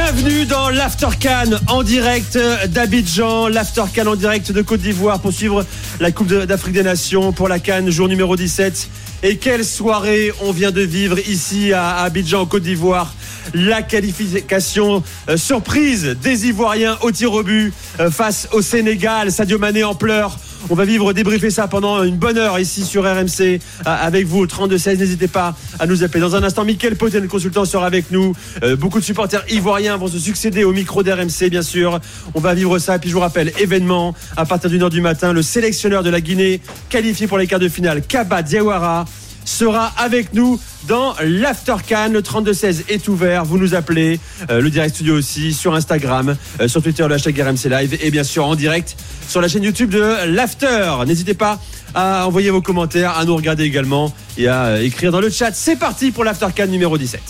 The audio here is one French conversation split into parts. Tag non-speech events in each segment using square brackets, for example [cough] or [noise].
Bienvenue dans l'Aftercan en direct d'Abidjan, l'Aftercan en direct de Côte d'Ivoire pour suivre la Coupe d'Afrique des Nations pour la Cannes, jour numéro 17. Et quelle soirée on vient de vivre ici à Abidjan, en Côte d'Ivoire. La qualification euh, surprise des Ivoiriens au tir au but euh, face au Sénégal. Sadio Mané en pleurs. On va vivre débriefer ça pendant une bonne heure ici sur RMC euh, avec vous 32-16. N'hésitez pas à nous appeler. Dans un instant, Mickaël Poten, le consultant, sera avec nous. beaucoup de supporters ivoiriens vont se succéder au micro d'RMC, bien sûr. On va vivre ça. Et puis je vous rappelle, événement à partir d'une heure du matin, le sélectionneur de la Guinée qualifié pour les quarts de finale, Kaba Diawara sera avec nous dans l'Aftercan. Le 3216 est ouvert. Vous nous appelez. Euh, le direct studio aussi sur Instagram, euh, sur Twitter, le hashtag RMC Live et bien sûr en direct sur la chaîne YouTube de l'After. N'hésitez pas à envoyer vos commentaires, à nous regarder également et à euh, écrire dans le chat. C'est parti pour l'Aftercan numéro 17.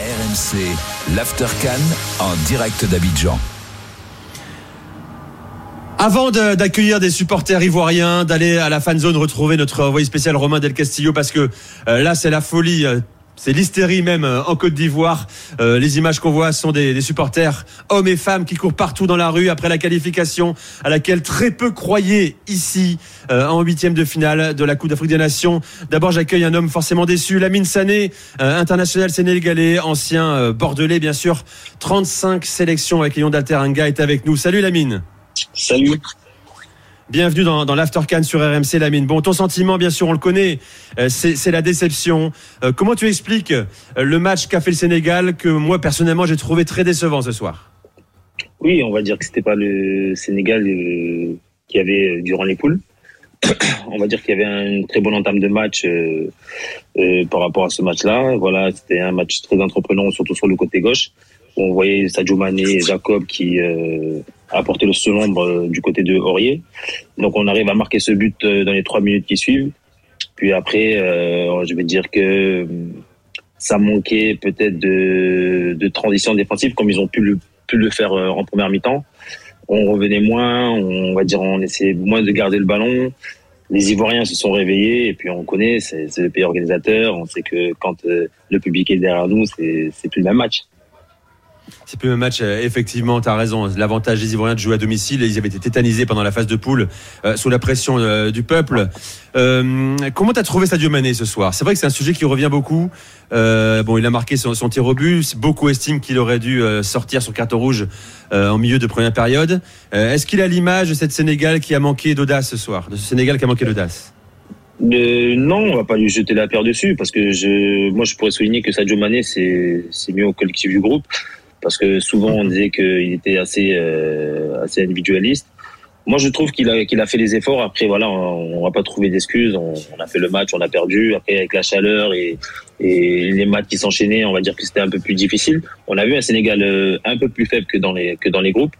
RMC, l'Aftercan en direct d'Abidjan. Avant d'accueillir des supporters ivoiriens, d'aller à la fan zone retrouver notre envoyé spécial Romain Del Castillo, parce que euh, là c'est la folie. Euh, c'est l'hystérie même euh, en Côte d'Ivoire. les images qu'on voit sont des, supporters, hommes et femmes, qui courent partout dans la rue après la qualification à laquelle très peu croyaient ici en huitième de finale de la Coupe d'Afrique des Nations. D'abord, j'accueille un homme forcément déçu, Lamine Sané, international sénégalais, ancien bordelais bien sûr. 35 sélections avec Lyon d'Alteranga est avec nous. Salut Lamine. Salut. Bienvenue dans, dans l'Aftercan sur RMC Lamine. Bon, ton sentiment, bien sûr, on le connaît, euh, c'est la déception. Euh, comment tu expliques euh, le match qu'a fait le Sénégal que moi, personnellement, j'ai trouvé très décevant ce soir? Oui, on va dire que c'était pas le Sénégal qui avait durant les poules. [coughs] on va dire qu'il y avait une très bonne entame de match par rapport à ce match-là. Voilà, c'était un match très entreprenant, surtout sur le côté gauche. On voyait Sadio Mané et Jacob qui apporter le seul ombre euh, du côté de Aurier. Donc on arrive à marquer ce but euh, dans les trois minutes qui suivent. Puis après, euh, je vais dire que ça manquait peut-être de, de, transition défensive comme ils ont pu le, pu le faire en première mi-temps. On revenait moins, on va dire on essayait moins de garder le ballon. Les Ivoiriens se sont réveillés et puis on connaît, c'est le pays organisateur. On sait que quand le public est derrière nous, c'est plus le même match. C'est plus même match, euh, effectivement, tu as raison. L'avantage des Ivoiriens de jouer à domicile, ils avaient été tétanisés pendant la phase de poule euh, sous la pression euh, du peuple. comment tu as trouvé Sadio Mané ce soir? C'est vrai que c'est un sujet qui revient beaucoup. bon, il a marqué son, tir au but. Beaucoup estiment qu'il aurait dû sortir sur carte rouge en milieu de première période. Est-ce qu'il a l'image de cette Sénégal qui a manqué d'audace ce soir? De ce Sénégal qui a manqué d'audace? Non, on va pas lui jeter la paire dessus parce que je, moi je pourrais souligner que Sadio Mané c'est mieux au collectif du groupe parce que souvent on disait qu'il était assez euh, assez individualiste. Moi, je trouve qu'il a qu'il a fait les efforts. Après, voilà, on, on va pas trouver d'excuses. On, on, a fait le match, on a perdu. Après, avec la chaleur et, et les matchs qui s'enchaînaient, on va dire que c'était un peu plus difficile. On a vu un Sénégal euh, un peu plus faible que dans les que dans les groupes.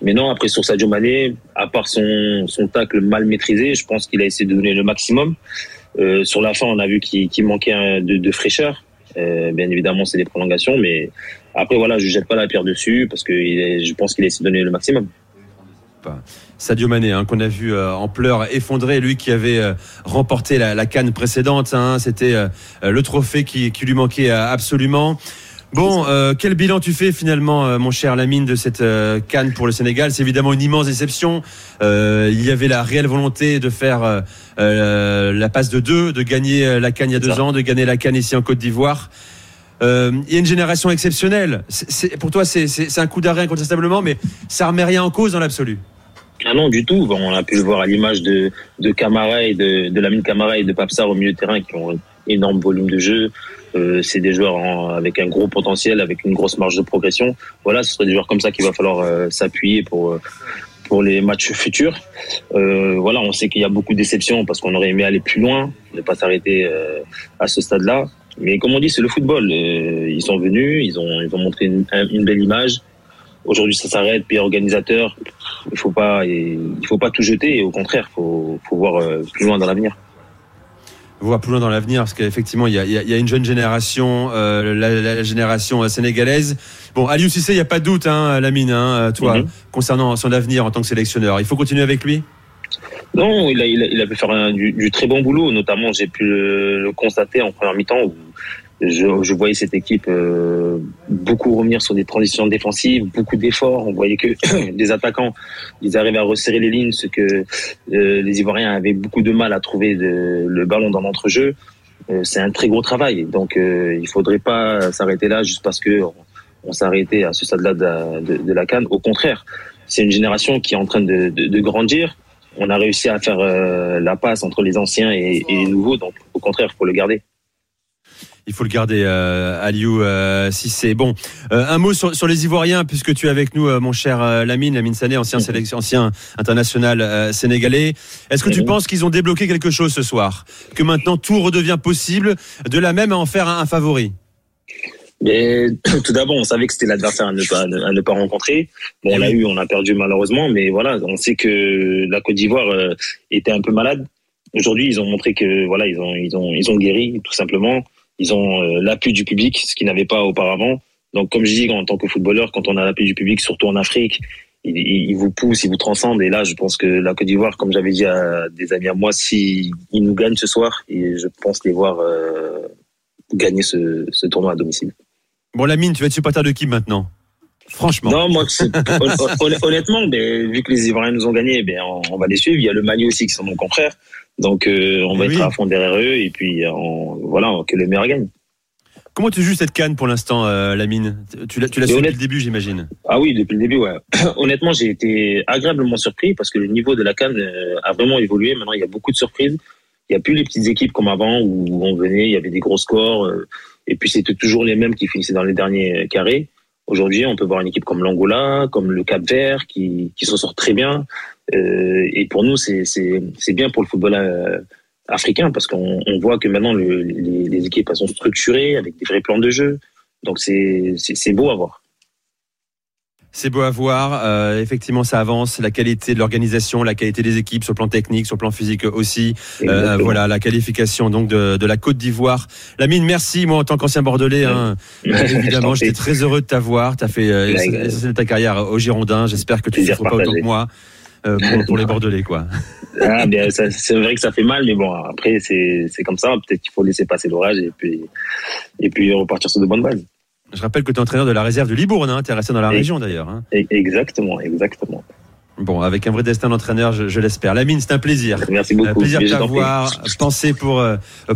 Mais non, après sur Sadio Mané, à part son son tacle mal maîtrisé, je pense qu'il a essayé de donner le maximum. Euh, sur la fin, on a vu qu'il manquait de, de fraîcheur. Euh, bien évidemment, c'est des prolongations, mais après, voilà, je jette pas la pierre dessus parce que je pense qu'il a essayé de donner le maximum. Sadio Mané, hein, qu'on a vu euh, en pleurs effondré, lui qui avait euh, remporté la, canne précédente. Hein, C'était euh, le trophée qui, qui, lui manquait absolument. Bon, quel bilan tu fais finalement, mon cher Lamine, de cette canne pour le Sénégal? C'est évidemment une immense déception. il y avait la réelle volonté de faire la passe de deux, de gagner la canne il y a deux ans, de gagner la canne ici en Côte d'Ivoire. Euh, il y a une génération exceptionnelle. pour toi, c'est un coup d'arrêt incontestablement, mais ça remet rien en cause dans l'absolu. Ah non, du tout. on a pu le voir à l'image de, Camara et de, de Camara et de Papsar au milieu de terrain qui ont un énorme volume de jeu. Euh, c'est des joueurs avec un gros potentiel, avec une grosse marge de progression. Voilà, ce serait des joueurs comme ça qu'il va falloir euh, s'appuyer pour pour les matchs futurs. voilà, on sait qu'il y a beaucoup de déceptions parce qu'on aurait aimé aller plus loin, ne pas s'arrêter à ce stade-là. Mais comme on dit, c'est le football. Euh, ils sont venus, ils ont, ils ont montré une, belle image. Aujourd'hui, ça s'arrête. Puis organisateur, il faut pas, il faut pas tout jeter. Au contraire, faut, faut voir euh, plus loin dans l'avenir. voir plus loin dans l'avenir parce qu'effectivement il y a, il y a une jeune génération, euh, la, la, génération sénégalaise. Bon, Aliou Cissé, il n'y a pas de doute, hein, Lamine, hein, toi, mm -hmm. concernant son avenir en tant que sélectionneur. Il faut continuer avec lui? Non, il a, il a, il a pu faire un, du, du, très bon boulot. Notamment, j'ai pu le, constater en première mi-temps où je, je, voyais cette équipe euh, beaucoup revenir sur des transitions défensives, beaucoup d'efforts. On voyait que [clears throat] les attaquants, ils arrivaient à resserrer les lignes, ce que euh, les Ivoiriens avaient beaucoup de mal à trouver de, le ballon dans l'entrejeu. Euh, c'est un très gros travail. Donc, euh, il faudrait pas s'arrêter là juste parce que on, on à ce stade-là de, de, la canne. Au contraire, c'est une génération qui est en train de, de grandir. On a réussi à faire euh, la passe entre les anciens et, et les nouveaux. Donc, au contraire, il faut le garder il faut le garder, euh, Aliou, euh, si c'est bon. Un mot sur, sur, les Ivoiriens, puisque tu es avec nous, mon cher Lamine, Lamine Sané, ancien, sélection, ancien international sénégalais. Est-ce que tu Mhm. penses qu'ils ont débloqué quelque chose ce soir? Que maintenant tout redevient possible, de la même à en faire un, un favori? Mais [clears throat] tout d'abord, on savait que c'était l'adversaire à ne pas à ne pas rencontrer. Bon, on l'a eu, on a perdu malheureusement, mais voilà, on sait que la Côte d'Ivoire euh, était un peu malade. Aujourd'hui, ils ont montré que voilà, ils ont ils ont ils ont guéri tout simplement. Ils ont euh, l'appui du public, ce qu'ils n'avaient pas auparavant. Donc, comme je dis, en tant que footballeur, quand on a l'appui du public, surtout en Afrique, il, vous pousse, il vous transcende. Et là, je pense que la Côte d'Ivoire, comme j'avais dit à des amis à moi, si ils nous gagnent ce soir, et je pense les voir euh, gagner ce, ce tournoi à domicile. Bon, Lamine, tu vas être supporter de qui maintenant? Franchement. Non, moi, [laughs] honnêtement, ben, vu que les Ivoiriens nous ont gagné, ben, on, va les suivre. Il y a le Mali aussi qui sont nos confrères. Donc, euh, on va oui. être à fond derrière eux et puis, on, voilà, que le meilleur gagne. Comment tu joues cette canne pour l'instant, euh, Lamine? Tu l'as, tu l'as su depuis le début, j'imagine. Ah oui, depuis le début, ouais. [clears throat] Honnêtement, j'ai été agréablement surpris parce que le niveau de la canne euh, a vraiment évolué. Maintenant, il y a beaucoup de surprises. Il n'y a plus les petites équipes comme avant où on venait, il y avait des gros scores. Et puis, c'était toujours les mêmes qui finissaient dans les derniers carrés. Aujourd'hui, on peut voir une équipe comme l'Angola, comme le Cap Vert, qui, qui s'en sort très bien. Euh, et pour nous, c'est bien pour le football euh, africain parce qu'on on voit que maintenant, le, les, les, équipes sont structurées avec des vrais plans de jeu. Donc, c'est beau à voir. C'est beau à voir. Euh, effectivement, ça avance. La qualité de l'organisation, la qualité des équipes sur le plan technique, sur le plan physique aussi. Euh, voilà, la qualification donc de, de la Côte d'Ivoire. Lamine, merci. Moi, en tant qu'ancien Bordelais, hein, [laughs] évidemment, j'étais très heureux de t'avoir. Tu as fait euh, ta carrière au Girondin. J'espère que tu ne souffres pas autant que moi. Euh, pour, pour, les [laughs] Bordelais, quoi. Ah, bien, c'est vrai que ça fait mal, mais bon, après, c'est comme ça. Peut-être qu'il faut laisser passer l'orage et puis, et puis repartir sur de bonnes bases. Je rappelle que tu es entraîneur de la réserve de Libourne, hein, tu es resté dans la et, région d'ailleurs. Hein. Exactement, exactement. Bon, avec un vrai destin d'entraîneur, je, je l'espère. Lamine, c'est un plaisir. Merci beaucoup. Un plaisir de t'avoir. Pensez pour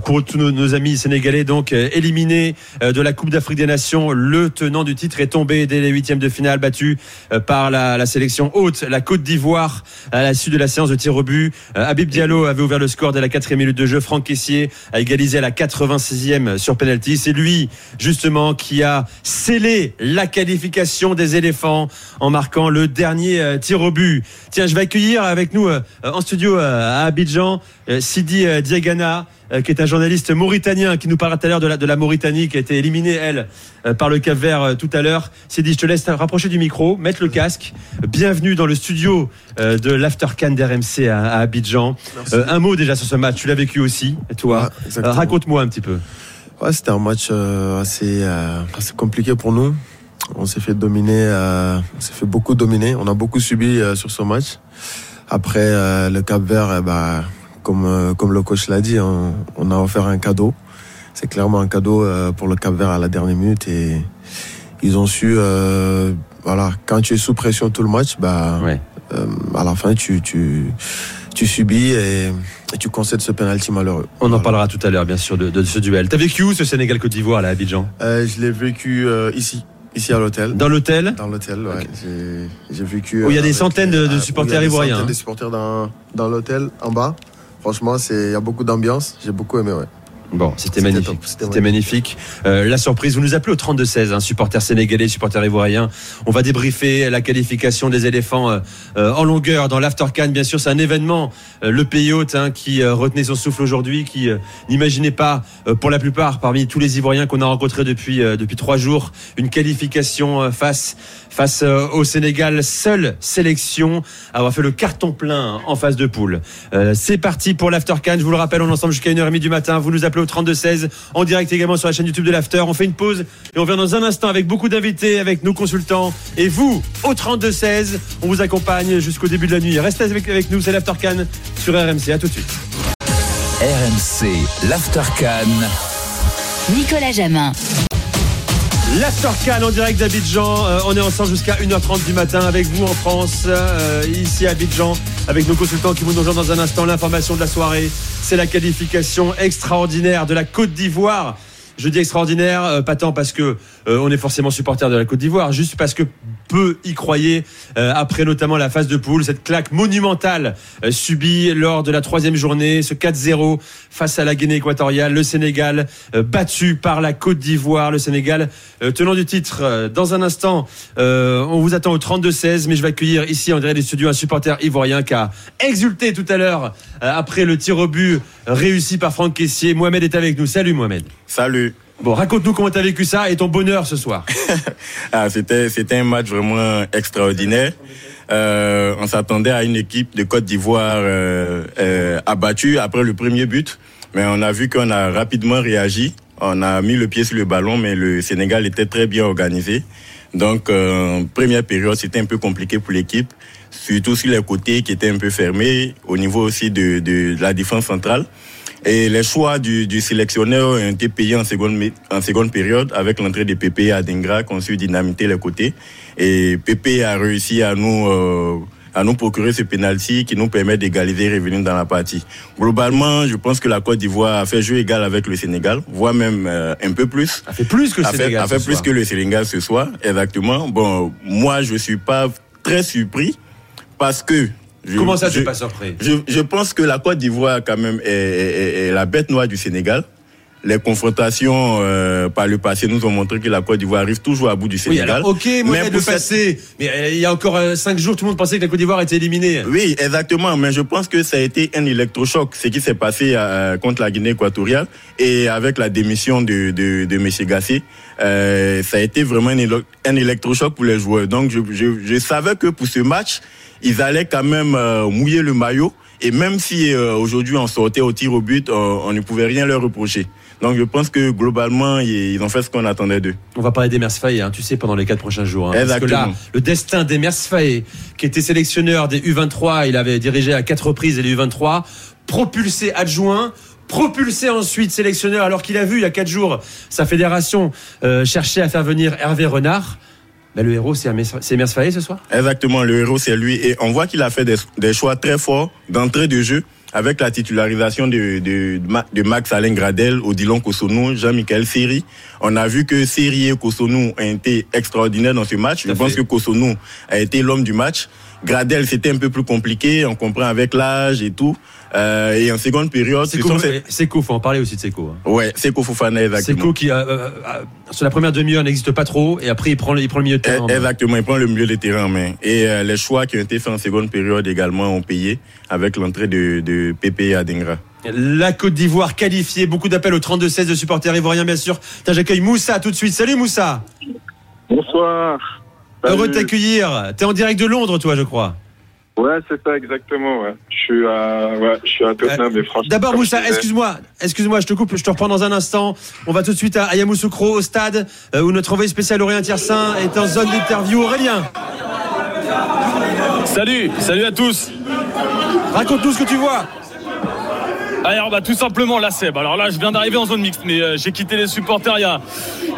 pour tous nos, nos, amis sénégalais, donc éliminés de la Coupe d'Afrique des Nations. Le tenant du titre est tombé dès les huitièmes de finale, battu par la, la sélection haute, la Côte d'Ivoire, à la suite de la séance de tir au but. Habib Diallo avait ouvert le score dès la quatrième minute de jeu. Franck Caissier a égalisé à la 86e sur penalty. C'est lui, justement, qui a scellé la qualification des éléphants en marquant le dernier tir au but. Tiens, je vais accueillir avec nous euh, en studio euh, à Abidjan euh, Sidi Diagana, qui est un journaliste mauritanien qui nous parlera tout à l'heure de la, de la Mauritanie qui a été éliminée, elle, par le Cap Vert tout à l'heure. Sidi, je te laisse rapprocher du micro, mettre le casque. Bienvenue dans le studio de l'Aftercan d'RMC à, à, Abidjan. un mot déjà sur ce match, tu l'as vécu aussi, toi. Raconte-moi un petit peu. Ouais, c'était un match assez, assez compliqué pour nous. On s'est fait dominer, euh, on s'est fait beaucoup dominer. On a beaucoup subi euh, sur ce match. Après euh, le Cap Vert, bah, comme comme le coach l'a dit, on, on, a offert un cadeau. C'est clairement un cadeau pour le Cap Vert à la dernière minute et ils ont su, voilà, quand tu es sous pression tout le match, bah, ouais. à la fin tu tu tu subis et, et tu concèdes ce penalty malheureux. On en parlera tout à l'heure, bien sûr, de, de ce duel. T'as vécu où ce Sénégal Côte d'Ivoire là, à Abidjan? Je l'ai vécu ici. Ici à l'hôtel. Dans l'hôtel Dans l'hôtel, ouais. Okay. J'ai vécu. Où il y a des centaines de, de supporters ivoiriens. Il y a des supporters dans, dans l'hôtel, en bas. Franchement, il y a beaucoup d'ambiance. J'ai beaucoup aimé, ouais. Bon, c'était magnifique. c'était magnifique. Euh, la surprise, vous nous appelez au 32-16, hein, supporter sénégalais, supporter ivoirien. On va débriefer la qualification des éléphants euh, euh, en longueur dans l'Aftercan. Bien sûr, c'est un événement, euh, le pays hôte, hein, qui euh, retenait son souffle aujourd'hui, qui euh, n'imaginait pas, euh, pour la plupart, parmi tous les Ivoiriens qu'on a rencontrés depuis euh, depuis trois jours, une qualification euh, face face euh, au Sénégal. Seule sélection à avoir fait le carton plein en phase de poule. Euh, c'est parti pour l'Aftercan. Je vous le rappelle, on est ensemble jusqu'à 1h30 du matin. Vous nous appelez au 32-16 en direct également sur la chaîne YouTube de l'After. On fait une pause et on vient dans un instant avec beaucoup d'invités, avec nos consultants. Et vous, au 32-16, on vous accompagne jusqu'au début de la nuit. Restez avec, avec nous, c'est l'Aftercan sur RMC. À tout de suite. RMC, l'Aftercan. Nicolas Jamin. L'Aftercan en direct d'Abidjan. Euh, on est ensemble jusqu'à 1h30 du matin avec vous en France, euh, ici à Abidjan, avec nos consultants qui vont nous rejoindre dans un instant. L'information de la soirée, c'est la qualification extraordinaire de la Côte d'Ivoire. Je dis extraordinaire, euh, pas tant parce que on est forcément supporter de la Côte d'Ivoire, juste parce que peu y croyaient euh, après notamment la phase de poule, cette claque monumentale euh, subie lors de la troisième journée, ce 4-0 face à la Guinée équatoriale, le Sénégal euh, battu par la Côte d'Ivoire, le Sénégal euh, tenant du titre. Euh, Dans un instant, on vous attend au 32-16, mais je vais accueillir ici en direct des studios un supporter ivoirien qui a exulté tout à l'heure après le tir au but réussi par Franck Caissier. Mohamed est avec nous. Salut Mohamed. Salut. Bon, raconte-nous comment tu as vécu ça et ton bonheur ce soir. [laughs] Ah, c'était c'était un match vraiment extraordinaire. Euh, on s'attendait à une équipe de Côte d'Ivoire euh, euh, abattue après le premier but, mais on a vu qu'on a rapidement réagi. On a mis le pied sur le ballon, mais le Sénégal était très bien organisé. Donc, euh, première période, c'était un peu compliqué pour l'équipe, surtout sur les côtés qui étaient un peu fermés, au niveau aussi de, de la défense centrale. Et les choix du, du sélectionneur ont été payés en seconde, en seconde période avec l'entrée de Pépé à Dengra qui ont su dynamiter les côtés. Et Pépé a réussi à nous, euh, à nous procurer ce penalty qui nous permet d'égaliser et revenir dans la partie. Globalement, je pense que la Côte d'Ivoire a fait jeu égal avec le Sénégal, voire même euh, un peu plus A fait plus que le a fait, Sénégal. a fait ce plus soir. que le Sénégal ce soir, exactement. Bon, moi, je suis pas très surpris parce que. Je- Comment ça, je, t'es pas surpris? je, je pense que la Côte d'Ivoire, quand même, est, est- est- la bête noire du Sénégal. Les confrontations euh, par le passé nous ont montré que la Côte d'Ivoire arrive toujours à bout du Oui, Sénégal. alors, ok, Mais le pour cette- passé. Mais euh, il y a encore 5 jours, tout le monde pensait que la Côte d'Ivoire était éliminée. Oui, exactement. Mais je pense que ça a été un électrochoc, ce qui s'est passé euh, contre la Guinée équatoriale et avec la démission de, de, de M. Gassé. Euh, ça a été vraiment un électrochoc pour les joueurs. Donc, je, je, je savais que pour ce match, ils allaient quand même euh, mouiller le maillot. Et même si euh, aujourd'hui on sortait au tir au but, on, on ne pouvait rien leur reprocher. Donc, je pense que globalement, ils, ont fait ce qu'on attendait d'eux. On va parler d'Emers Faye, hein, tu sais, pendant les 4 prochains jours. hein. parce que là, le destin d'Emers Faye, qui était sélectionneur des U23, il avait dirigé à quatre reprises les U23, propulsé adjoint, propulsé ensuite sélectionneur, alors qu'il a vu il y a 4 jours sa fédération euh, chercher à faire venir Hervé Renard. Ben, le héros, c'est Emers Faye ce soir Exactement, le héros c'est lui et on voit qu'il a fait des, des choix très forts d'entrée de jeu avec la titularisation de, de, de Ma- de Max Alain Gradel, Odilon Kosonou, Jean-Michel Seri. On a vu que Seri et Kosonou ont été extraordinaires dans ce match. Je pense fait. que Kosonou a été l'homme du match. Gradel, c'était un peu plus compliqué, on comprend avec l'âge et tout. Euh, et en seconde période, euh, Seco, faut en parler aussi de Seco. hein. Ouais, c'est Fofana, exactement. Seco qui, euh, euh, sur la première demi-heure, n'existe pas trop, et après, il prend, le- il prend le milieu de terrain. Eh, Exactement, il prend le milieu de terrain en main. Et euh, les choix qui ont été faits en seconde période également ont payé avec l'entrée de, de Pépé à Dengra. La Côte d'Ivoire qualifiée, beaucoup d'appels au 32-16 de supporters ivoiriens, bien sûr. J'accueille Moussa tout de suite. Salut Moussa. Bonsoir. Heureux de Salut. t'accueillir. T'es en direct de Londres, toi, je crois. Ouais, c'est ça exactement. Ouais. Je suis à, ouais, je suis à Tottenham, mais franchement. Euh, D'abord, Moussa, excuse-moi, excuse-moi, je te coupe, je te reprends dans un instant. On va tout de suite à Yamoussoukro, au stade, euh, où notre envoyé spécial Aurélien Tiersin est en zone d'interview. Aurélien, Salut, salut à tous. raconte-nous ce que tu vois. Alors bah tout simplement la Seb. Alors là je viens d'arriver en zone mixte, mais euh, j'ai quitté les supporters il y a,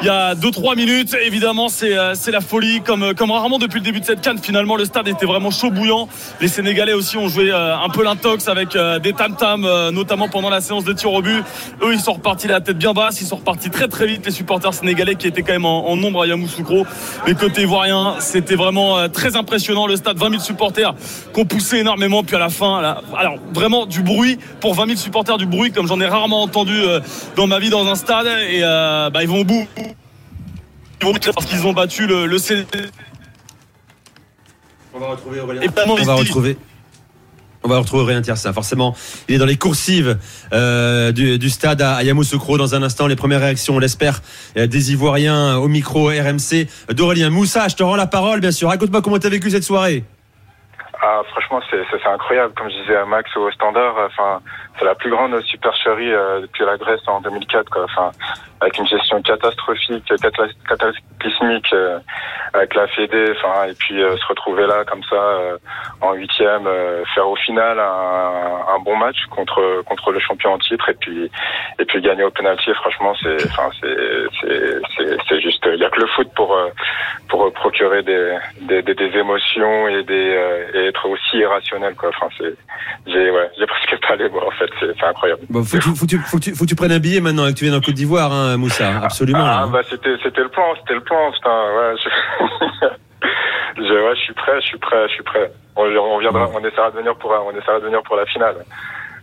il y a 2-3 minutes. Évidemment, c'est euh, c'est la folie, comme, comme rarement depuis le début de cette canne. Finalement, le stade était vraiment chaud bouillant. Les Sénégalais aussi ont joué euh, un peu l'intox avec euh, des tam-tams, euh, notamment pendant la séance de tir au but. Eux, ils sont repartis la tête bien basse. Ils sont repartis très très vite, les supporters sénégalais qui étaient quand même en, nombre à Yamoussoukro. Mais côté ivoirien, c'était vraiment euh, très impressionnant. Le stade, 20 000 supporters qui ont poussé énormément. Puis à la fin, alors vraiment du bruit pour 20 000 supporters, du bruit comme j'en ai rarement entendu euh, dans ma vie dans un stade. Et euh, bah, ils vont au bout. Ils vont parce qu'ils ont battu le, le CD. On va retrouver Aurélien. Et On va retrouver. On va retrouver Aurélien Tiersa. Forcément, il est dans les coursives euh, du, du stade à, à Yamoussoukro. Dans un instant, les premières réactions, on l'espère, euh, des Ivoiriens au micro RMC d'Aurélien Moussa. Je te rends la parole, bien sûr. Raconte-moi comment tu as vécu cette soirée. Ah, franchement, c'est incroyable. Comme je disais à Max au standard, euh, enfin, c'est la plus grande supercherie euh, depuis la Grèce en 2004, quoi. Enfin, avec une gestion catastrophique, cataclysmique, euh, avec la Fédé, enfin, et puis euh, se retrouver là comme ça euh, en huitième, euh, faire au final un, un bon match contre contre le champion en titre, et puis et puis gagner au penalty. Franchement, c'est enfin, c'est c'est c'est juste. Il y a que le foot pour euh, pour procurer des, des, des, émotions et des et être aussi irrationnel quoi. Enfin c'est j'ai ouais j'ai [laughs] presque pas les mots en fait c'est c'est incroyable. Bon, faut, que tu, faut, que tu, faut, que tu, faut que tu prennes un billet maintenant et que tu viennes en Côte d'Ivoire, hein, Moussa. Absolument. Ah bah c'était c'était le plan c'était le plan putain ouais. Je... [laughs] je- ouais je suis prêt je suis prêt je suis prêt. On, on viendra on essaiera de venir pour on essaiera de venir pour la finale.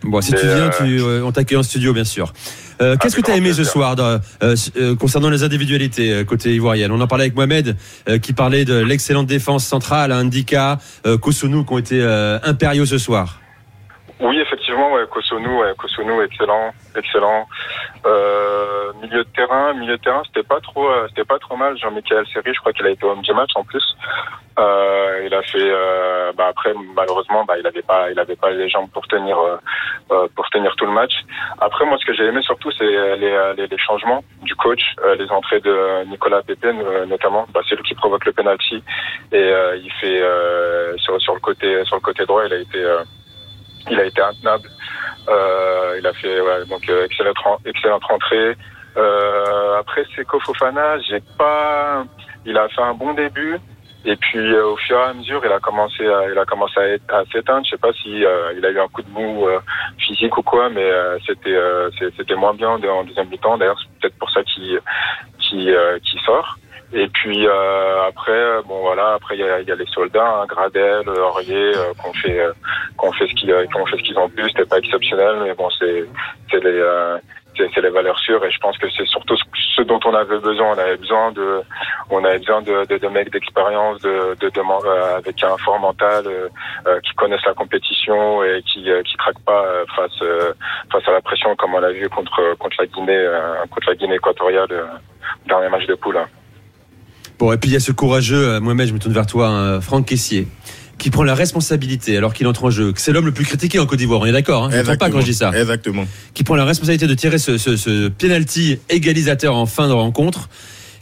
Bon, si tu viens, euh, tu, euh, on t'accueille en studio, bien sûr. Euh, Qu'est-ce que tu as aimé ce soir euh, concernant les individualités côté ivoirienne On en parlait avec Mohamed, qui parlait de l'excellente défense centrale, Indika, euh, Kosunu, qui ont été impériaux ce soir. Oui, effectivement, ouais, Kosunu, ouais, Kosunu, excellent, excellent. Euh, milieu de terrain, milieu de terrain, c'était pas trop, euh, c'était pas trop mal. Jean-Michel Seri, je crois qu'il a été homme du match en plus. Euh, il a fait, euh, bah après, malheureusement, bah il avait pas, il avait pas les jambes pour tenir, euh, euh, pour tenir tout le match. Après, moi, ce que j'ai aimé surtout, c'est les, les, les changements du coach, les entrées de Nicolas euh, notamment. Bah, c'est lui qui provoque le penalty et il fait sur sur le côté, sur le côté droit, il a été il a été intenable. Euh, il a fait ouais, donc euh, excellente excellente rentrée. Euh, après Seko Fofana, j'ai pas. Il a fait un bon début. Et puis euh, au fur et à mesure, il a commencé à, il a commencé à, s'éteindre. Je sais pas si euh, il a eu un coup de mou euh, physique ou quoi, mais c'était c'était moins bien en deuxième mi-temps. D'ailleurs, c'est peut-être pour ça qu'il qui qui sort. Et puis euh, après, euh, bon voilà, après il y a, y a les soldats, hein, Gradel, Aurier, euh, qu'on fait euh, qu'on fait ce qu'ils euh, qu'on fait ce qu'ils ont pu. C'était pas exceptionnel, mais bon, c'est c'est les euh, c'est les valeurs sûres et je pense que c'est surtout ce, dont on avait besoin. On avait besoin de on avait besoin de, de, de mecs d'expérience, de, de, de euh, avec un fort mental, euh, euh, qui connaissent la compétition et qui euh, qui craquent pas euh, face euh, face à la pression comme on l'a vu contre contre la Guinée euh, contre la Guinée équatoriale euh, dernier match de poule. Bon, et puis il y a ce courageux, euh, Mohamed, je me tourne vers toi, hein, Franck Caissier, qui prend la responsabilité alors qu'il entre en jeu. que C'est l'homme le plus critiqué en Côte d'Ivoire, on est d'accord hein Je ne pas quand je dis ça. Exactement. Qui prend la responsabilité de tirer ce, ce, ce penalty égalisateur en fin de rencontre,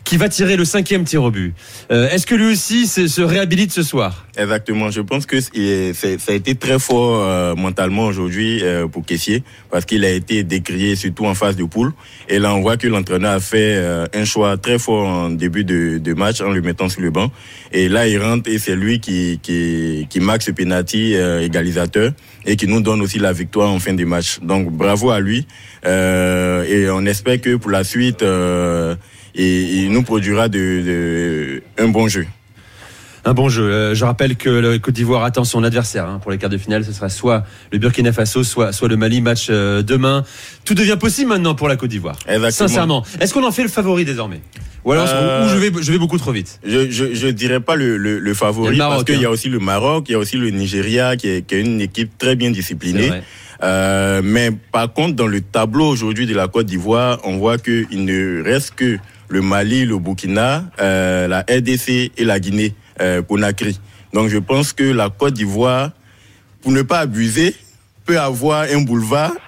qui va tirer le cinquième tir au but. Euh, Est-ce que lui aussi se, se réhabilite ce soir? Exactement. Je pense que ça a été très fort euh, mentalement aujourd'hui euh, pour Kessier parce qu'il a été décrié surtout en phase de poule. Et là, on voit que l'entraîneur a fait euh, un choix très fort en début de, de match en le mettant sur le banc. Et là, il rentre et c'est lui qui, qui, qui marque ce penalty euh, égalisateur et qui nous donne aussi la victoire en fin de match. Donc, bravo à lui. Euh, et on espère que pour la suite, euh, il, nous produira de, de, un bon jeu. Un bon jeu. Euh, je rappelle que le Côte d'Ivoire attend son adversaire hein, pour les quarts de finale. Ce sera soit le Burkina Faso, soit, soit le Mali. Match euh, demain. Tout devient possible maintenant pour la Côte d'Ivoire. Exactement. Sincèrement. Est-ce qu'on en fait le favori désormais? Ou alors Euh, ou je vais, je vais beaucoup trop vite? Je, je, je dirais pas le, le, le favori le Maroc, parce qu'il y hein. a aussi le Maroc, il y a aussi le Nigeria qui est, qui est une équipe très bien disciplinée. Euh, mais par contre, dans le tableau aujourd'hui de la Côte d'Ivoire, on voit qu'il ne reste que le Mali, le Burkina, euh, la RDC et la Guinée euh, Conakry. Donc je pense que la Côte d'Ivoire, pour ne pas abuser, peut avoir un boulevard. [laughs]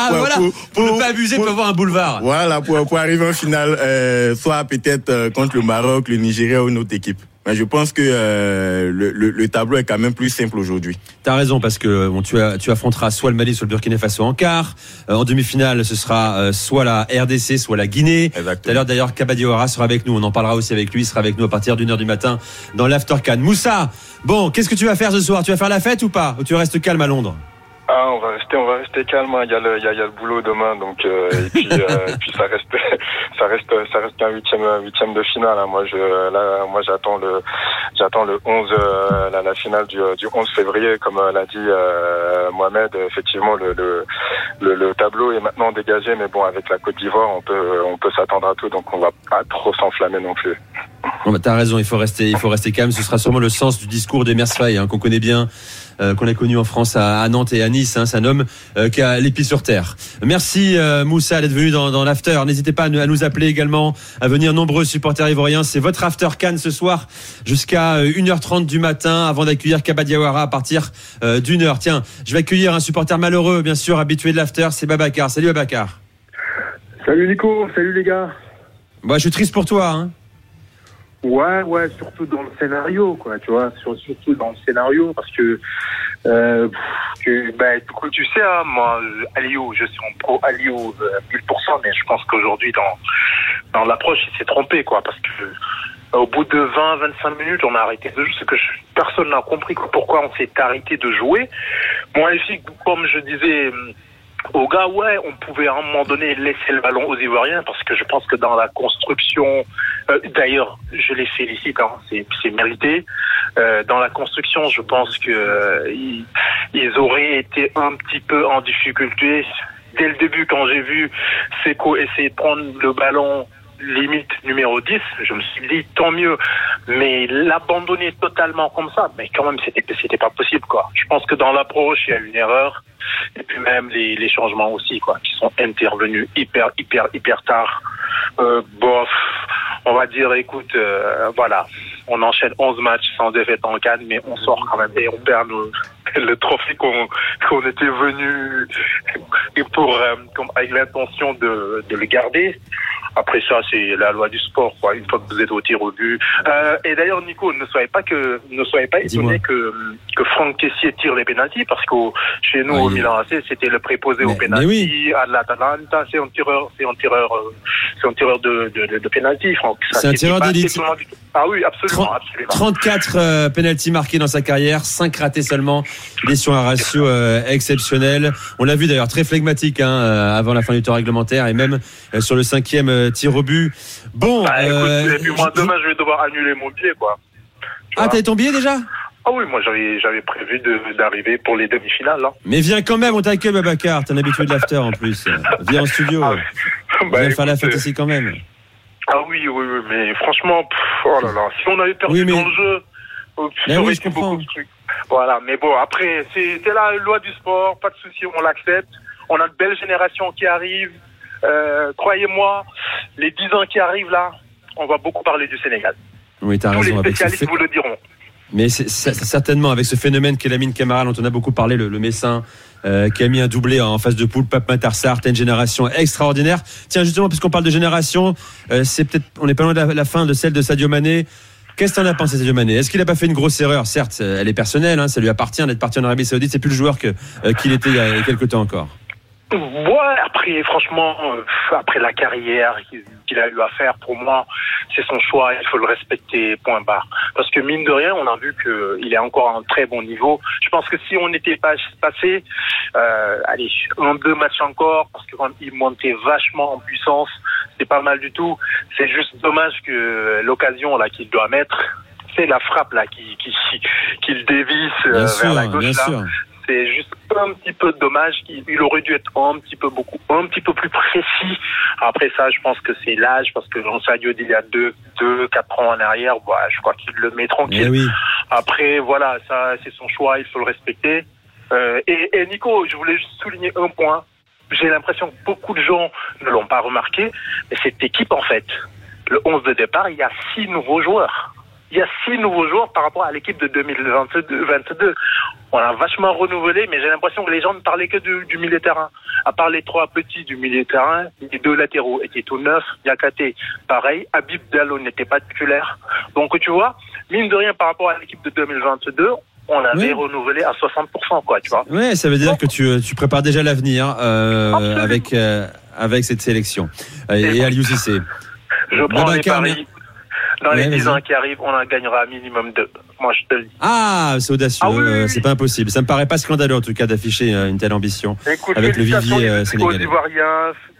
Ah, voilà. pour- Pour, pour- ne pas abuser, pour- peut avoir un boulevard. Voilà, pour, pour arriver en finale, euh, soit peut-être euh, contre le Maroc, le Nigeria ou une autre équipe. Mais je pense que euh, le, le- le tableau est quand même plus simple aujourd'hui. T'as raison parce que bon, tu, as- tu affronteras soit le Mali, soit le Burkina Faso en quart. Euh, en demi-finale, ce sera euh, soit la RDC, soit la Guinée. Tout à l'heure d'ailleurs, Kabadiora sera avec nous. On en parlera aussi avec lui. Il sera avec nous à partir d'une heure du matin dans l'Aftercan. Moussa, bon, qu'est-ce que tu vas faire ce soir? Tu vas faire la fête ou pas? Ou tu restes calme à Londres? Ah, on va rester, on va rester calme. hein. Il y a le, il y a, il y a le boulot demain, donc euh, et puis, euh, et puis ça reste, [laughs] ça reste, ça reste un huitième, huitième de finale. hein. Moi, je, là, moi, j'attends le, j'attends le 11, euh, la, la finale du, du 11 février, comme euh, l'a dit euh, Mohamed. Effectivement, le, le, le, le tableau est maintenant dégagé, mais bon, avec la Côte d'Ivoire, on peut, on peut s'attendre à tout, donc on va pas trop s'enflammer non plus. Bon, bah, T'as raison, il faut rester, il faut rester calme. Ce sera sûrement le sens du discours de Mersfay, hein, qu'on connaît bien, euh, qu'on a connu en France à, à Nantes et à Nice. Hein, c'est un homme euh, qui a les pieds sur terre. Merci euh, Moussa d'être venu dans, dans l'after. N'hésitez pas à nous, à nous appeler également, à venir nombreux supporters ivoiriens. C'est votre after Cannes ce soir jusqu'à euh, 1h30 du matin avant d'accueillir Kabadiawara à partir euh, d'une heure. Tiens, je vais accueillir un supporter malheureux, bien sûr, habitué de l'after, c'est Babacar. Salut Babacar. Salut Nico, salut les gars. Moi, je suis triste pour toi. Hein. Ouais, ouais, surtout dans le scénario, quoi, tu vois, sur- surtout dans le scénario, parce que, euh, pff, que bah, tu sais, hein, moi, euh, Aliou, je suis en pro Aliou euh, 1000%, mais je pense qu'aujourd'hui, dans, dans l'approche, il s'est trompé, quoi, parce que euh, au bout de 20-25 minutes, on a arrêté de jouer, c'est que je- personne n'a compris quoi, pourquoi on s'est arrêté de jouer. Moi, filles, comme je disais, aux gars, ouais, on pouvait à un moment donné laisser le ballon aux Ivoiriens parce que je pense que dans la construction, euh, d'ailleurs, je les félicite, hein, c'est c'est mérité. Euh, dans la construction, je pense que euh, ils, ils auraient été un petit peu en difficulté dès le début quand j'ai vu Seco essayer de prendre le ballon limite numéro 10, je me suis dit tant mieux. Mais l'abandonner totalement comme ça, mais quand même c'était c'était pas possible quoi. Je pense que dans l'approche il y a une erreur et puis même les, les changements aussi quoi qui sont intervenus hyper hyper hyper tard. Euh, bof, on va dire écoute euh, voilà, on enchaîne 11 matchs sans défaite en Cannes mais on sort quand même et on perd nos- [laughs] le trophée qu'on qu'on était venu pour euh, avec l'intention de, de le garder. Après ça, c'est la loi du sport, quoi. Une fois que vous êtes au tir au but. Euh, et d'ailleurs, Nico, ne soyez pas que, ne soyez pas étonné que que Franck Kessier tire les pénalties, parce que chez nous au il- Milan AC, c'était le préposé Mais- au pénalty. oui. À l'Atalanta, c'est un tireur, c'est un tireur, euh, c'est un tireur de de, de, pénalty, Franck. C'est un tireur d'élite. Ah oui, absolument, absolument. 34 euh, penalties marqués dans sa carrière, 5 ratés seulement. Il est sur un ratio euh, exceptionnel. On l'a vu d'ailleurs très flegmatique hein, euh, avant la fin du temps réglementaire et même euh, sur le cinquième euh, tir au but. Bon, Bah, écoute, et puis moi, demain, je vais devoir annuler mon billet, quoi. ah t'as ton billet déjà? Ah oui, moi, j'avais prévu de- d'arriver pour les demi-finales, hein. Mais viens quand même, on t'accueille Babacar, t'es un habitué de l'after en plus. Viens en studio. Bah, Viens faire la fête ici quand même. Ah oui, oui, oui, mais franchement, pff, oh là là, si on avait perdu Oui, mais- dans le jeu, ça oui, aurait je été beaucoup de trucs. Voilà, mais bon, après, c'est la loi du sport, pas de souci, on l'accepte. On a de belles générations qui arrivent. Euh, Croyez-moi, les 10 ans qui arrivent là, on va beaucoup parler du Sénégal. Oui, t'as Tous les raison. Ce spécialistes vous le diront. Mais c'est certainement avec ce phénomène qu'est Lamine Camara, dont on a beaucoup parlé, le, le Messin, euh, qui a mis un doublé en face de poule, Pape Matarsar, une génération extraordinaire. Tiens, justement, puisqu'on parle de génération, euh, c'est peut-être, on n'est pas loin de la, la fin de celle de Sadio Mané. Qu'est-ce que t'en as pensé, Sadio Mané? Est-ce qu'il a pas fait une grosse erreur? Certes, euh, elle est personnelle, hein, ça lui appartient d'être parti en Arabie Saoudite. C'est plus le joueur euh, qu'il était il y a, quelques temps encore. Ouais, après, franchement, euh, après la carrière qu'il qu'il a eu à faire, pour moi, c'est son choix, il faut le respecter, point barre. Parce que mine de rien, on a vu qu'il est encore à un très bon niveau. Je pense que si on n'était pas passé, euh, allez, un, deux matchs encore, parce que quand il montait vachement en puissance, c'est pas mal du tout. C'est juste dommage que l'occasion là qu'il doit mettre, c'est la frappe là qui qui qui le dévisse euh, Bien vers sûr, la gauche bien là sûr. c'est juste un petit peu dommage. Il, il aurait dû être un petit peu beaucoup, un petit peu plus précis. Après ça, je pense que c'est l'âge, parce que Jean Sadio d'il y a deux, deux, quatre ans en arrière, voilà, je crois qu'il le met tranquille. Eh oui. Après, voilà, ça, c'est son choix, il faut le respecter. Euh, et, et Nico, je voulais juste souligner un point. J'ai l'impression que beaucoup de gens ne l'ont pas remarqué, mais cette équipe, en fait, le 11 de départ, il y a six nouveaux joueurs. il y a six nouveaux joueurs par rapport à l'équipe de 2022. On a vachement renouvelé, mais j'ai l'impression que les gens ne parlaient que du, du milieu terrain. À part les trois petits du milieu terrain, les deux latéraux étaient tout neufs. Yakate, pareil. Habib Diallo n'était pas titulaire. Donc, tu vois, mine de rien, par rapport à l'équipe de 2022, on l'avait Oui. renouvelé à 60%, quoi, tu vois. Ouais, ça veut dire que tu, tu prépares déjà l'avenir euh, avec euh, avec cette sélection. Euh, Et Aliou Cissé. [laughs] Je prends les Babacar, paris. Dans Ouais, les 10 vas-y. ans qui arrivent, on en gagnera minimum deux. Moi, je te le dis. Ah, c'est audacieux, Ah oui, oui, euh, oui. c'est pas impossible. Ça me paraît pas scandaleux en tout cas d'afficher euh, une telle ambition Écoute, avec le vivier les euh, sénégalais.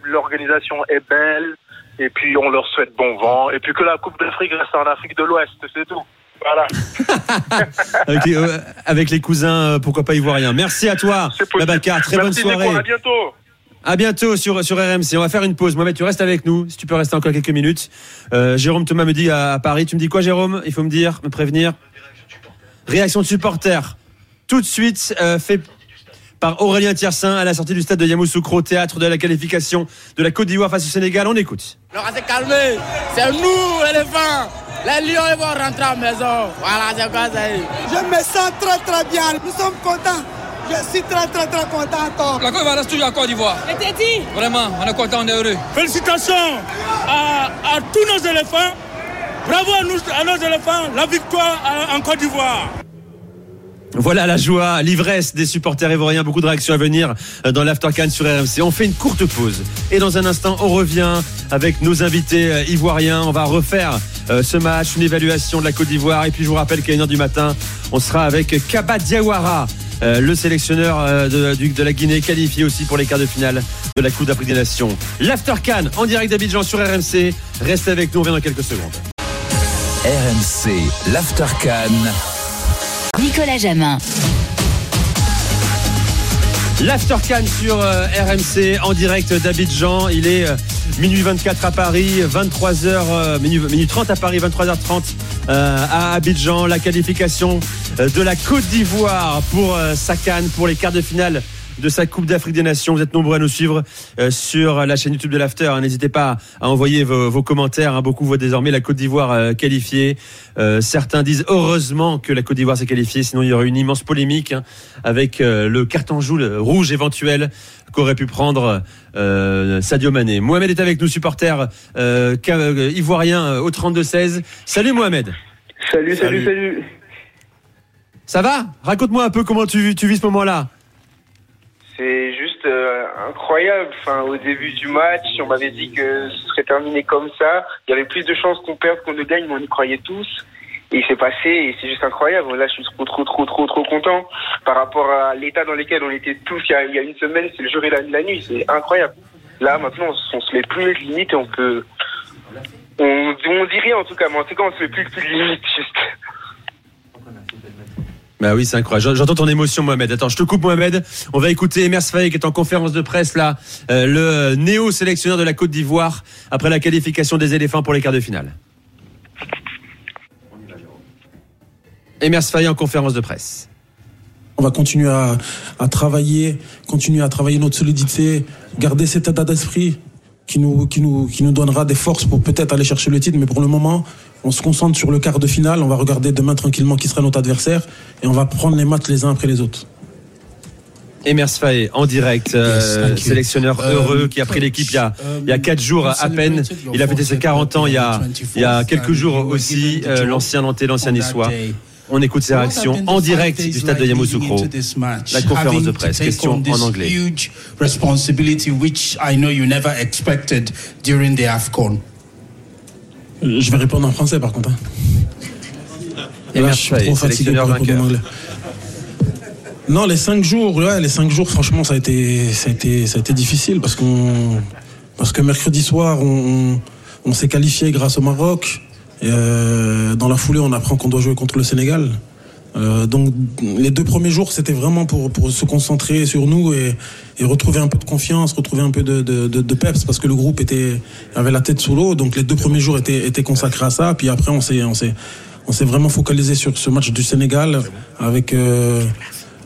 L'organisation est belle, et puis on leur souhaite bon vent, et puis que la Coupe d'Afrique reste en Afrique de l'Ouest, c'est tout. Voilà. [laughs] avec, les, euh, avec les cousins, euh, pourquoi pas ivoiriens. Merci à toi. Babacar. Très bonne soirée. À bientôt. À bientôt sur, sur RMC. On va faire une pause. Mohamed, tu restes avec nous. Si tu peux rester encore quelques minutes. Euh, Jérôme Thomas me dit à, à Paris. Tu me dis quoi, Jérôme? Il faut me dire, me prévenir. Réaction de supporters. Tout de suite, euh, fait par Aurélien Tiersin à la sortie du stade de Yamoussoukro, théâtre de la qualification de la Côte d'Ivoire face au Sénégal. On écoute. Alors, on s'est calmé. C'est nous, éléphants. Les lions, ils vont rentrer à la maison. Voilà, c'est quoi ça. Je me sens très très bien. Nous sommes contents. Je suis très très très content encore. La Côte d'Ivoire reste toujours en Côte d'Ivoire. Vraiment, on est content, on est heureux. Félicitations à, à tous nos éléphants. Bravo à, nous, à nos éléphants. La victoire à- en Côte d'Ivoire. Voilà la joie, l'ivresse des supporters ivoiriens. Beaucoup de réactions à venir euh, dans l'Aftercan sur RMC. On fait une courte pause. Et dans un instant, on revient avec nos invités euh, ivoiriens. On va refaire euh, ce match, une évaluation de la Côte d'Ivoire. Et puis je vous rappelle qu'à 1h du matin, on sera avec Kaba Diawara. le sélectionneur de, la Guinée qualifié aussi pour les quarts de finale de la Coupe d'Afrique des Nations. L'Aftercan en direct d'Abidjan sur RMC. Restez avec nous, on revient dans quelques secondes. RMC, l'Aftercan. Nicolas Jamin. L'Aftercan sur euh, RMC en direct d'Abidjan. Il est euh, minuit 24 à Paris, 23h, euh, minuit, minuit 30 à Paris, 23h30 euh, à Abidjan. La qualification de la Côte d'Ivoire pour sa canne, pour les quarts de finale de sa Coupe d'Afrique des Nations. Vous êtes nombreux à nous suivre euh, sur la chaîne YouTube de l'After. hein. N'hésitez pas à envoyer vos, vos commentaires. hein. Beaucoup voient désormais la Côte d'Ivoire euh, qualifiée. Euh, certains disent heureusement que la Côte d'Ivoire s'est qualifiée, sinon il y aurait une immense polémique hein, avec euh, le carton rouge éventuel qu'aurait pu prendre euh, Sadio Mané. Mohamed est avec nous, supporter euh, ivoirien au 32-16. Salut Mohamed. Salut, salut, salut. Ça va? Raconte-moi un peu comment tu, tu vis ce moment-là. C'est juste euh, incroyable. Enfin, au début du match, on m'avait dit que ce serait terminé comme ça. Il y avait plus de chances qu'on perde qu'on ne gagne, mais on y croyait tous. Et il s'est passé, et c'est juste incroyable. Là, je suis trop, trop, trop, trop, trop content par rapport à l'état dans lequel on était tous il y a, une semaine. C'est le jour et la, nuit. C'est incroyable. Là, maintenant, on, on se met plus de limites et on peut. On, on rien en tout cas, mais en tout cas, on se met plus, plus de limites. Juste. Bah oui, c'est incroyable. J'entends ton émotion, Mohamed. Attends, je te coupe, Mohamed. On va écouter Emers Faye qui est en conférence de presse là, euh, le néo-sélectionneur de la Côte d'Ivoire après la qualification des éléphants pour les quarts de finale. Emers Faye en conférence de presse. On va continuer à, à travailler, continuer à travailler notre solidité, garder cet état d'esprit qui nous, qui, nous, qui nous donnera des forces pour peut-être aller chercher le titre. Mais pour le moment, on se concentre sur le quart de finale. On va regarder demain tranquillement qui sera notre adversaire et on va prendre les matchs les uns après les autres. Emers Faye en direct, euh, Yes, sélectionneur Um, heureux qui a pris l'équipe il y a, il y a quatre jours à peine. Il a fêté ses 40 ans il y a, il y a quelques jours aussi. euh, l'ancien Nantais, l'ancien Niçois. On écoute ses réactions en direct du stade de Yamoussoukro. La conférence de presse. Question en anglais. Huge responsibility which I know you never expected during the AFCON. Je vais répondre en français par contre. hein. Emers Là, je suis trop fatigué pour répondre en anglais. Non, les cinq jours, ouais, les cinq jours, franchement, ça a été, ça a été, ça a été difficile parce qu'on, parce que mercredi soir, on, on s'est qualifié grâce au Maroc. Euh, dans la foulée, on apprend qu'on doit jouer contre le Sénégal. Euh, donc, les deux premiers jours, c'était vraiment pour, pour se concentrer sur nous et, et retrouver un peu de confiance, retrouver un peu de, de, de, de peps parce que le groupe était, avait la tête sous l'eau. Donc, les deux premiers jours étaient, étaient consacrés à ça. Puis après, on s'est, on s'est, on s'est vraiment focalisé sur ce match du Sénégal avec euh,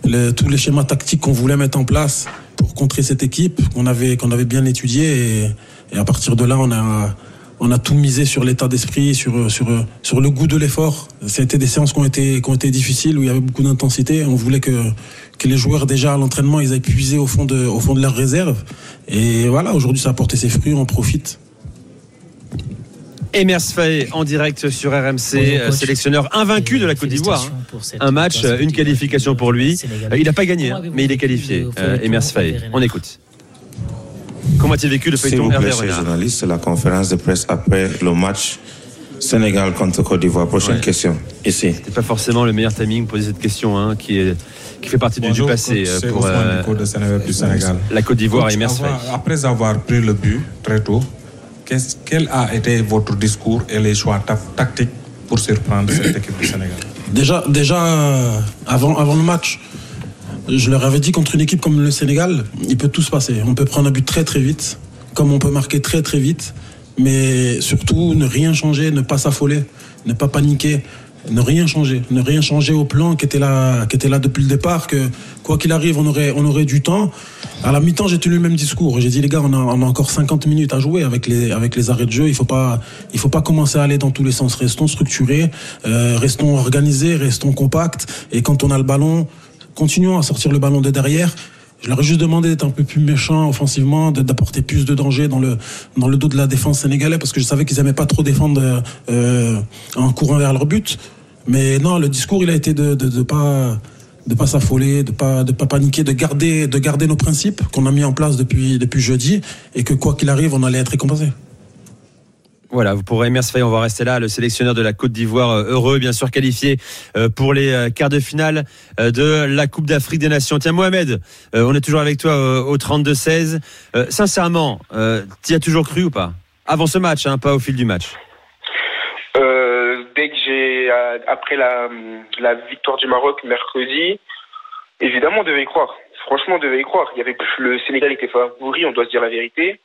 les- tous les schémas tactiques qu'on voulait mettre en place pour contrer cette équipe qu'on avait, qu'on avait bien étudié. Et, et à partir de là, on a, on a tout misé sur l'état d'esprit, sur, sur, sur le goût de l'effort. C'était des séances qui ont, été, qui ont été difficiles, où il y avait beaucoup d'intensité. On voulait que, que les joueurs, déjà à l'entraînement, ils aient puisé au fond de, au fond de leurs réserves. Et voilà, aujourd'hui, ça a porté ses fruits, on profite. Emers Faye en direct sur RMC, sélectionneur invaincu de la Côte d'Ivoire. Un match, une qualification pour lui. Euh, Il n'a pas gagné, hein, mais il est qualifié. Euh, Emers Faye, on écoute. Comment as-tu vécu le feuilleton vous plaît, Hervé journalistes, la conférence de presse après le match Sénégal contre Côte d'Ivoire. Prochaine Ouais. question. Ici. C'est pas forcément le meilleur timing pour poser cette question, hein, qui, est, qui fait partie du, du Bonjour, passé coach, euh, pour euh, Diko de Sénégal du Sénégal. la Côte d'Ivoire et avoir- Après avoir pris le but très tôt, qu'est-ce- quel a été votre discours et les choix ta- tactiques pour surprendre cette équipe du Sénégal? Déjà, déjà euh, avant, avant le match, je leur avais dit contre une équipe comme le Sénégal, il peut tout se passer. On peut prendre un but très très vite, comme on peut marquer très très vite, mais surtout ne rien changer, ne pas s'affoler, ne pas paniquer, ne rien changer, ne rien changer au plan qui était là, qui était là depuis le départ. Que quoi qu'il arrive, on aurait, on aurait du temps. À la mi-temps, j'ai tenu le même discours. J'ai dit les gars, on a, a encore 50 minutes à jouer avec les, avec les arrêts de jeu. Il faut faut pas commencer à aller dans tous les sens. Restons structurés, euh, restons organisés, restons compacts. Et quand on a le ballon, continuons à sortir le ballon de derrière. Je leur ai juste demandé d'être un peu plus méchants offensivement, d'apporter plus de danger dans le, dans le dos de la défense sénégalaise, parce que je savais qu'ils aimaient pas trop défendre euh, en courant vers leur but. Mais non, le discours, il a été de, de, de pas de pas s'affoler, de pas de pas paniquer, de garder de garder nos principes qu'on a mis en place depuis depuis jeudi et que quoi qu'il arrive, on allait être récompensé. Voilà, pour Emers Faye, on va rester là. Le sélectionneur de la Côte d'Ivoire, euh, heureux, bien sûr, qualifié euh, pour les euh, quarts de finale de la Coupe d'Afrique des Nations. Tiens, Mohamed, on est toujours avec toi au 32-16. Euh, sincèrement, t'y as toujours cru ou pas? Avant ce match, hein, pas au fil du match. Dès que j'ai après la, la victoire du Maroc mercredi, évidemment on devait y croire. Franchement, on devait y croire. Il y avait le Sénégal était favori, on doit se dire la vérité,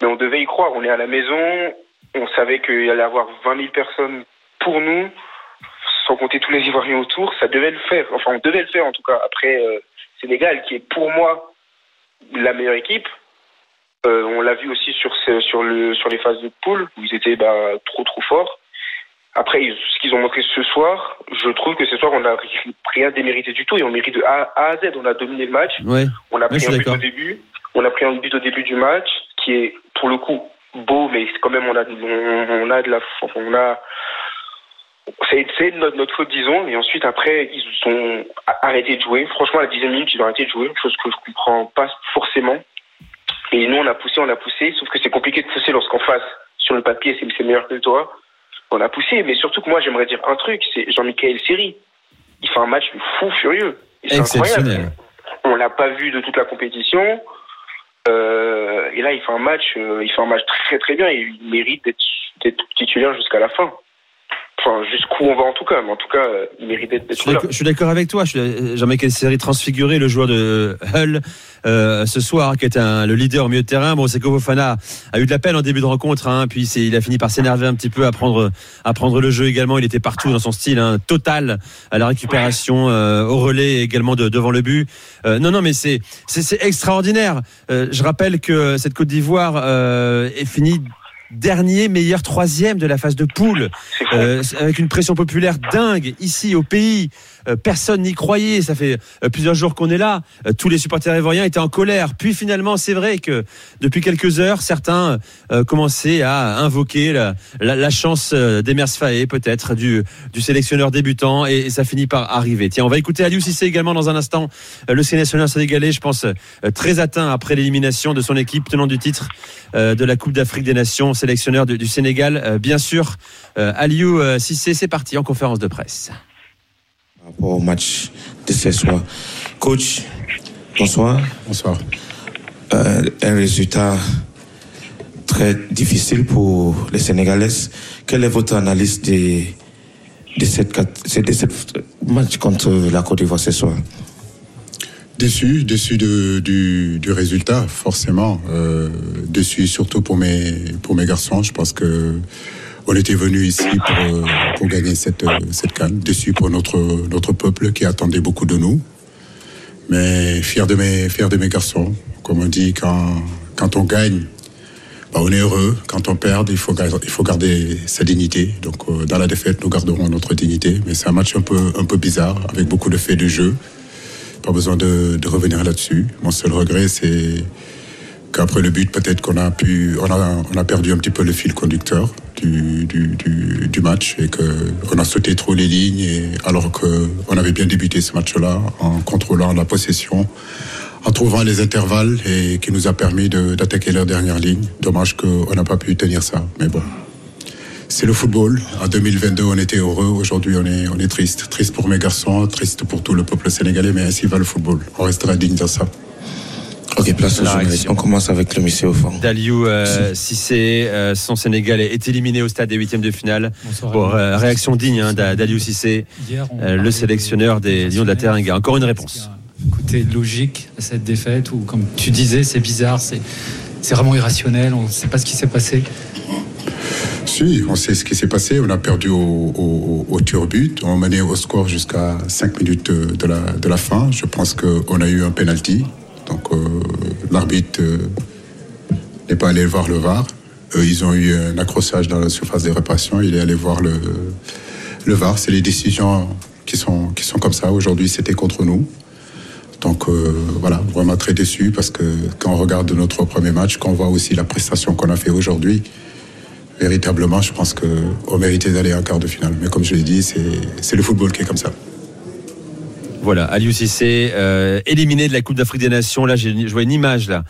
mais on devait y croire. On est à la maison, on savait qu'il allait y avoir 20 000 personnes pour nous, sans compter tous les Ivoiriens autour. Ça devait le faire. Enfin, on devait le faire en tout cas. Après euh, Sénégal, qui est pour moi la meilleure équipe. Euh, on l'a vu aussi sur, ce- sur, le, sur les phases de poule où ils étaient bah, trop trop forts. Après, ce qu'ils ont montré ce soir, je trouve que ce soir, on n'a rien démérité du tout et on mérite de A, à Z. On a dominé le match. Ouais. On a pris un but au début. On a pris un but au début du match, qui est pour le coup beau, mais quand même on a, on, on a de la, on a, c'est c'est notre, notre faute disons. Et ensuite après ils ont arrêté de jouer. Franchement à la dixième minute ils ont arrêté de jouer, chose que je comprends pas forcément. Et nous on a poussé, on a poussé, sauf que c'est compliqué de pousser lorsqu'en face sur le papier c'est c'est meilleur que toi. On a poussé, mais surtout que moi j'aimerais dire un truc, c'est Jean-Michel Seri. Il fait un match fou furieux. C'est incroyable. Exceptionnel. On l'a pas vu de toute la compétition. Euh, et là, il fait un match, euh, il fait un match très très bien et il mérite d'être d'être titulaire jusqu'à la fin. Enfin, jusqu'où on va en tout cas, mais en tout cas, euh, il mérite d'être Je là. je suis d'accord avec toi. Je suis- euh, Jean-Michel Seri transfiguré, le joueur de Hull euh, ce soir, qui est un, le leader au milieu de terrain. Bon, c'est que Fofana a eu de la peine en début de rencontre, hein, puis il a fini par s'énerver un petit peu, à prendre, à prendre le jeu également. Il était partout dans son style, hein, total à la récupération, euh, au relais également de, devant le but. Euh, non, non, mais c'est extraordinaire. Euh, je rappelle que cette Côte d'Ivoire euh, est finie dernier meilleur troisième de la phase de poule. Euh, avec une pression populaire dingue ici au pays personne n'y croyait. Ça fait euh, plusieurs jours qu'on est là. Euh, tous les supporters ivoiriens étaient en colère. Puis finalement c'est vrai que depuis quelques heures certains euh, commençaient à invoquer la, la, la chance euh, d'Emers Faé peut-être du, du sélectionneur débutant. Et, et ça finit par arriver. Tiens on va écouter Aliou Cissé également dans un instant. Euh, le sélectionneur sénégalais je pense euh, très atteint après l'élimination de son équipe tenant du titre euh, de la Coupe d'Afrique des Nations, sélectionneur du, du Sénégal, euh, bien sûr. Euh, Aliou euh, Cissé, c'est parti en conférence de presse. Par rapport au match de ce soir. Coach, bonsoir. Bonsoir. Euh, un résultat très difficile pour les Sénégalaises. Quelle est votre analyse de, de, cette, cat- de cette match contre la Côte d'Ivoire ce soir? Déçu, déçu de- du, du résultat, forcément. Euh, déçu surtout pour mes, pour mes garçons. Je pense que on était venu ici pour, euh, pour gagner cette, euh, cette canne. Déçu pour notre, notre peuple qui attendait beaucoup de nous. Mais fier de mes, fier de mes garçons. Comme on dit, quand, quand on gagne, bah, on est heureux. Quand on perd, il faut, il faut garder sa dignité. Donc, euh, dans la défaite, nous garderons notre dignité. Mais c'est un match un peu, un peu bizarre, avec beaucoup de faits de jeu. Pas besoin de revenir là-dessus. Mon seul regret, c'est qu'après le but, peut-être qu'on a pu, perdu un petit peu le fil conducteur du, match et qu'on a sauté trop les lignes, et, alors qu'on avait bien débuté ce match-là en contrôlant la possession, en trouvant les intervalles et qui nous a permis d'attaquer leur dernière ligne. Dommage qu'on n'a pas pu tenir ça, mais bon. C'est le football. En 2022, on était heureux. Aujourd'hui, on est, on est triste. Triste pour mes garçons, triste pour tout le peuple sénégalais, mais ainsi va le football. On restera digne de ça. Ok, place aux. On commence avec le monsieur au fond. Daliou euh, Cissé, euh, son Sénégal est éliminé au stade des huitièmes de finale. Bonsoir, Bon, euh, réaction digne hein, d'A- d'Aliou euh, le sélectionneur des Lions de la Teranga. Encore une réponse. côté logique à cette défaite ou comme tu disais c'est bizarre c'est c'est vraiment irrationnel on ne sait pas ce qui s'est passé? Si, on sait ce qui s'est passé. On a perdu au, au, au tir but. On menait au score jusqu'à 5 minutes de, de la, de la fin. Je pense qu'on a eu un penalty. Donc euh, l'arbitre euh, n'est pas allé voir le VAR. Eux, ils ont eu un accrochage dans la surface de réparation. Il est allé voir le, le VAR. C'est les décisions qui sont, qui sont comme ça. Aujourd'hui, c'était contre nous. Donc euh, voilà, vraiment très déçu parce que quand on regarde notre premier match, quand on voit aussi la prestation qu'on a fait aujourd'hui, véritablement, je pense qu'on méritait d'aller en quart de finale. Mais comme je l'ai dit, c'est le football qui est comme ça. Voilà, Aliou Cissé, euh, éliminé de la Coupe d'Afrique des Nations. Là, je vois une image là.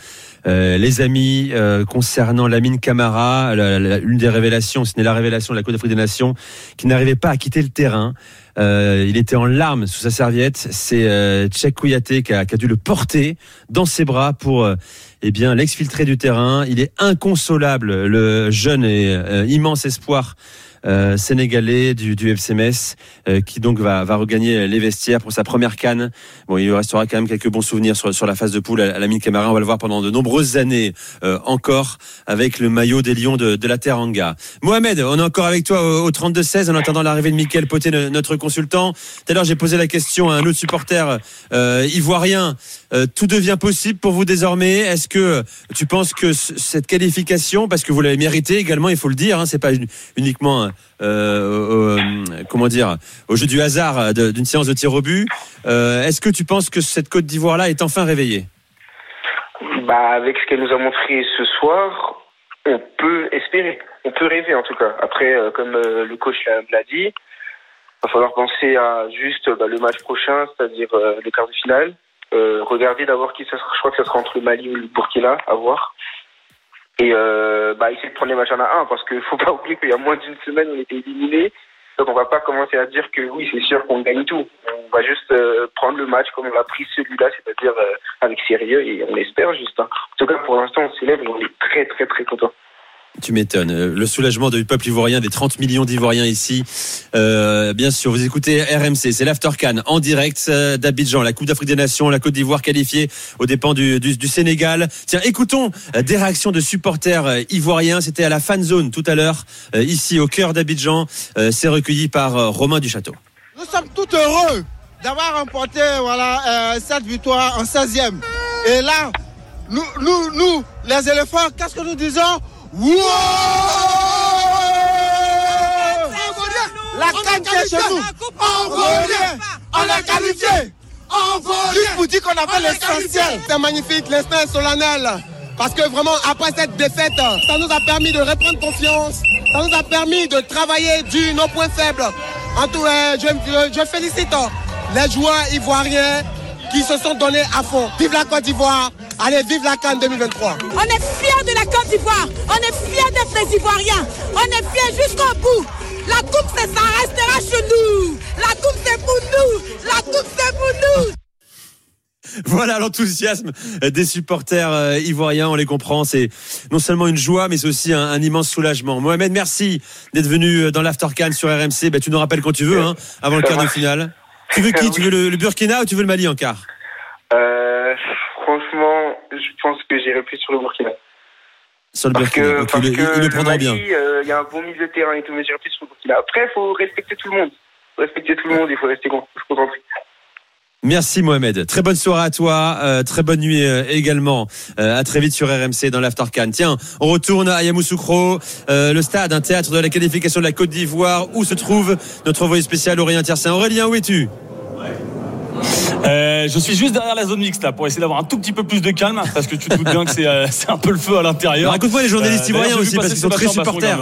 Euh, les amis, euh, concernant Lamine Camara, la- la- une des révélations, ce n'est la révélation de la Coupe d'Afrique des Nations, qui n'arrivait pas à quitter le terrain. Euh, il était en larmes sous sa serviette. C'est euh, Kouyaté qui a, qui a dû le porter dans ses bras pour euh, eh bien l'exfiltrer du terrain. Il est inconsolable, le jeune et euh, immense espoir euh, sénégalais du, du euh, qui donc va, va regagner les vestiaires pour sa première canne. Bon, il restera quand même quelques bons souvenirs sur, sur la phase de poule à, la mine Camara. On va le voir pendant de nombreuses années euh, encore avec le maillot des Lions de, de la Teranga. Mohamed, on est encore avec toi au, au 32-16 en attendant l'arrivée de Mickaël Poté, no- notre consultant. Tout à l'heure, j'ai posé la question à un autre supporter euh, ivoirien. Euh, tout devient possible pour vous désormais. Est-ce que tu penses que cette qualification, parce que vous l'avez mérité également, il faut le dire, hein, c'est pas uniquement euh, euh, comment dire au jeu du hasard euh, d'une séance de tir au but. Euh, Est-ce que tu penses que cette Côte d'Ivoire là est enfin réveillée? Bah, avec ce qu'elle nous a montré ce soir, on peut espérer. On peut rêver, en tout cas. Après, euh, comme euh, le coach l'a dit, va falloir penser à juste bah, le match prochain, c'est-à-dire euh, le quart de finale. Euh, regarder d'abord qui ça sera. Je crois que ça sera entre le Mali ou le Burkina, à voir. Et euh, bah, essayer de prendre les matchs en à un, parce qu'il [laughs] faut pas oublier qu'il y a moins d'une semaine, on était éliminés. Donc on va pas commencer à dire que oui, c'est sûr qu'on gagne tout. On va juste euh, prendre le match comme on l'a pris celui-là, c'est-à-dire euh, avec sérieux, et on espère juste. hein. En tout cas, pour l'instant, on s'élève et on est très très très content. Tu m'étonnes. Euh, Le soulagement du peuple ivoirien, des 30 millions d'Ivoiriens ici. Euh, bien sûr, vous écoutez RMC, c'est l'Aftercan en direct euh, d'Abidjan, la Coupe d'Afrique des Nations, la Côte d'Ivoire qualifiée aux dépens du, Sénégal. Tiens, écoutons des réactions de supporters ivoiriens. C'était à la fan zone tout à l'heure, ici au cœur d'Abidjan. C'est recueilli par Romain Duchâteau. Nous sommes tout heureux d'avoir remporté cette victoire en 16e. Et là, nous, nous, les éléphants, qu'est-ce que nous disons? La canne chez nous. On revient. On est qualifié. Juste pour dire qu'on a fait l'essentiel. C'est magnifique, l'instant est solennel. Parce que vraiment, après cette défaite, ça nous a permis de reprendre confiance. Ça nous a permis de travailler du nos points faibles. En tout cas, je, je- je félicite les joueurs ivoiriens qui se sont donnés à fond. Vive la Côte d'Ivoire. Allez, vive la Cannes 2023. On est fiers de la Côte d'Ivoire. On est fiers d'être des Ivoiriens. On est fiers jusqu'au bout. La coupe, c'est ça restera chez nous. La coupe, c'est pour nous. La coupe, c'est pour nous. Voilà l'enthousiasme des supporters euh, ivoiriens, on les comprend. C'est non seulement une joie, mais c'est aussi un, un immense soulagement. Mohamed, merci d'être venu euh, dans l'Aftercan sur RMC. Ben, tu nous rappelles quand tu veux, hein, avant le quart de finale. Tu veux qui? Tu veux le, le Burkina ou tu veux le Mali en quart Euh, je pense que j'irai plus sur le Burkina. Sur le Parce Burkina. que, parce il, le- que il le prendra Mali, bien. euh, Il y a un bon milieu de terrain et tout, mais j'irai plus sur le Burkina. Après, il faut respecter tout le monde. Faut respecter tout le monde, il faut rester con- se concentrer. Merci Mohamed. Très bonne soirée à toi. Euh, très bonne nuit euh, également. Euh, à très vite sur RMC dans l'After Can. Tiens, on retourne à Yamoussoukro, euh, le stade, un théâtre de la qualification de la Côte d'Ivoire, où se trouve notre envoyé spécial Aurélien Tiersin. Aurélien, où es-tu? Euh, je suis juste derrière la zone mixte là pour essayer d'avoir un tout petit peu plus de calme parce que tu te doutes bien que c'est euh, [laughs] c'est un peu le feu à l'intérieur. Raconte-moi les journalistes Euh, ivoiriens aussi, parce qu'ils sont très supporters.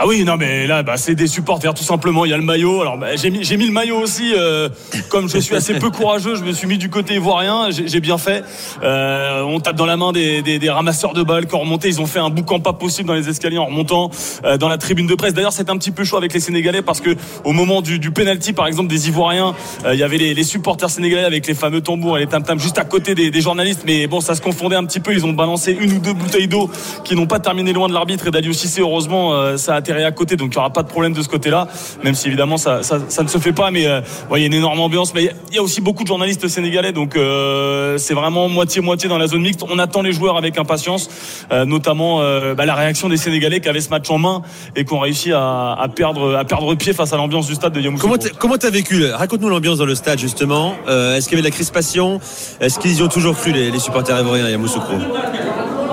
Ah oui, non, mais là, bah, c'est des supporters, tout simplement. Il y a le maillot. Alors, bah, j'ai mis, mis le maillot aussi. euh, comme je suis assez peu courageux, je me suis mis du côté ivoirien. J'ai bien fait. Euh, on tape dans la main des, des- des ramasseurs de balles qui ont remonté. Ils ont fait un boucan pas possible dans les escaliers en remontant euh, dans la tribune de presse. D'ailleurs, c'est un petit peu chaud avec les Sénégalais parce que au moment du, du penalty, par exemple, des Ivoiriens, euh, il y avait les, les supporters sénégalais avec les fameux tambours et les tam-tams juste à côté des, des journalistes. Mais bon, ça se confondait un petit peu. Ils ont balancé une ou deux bouteilles d'eau qui n'ont pas terminé loin de l'arbitre et d'Aliou. Heureusement, euh, ça a à côté, donc il n'y aura pas de problème de ce côté-là. Même si évidemment ça, ne se fait pas, mais il y a une énorme ambiance. Mais il y a- aussi beaucoup de journalistes sénégalais, donc euh, c'est vraiment moitié-moitié dans la zone mixte. On attend les joueurs avec impatience, euh, notamment euh, bah, la réaction des Sénégalais qui avaient ce match en main et qui ont réussi à, perdre pied face à l'ambiance du stade de Yamoussoukro. Comment t'as- vécu Raconte-nous l'ambiance dans le stade justement. Est-ce qu'il y avait de la crispation? Est-ce qu'ils y ont toujours cru les, les supporters ivoiriens à Yamoussoukro?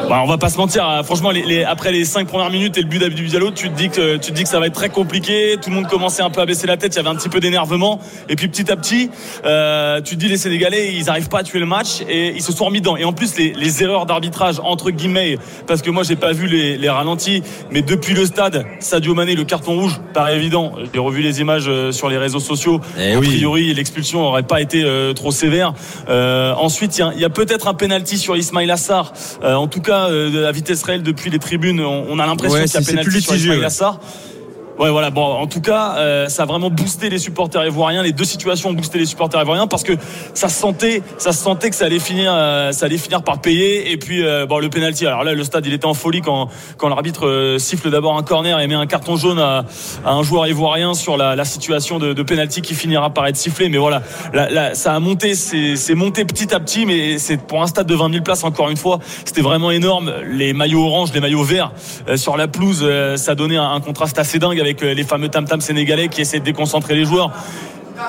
Bah, on va pas se mentir. hein. Franchement, les, les- après les cinq premières minutes et le but d'Abdou Diallo, tu te dis que tu te dis que ça va être très compliqué. Tout le monde commençait un peu à baisser la tête. Il y avait un petit peu d'énervement. Et puis petit à petit, euh, tu te dis les Sénégalais, ils arrivent pas à tuer le match et ils se sont remis dedans. Et en plus, les, les erreurs d'arbitrage entre guillemets, parce que moi j'ai pas vu les, les ralentis, mais depuis le stade, Sadio Mané, le carton rouge, paraît évident. J'ai revu les images euh, sur les réseaux sociaux. Eh a oui. priori, l'expulsion aurait pas été euh, trop sévère. Euh, ensuite, il y a, il y a peut-être un penalty sur Ismail Assar. Euh, en tout cas, euh, de la vitesse réelle depuis les tribunes, on, a l'impression Ouais, qu'il y a plus sur Ismail. Assar. Ouais, voilà. Bon, en tout cas, euh, ça a vraiment boosté les supporters ivoiriens. Les deux situations ont boosté les supporters ivoiriens parce que ça se sentait, ça se sentait que ça allait finir, euh, ça allait finir par payer. Et puis, euh, bon, le penalty. Alors là, le stade, il était en folie quand quand l'arbitre euh, siffle d'abord un corner et met un carton jaune à, à un joueur ivoirien sur la, la situation de, de penalty qui finira par être sifflé. Mais voilà, là, là, ça a monté, c'est monté petit à petit, mais c'est pour un stade de 20 000 places encore une fois, c'était vraiment énorme. Les maillots orange, les maillots verts euh, sur la pelouse, euh, ça donnait un contraste assez dingue avec euh, les fameux tam tam sénégalais qui essaient de déconcentrer les joueurs.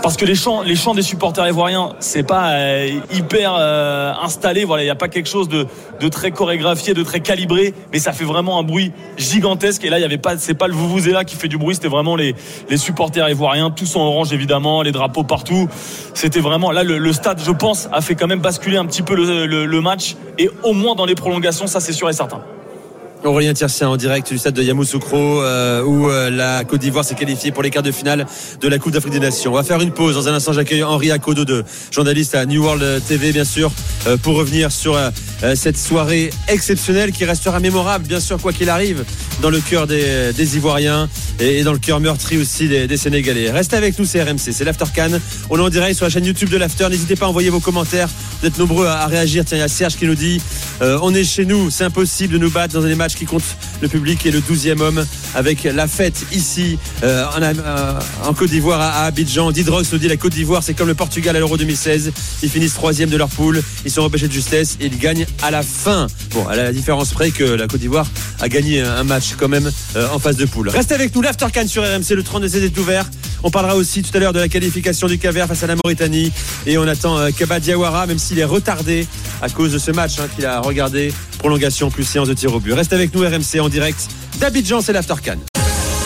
Parce que les chants, les chants des supporters ivoiriens, c'est pas euh, hyper euh, installé. Voilà, il n'y a pas quelque chose de, très chorégraphié, de très calibré, mais ça fait vraiment un bruit gigantesque. Et là, il y avait pas, c'est pas le vuvuzela qui fait du bruit, c'était vraiment les, les supporters ivoiriens, tous en orange évidemment, les drapeaux partout. C'était vraiment là le, stade, je pense, a fait quand même basculer un petit peu le- le match et au moins dans les prolongations, ça c'est sûr et certain. Aurélien Tiercien en direct du stade de Yamoussoukro euh, où euh, la Côte d'Ivoire s'est qualifiée pour les quarts de finale de la Coupe d'Afrique des Nations. On va faire une pause. Dans un instant, j'accueille Henri Akodo, de journaliste à New World TV, bien sûr, euh, pour revenir sur cette soirée exceptionnelle qui restera mémorable, bien sûr, quoi qu'il arrive, dans le cœur des, Ivoiriens et, dans le cœur meurtri aussi des, Sénégalais. Restez avec nous, c'est RMC, c'est l'After Can. On est en direct sur la chaîne YouTube de l'After. N'hésitez pas à envoyer vos commentaires. Vous êtes nombreux à, réagir. Tiens, il y a Serge qui nous dit On est chez nous, c'est impossible de nous battre dans des qui comptent le public et le 12e homme avec la fête ici euh, en, euh, en Côte d'Ivoire à, Abidjan. Didrox nous dit la Côte d'Ivoire, c'est comme le Portugal à l'Euro 2016. Ils finissent troisième de leur poule. Ils sont repêchés de justesse et ils gagnent à la fin. Bon, à la différence près que la Côte d'Ivoire a gagné un match quand même euh, en phase de poule. Restez avec nous, l'After Can sur RMC, le 32 16 est ouvert. On parlera aussi tout à l'heure de la qualification du Caver face à la Mauritanie. Et on attend Kaba Diawara, même s'il est retardé à cause de ce match hein, qu'il a regardé. Prolongation plus séance de tir au but. Reste avec nous RMC en direct d'Abidjan, c'est l'After Can.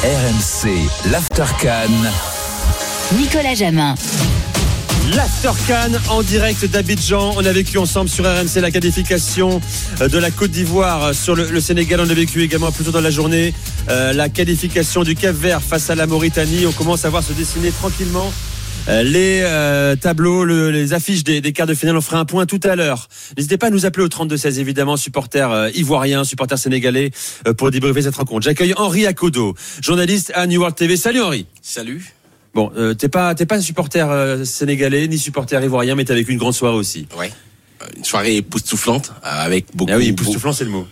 RMC, l'After Can. Nicolas Jamin. L'After Can en direct d'Abidjan. On a vécu ensemble sur RMC la qualification euh, de la Côte d'Ivoire sur le, le Sénégal. On a vécu également plus tôt dans la journée euh, la qualification du Cap Vert face à la Mauritanie. On commence à voir se dessiner tranquillement euh, les euh, tableaux, le- les affiches des, des quarts de finale. On fera un point tout à l'heure. N'hésitez pas à nous appeler au 32-16, évidemment, supporters euh, ivoiriens, supporters sénégalais, euh, pour débriefer cette rencontre. J'accueille Henri Akodo, journaliste à New World TV. Salut Henri. Salut. Bon, euh, t'es pas, t'es pas supporter euh, sénégalais ni supporter ivoirien, mais t'as vécu une grande soirée aussi. Ouais. Euh, Une soirée époustouflante euh, avec beaucoup. Ah oui, époustouflant, c'est le mot.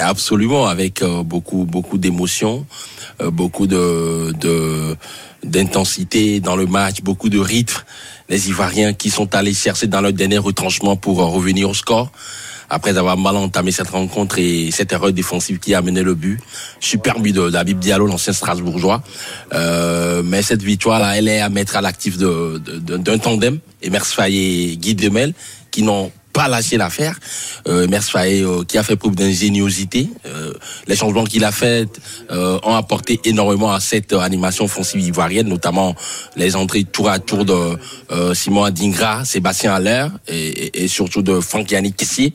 Absolument, avec euh, beaucoup beaucoup d'émotions, euh, beaucoup de de d'intensité dans le match, beaucoup de rythme. Les Ivoiriens qui sont allés chercher dans leur dernier retranchement pour euh, revenir au score, après avoir mal entamé cette rencontre et cette erreur défensive qui a amené le but. Super but de David Diallo, l'ancien Strasbourgeois. Euh, mais cette victoire-là, elle est à mettre à l'actif de- de- d'un tandem, Emers Faye et Guy Demel, qui n'ont pas lâché l'affaire. Euh, Emers Faye, euh, qui a fait preuve d'ingéniosité. Euh, les changements qu'il a faits euh, ont apporté énormément à cette animation offensive ivoirienne, notamment les entrées tour à tour de euh, Simon Adingra, Sébastien Haller et, et- et surtout de Franck Yannick Kessier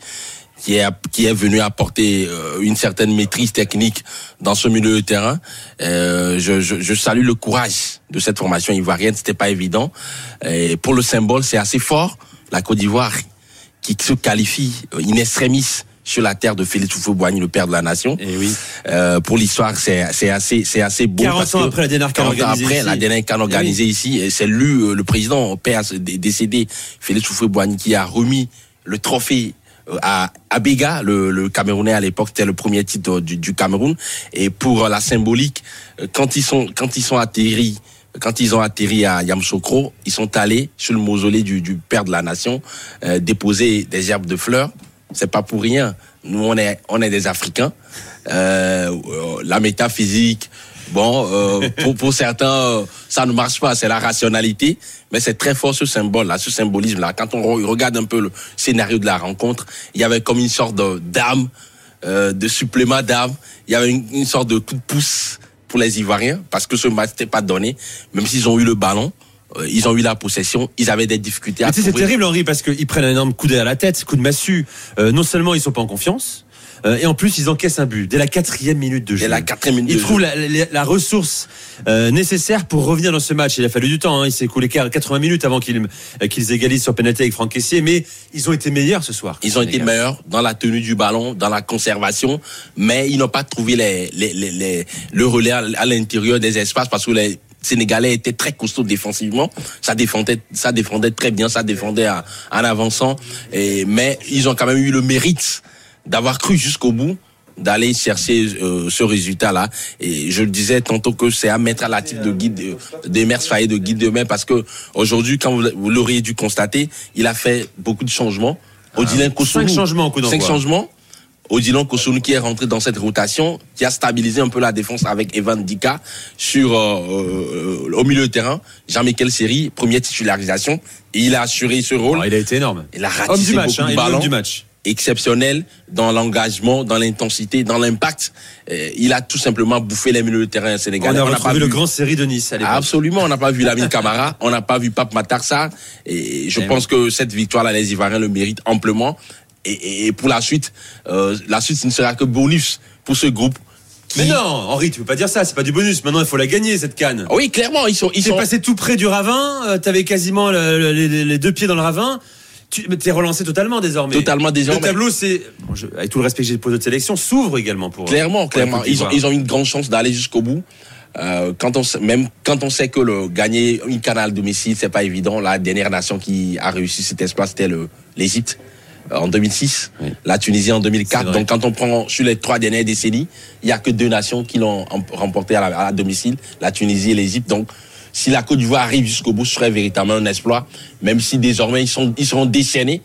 qui est qui est venu apporter euh, une certaine maîtrise technique dans ce milieu de terrain. Euh, je, je, je salue le courage de cette formation ivoirienne. C'était pas évident. Et pour le symbole, c'est assez fort. La Côte d'Ivoire qui se qualifie euh, in extremis sur la terre de Félix Houphouët-Boigny, le père de la nation. Et oui. Euh, pour l'histoire, c'est c'est assez c'est assez beau. 40 parce ans que après la dernière CAN 40 ans organisée après ici. la dernière CAN Eh oui. organisée ici, c'est lui, euh, le président, père dé- décédé, Félix Houphouët-Boigny, qui a remis le trophée à Abega, le, le Camerounais à l'époque, c'était le premier titre du, du Cameroun. Et pour la symbolique, quand ils sont quand ils sont atterris, quand ils ont atterri à Yamsoukro, ils sont allés sur le mausolée du, du père de la nation euh, déposer des herbes de fleurs. C'est pas pour rien. Nous on est on est des Africains. Euh, euh, la métaphysique, bon, euh, pour, pour certains, euh, ça ne marche pas, c'est la rationalité, mais c'est très fort ce symbole-là, ce symbolisme-là. Quand on re- regarde un peu le scénario de la rencontre, il y avait comme une sorte d'âme, euh, de supplément d'âme, il y avait une sorte de coup de pouce pour les Ivoiriens, parce que ce match n'était pas donné, même s'ils ont eu le ballon. euh, Ils ont eu la possession, ils avaient des difficultés à c'est terrible, Henri, parce qu'ils prennent un énorme coup derrière la tête, coup de massue. Euh, non seulement ils sont pas en confiance, et en plus ils encaissent un but dès la quatrième minute de jeu. Dès la quatrième minute Ils trouvent la, la- la ressource euh, nécessaire pour revenir dans ce match. Il a fallu du temps. Hein. Il s'est écoulé 80 minutes avant qu'ils euh, qu'ils égalisent sur pénalité avec Franck Caissier, mais ils ont été meilleurs ce soir. Ils ont été meilleurs dans la tenue du ballon, dans la conservation, mais ils n'ont pas trouvé les, les, les, les- le relais à à l'intérieur des espaces parce que les Sénégalais étaient très costauds défensivement. Ça défendait, ça défendait très bien, ça défendait en, en avançant. Et, mais ils ont quand même eu le mérite d'avoir cru jusqu'au bout d'aller chercher euh, ce résultat-là. Et je le disais tantôt que c'est à mettre à la type de guide de- d'Emers Faye, de guide de main, parce que aujourd'hui, quand vous, l'auriez dû constater, il a fait beaucoup de changements. Odilon Ah, Cinq changements au coup. Cinq changements. Odilon Kosunu qui est rentré dans cette rotation, qui a stabilisé un peu la défense avec Evan Dika sur euh, euh, au milieu de terrain. Jean-Michel Seri, première titularisation, et il a assuré ce rôle. il a été énorme. Il a Homme ratissé du match, beaucoup hein, de du match. Exceptionnel dans l'engagement, dans l'intensité, dans l'impact. Euh, il a tout simplement bouffé les milieux de terrain On sénégalais. a n'a pas le vu- grand série de Nice à. Absolument, on n'a pas vu Lamine Camara, [laughs] on n'a pas vu Pape Matarsa, et je pense que cette victoire-là, les Ivoiriens le méritent amplement. Et, pour la suite, euh, la suite, ce ne sera que bonus pour ce groupe. Mais non, Henri, tu peux pas dire ça, c'est pas du bonus. Maintenant, il faut la gagner, cette canne. Oui, clairement, ils sont. Ils sont... passé tout près du ravin, euh, t'avais quasiment le- le- les, les deux pieds dans le ravin. Tu mais t'es relancé totalement désormais. Totalement désormais. Le tableau, c'est, bon, avec tout le respect que j'ai pour d'autres sélections, s'ouvre également pour. Clairement, pour clairement. Ils ont, ils ont une grande chance d'aller jusqu'au bout. Euh, quand on sait- même quand on sait que le gagner une canne à domicile c'est pas évident. La dernière nation qui a réussi cet exploit c'était l'Égypte euh, en 2006, la Tunisie en 2004. Donc quand on prend sur les trois dernières décennies, il y a que deux nations qui l'ont em- remporté à la, à la domicile, la Tunisie et l'Égypte. Donc si la Côte d'Ivoire arrive jusqu'au bout, ce serait véritablement un exploit. Même si désormais ils sont ils seront euh,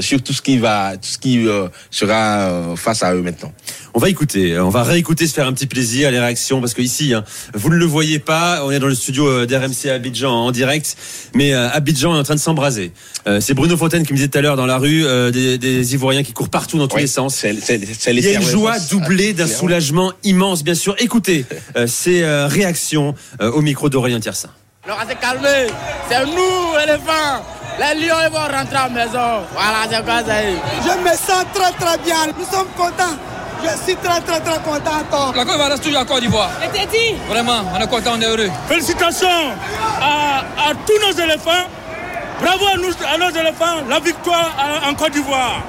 sur tout ce qui va tout ce qui euh, sera euh, face à eux maintenant. On va écouter, euh, on va réécouter, se faire un petit plaisir, les réactions, parce que ici, hein, vous ne le voyez pas, on est dans le studio euh, d'RMC à Abidjan en direct, mais euh, Abidjan est en train de s'embraser. Euh, c'est Bruno Fontaine qui me disait tout à l'heure dans la rue, euh, des, des Ivoiriens qui courent partout dans tous les sens. c'est Il y a une joie doublée d'un soulagement immense, bien sûr. Écoutez euh, ces euh, réactions euh, au micro d'Aurélien Tiersin. Alors, à se calmer. C'est nous, éléphants. Les lions, ils vont rentrer à la maison. Voilà, c'est quoi ça y est. Je me sens très très bien. Nous sommes contents. Je suis très très très content encore. La Côte d'Ivoire reste toujours en Côte d'Ivoire. Je t'ai dit. Vraiment, on est content, on est heureux. Félicitations à, à tous nos éléphants. Bravo à, nous, à nos éléphants. La victoire à- en Côte d'Ivoire.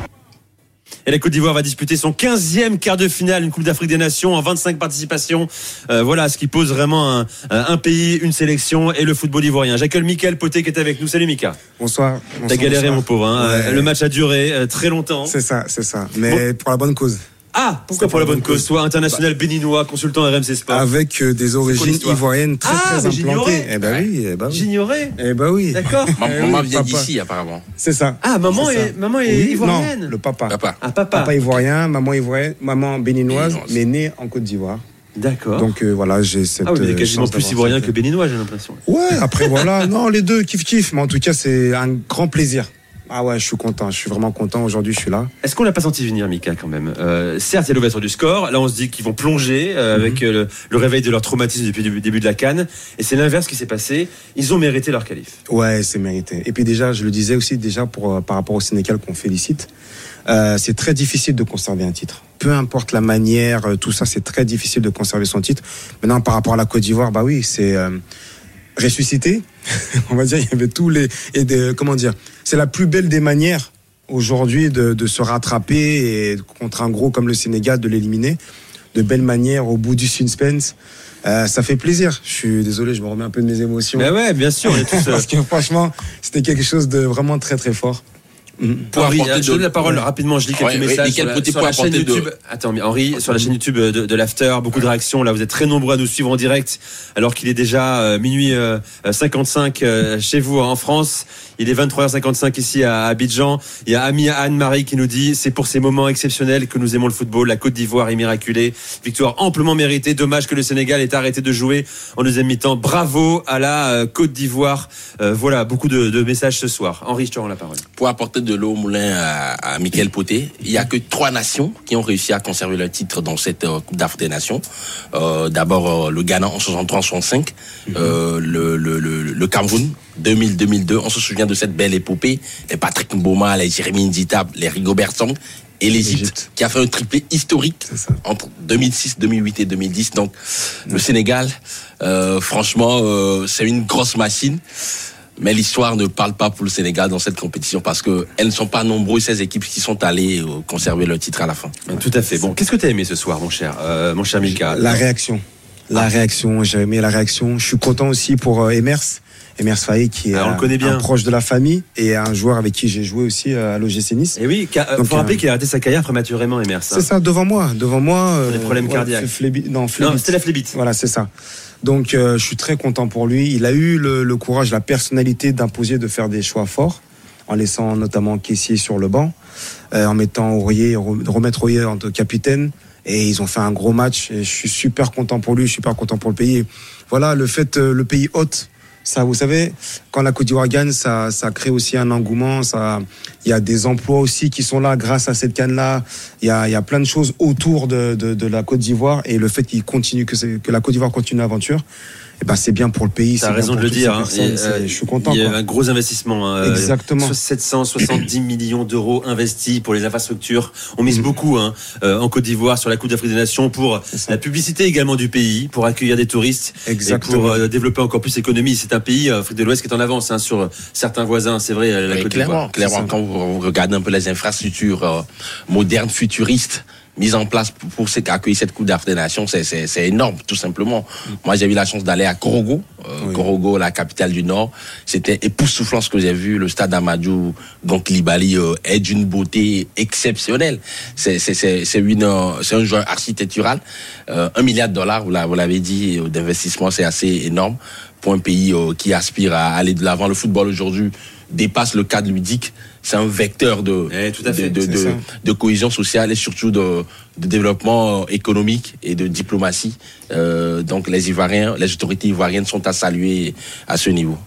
Et la Côte d'Ivoire va disputer son 15e quart de finale, une Coupe d'Afrique des Nations en 25 participations. Euh, voilà ce qui pose vraiment un, un pays, une sélection et le football ivoirien. J'accueille Mickaël Poté qui est avec nous. Salut Mika. Bonsoir. T'as galéré bonsoir. mon pauvre. hein. Ouais. Le match a duré euh, très longtemps. C'est ça, c'est ça. Mais pour la bonne cause. Ah, pourquoi pour la bonne cause Toi, international béninois, consultant RMC Sport. Avec euh, des origines ivoiriennes très Ah, très implantées. Eh ben oui, eh ben oui. J'ignorais. Eh ben oui. D'accord. [laughs] Eh Maman vient d'ici, apparemment. C'est ça. Ah, maman est, ça. maman est Oui, ivoirienne. Non, le papa. Papa. Ah, papa. Papa ivoirien, maman ivoirienne, maman béninoise, mais née en Côte d'Ivoire. D'accord. Donc euh, voilà, j'ai cette. Ah oui, mais euh, quasiment plus ivoirien cette- que béninois, j'ai l'impression. Ouais, après voilà, non, les deux kiff kiff, mais en tout cas c'est un grand plaisir. Ah ouais, je suis content, je suis vraiment content. Aujourd'hui, je suis là. Est-ce qu'on l'a pas senti venir, Mika, quand même? Euh, Certes, il y a l'ouverture du score. Là, on se dit qu'ils vont plonger euh, Mhm. avec euh, le, le réveil de leur traumatisme depuis le début de la canne. Et c'est l'inverse qui s'est passé. Ils ont mérité leur qualif. Ouais, c'est mérité. Et puis déjà, je le disais aussi déjà pour par rapport au Sénégal qu'on félicite, euh, c'est très difficile de conserver un titre. Peu importe la manière, tout ça, c'est très difficile de conserver son titre. Maintenant, par rapport à la Côte d'Ivoire, bah oui, c'est ressuscité. [laughs] On va dire, il y avait tous les et de comment dire, c'est la plus belle des manières aujourd'hui de, de se rattraper et contre un gros comme le Sénégal de l'éliminer de belle manière au bout du suspense. Euh, ça fait plaisir. Je suis désolé, je me remets un peu de mes émotions. Mais ouais, bien sûr, [laughs] euh, Parce que franchement, c'était quelque chose de vraiment très très fort. Pour Henri, apporter je de- donne la parole Ouais. rapidement. Je lis quelques Ouais, ouais, messages lesquels sur la, petits sur pour la chaîne apporter de- YouTube. Attends, mais Henri, sur la chaîne YouTube de, de l'After, beaucoup de réactions. Là, vous êtes très nombreux à nous suivre en direct, alors qu'il est déjà euh, minuit euh, euh, 55 euh, chez vous en France. Il est 23h55 ici à Abidjan. Il y a Ami Anne-Marie qui nous dit c'est pour ces moments exceptionnels que nous aimons le football. La Côte d'Ivoire est miraculée. Victoire amplement méritée. Dommage que le Sénégal ait arrêté de jouer en deuxième mi-temps. Bravo à la Côte d'Ivoire. Euh, voilà, beaucoup de, de messages ce soir. Henri, je te rends la parole. Pour apporter de l'eau au moulin à, à Michael Poté, il y a que trois nations qui ont réussi à conserver leur titre dans cette euh, Coupe d'Afrique des Nations. Euh, D'abord euh, le Ghana en 63-65, euh, le, le, le, le Cameroun 2000-2002. On se souvient de cette belle épopée. Les Patrick Mboma, les Jérémy Ndita, les Rigobert Song et l'Égypte qui a fait un triplé historique entre 2006, 2008 et 2010. Donc le Sénégal, euh, franchement, euh, c'est une grosse machine. Mais l'histoire ne parle pas pour le Sénégal dans cette compétition parce que elles ne sont pas nombreuses ces équipes qui sont allées euh, conserver leur titre à la fin. Tout à fait. Bon, qu'est-ce que tu as aimé ce soir, mon cher, euh, mon cher Mika? La réaction. La réaction, j'ai aimé la réaction. Je suis content aussi pour euh, Emers. Emers Faye qui est Ah, on le connaît bien. un proche de la famille et un joueur avec qui j'ai joué aussi euh, à l'OGC Nice. Et oui, il Donc, faut rappeler euh, qu'il a arrêté sa carrière prématurément, Emers. hein. C'est ça, devant moi. Devant moi. euh, Des problèmes cardiaques. phlébi- non. Non, c'était la phlébite. Voilà, c'est ça. Donc, euh, je suis très content pour lui. Il a eu le, le courage, la personnalité d'imposer, de faire des choix forts, en laissant notamment Caissier sur le banc, euh, en mettant Aurier, remettre Aurier en capitaine. Et ils ont fait un gros match. Et je suis super content pour lui, super content pour le pays. Voilà, le fait, euh, le pays hôte, ça, vous savez, quand la Côte d'Ivoire gagne, ça, ça crée aussi un engouement. Ça, il y a des emplois aussi qui sont là grâce à cette canne-là. Il y a, y a plein de choses autour de, de, de la Côte d'Ivoire et le fait qu'il continue, que, que la Côte d'Ivoire continue l'aventure, eh ben c'est bien pour le pays. T'as c'est bien raison de le dire. hein. Et, euh, je suis content. Il y a quoi. un gros investissement. hein. Euh, Exactement. 770 [coughs] millions d'euros investis pour les infrastructures. On Mm. mise beaucoup hein, euh, en Côte d'Ivoire sur la Coupe d'Afrique des Nations pour la publicité également du pays, pour accueillir des touristes Exactement. et pour euh, développer encore plus l'économie. C'est un pays, euh, Afrique de l'Ouest, qui est en avance hein, sur certains voisins. C'est vrai, la Mais Côte clairement, d'Ivoire. clairement, quand vous regardez un peu les infrastructures euh, modernes, futuristes, mises en place pour, pour accueillir cette Coupe d'Afrique des Nations, c'est- c'est c'est énorme, tout simplement. Moi, j'ai eu la chance d'aller à Korogo, euh, Korogo, la capitale du Nord. C'était époustouflant ce que j'ai vu. Le stade Amadou, donc Libali, euh, est d'une beauté exceptionnelle. C'est c'est- c'est- c'est une, euh, c'est un joueur architectural. Euh, un milliard de dollars, vous l'a- vous l'avez dit, euh, d'investissement, c'est assez énorme pour un pays qui aspire à aller de l'avant. Le football aujourd'hui dépasse le cadre ludique. C'est un vecteur de, tout à fait, de, de, de- cohésion sociale et surtout de, de développement euh, économique et de diplomatie. Euh, donc les Ivoiriens, les autorités ivoiriennes sont à saluer à ce niveau.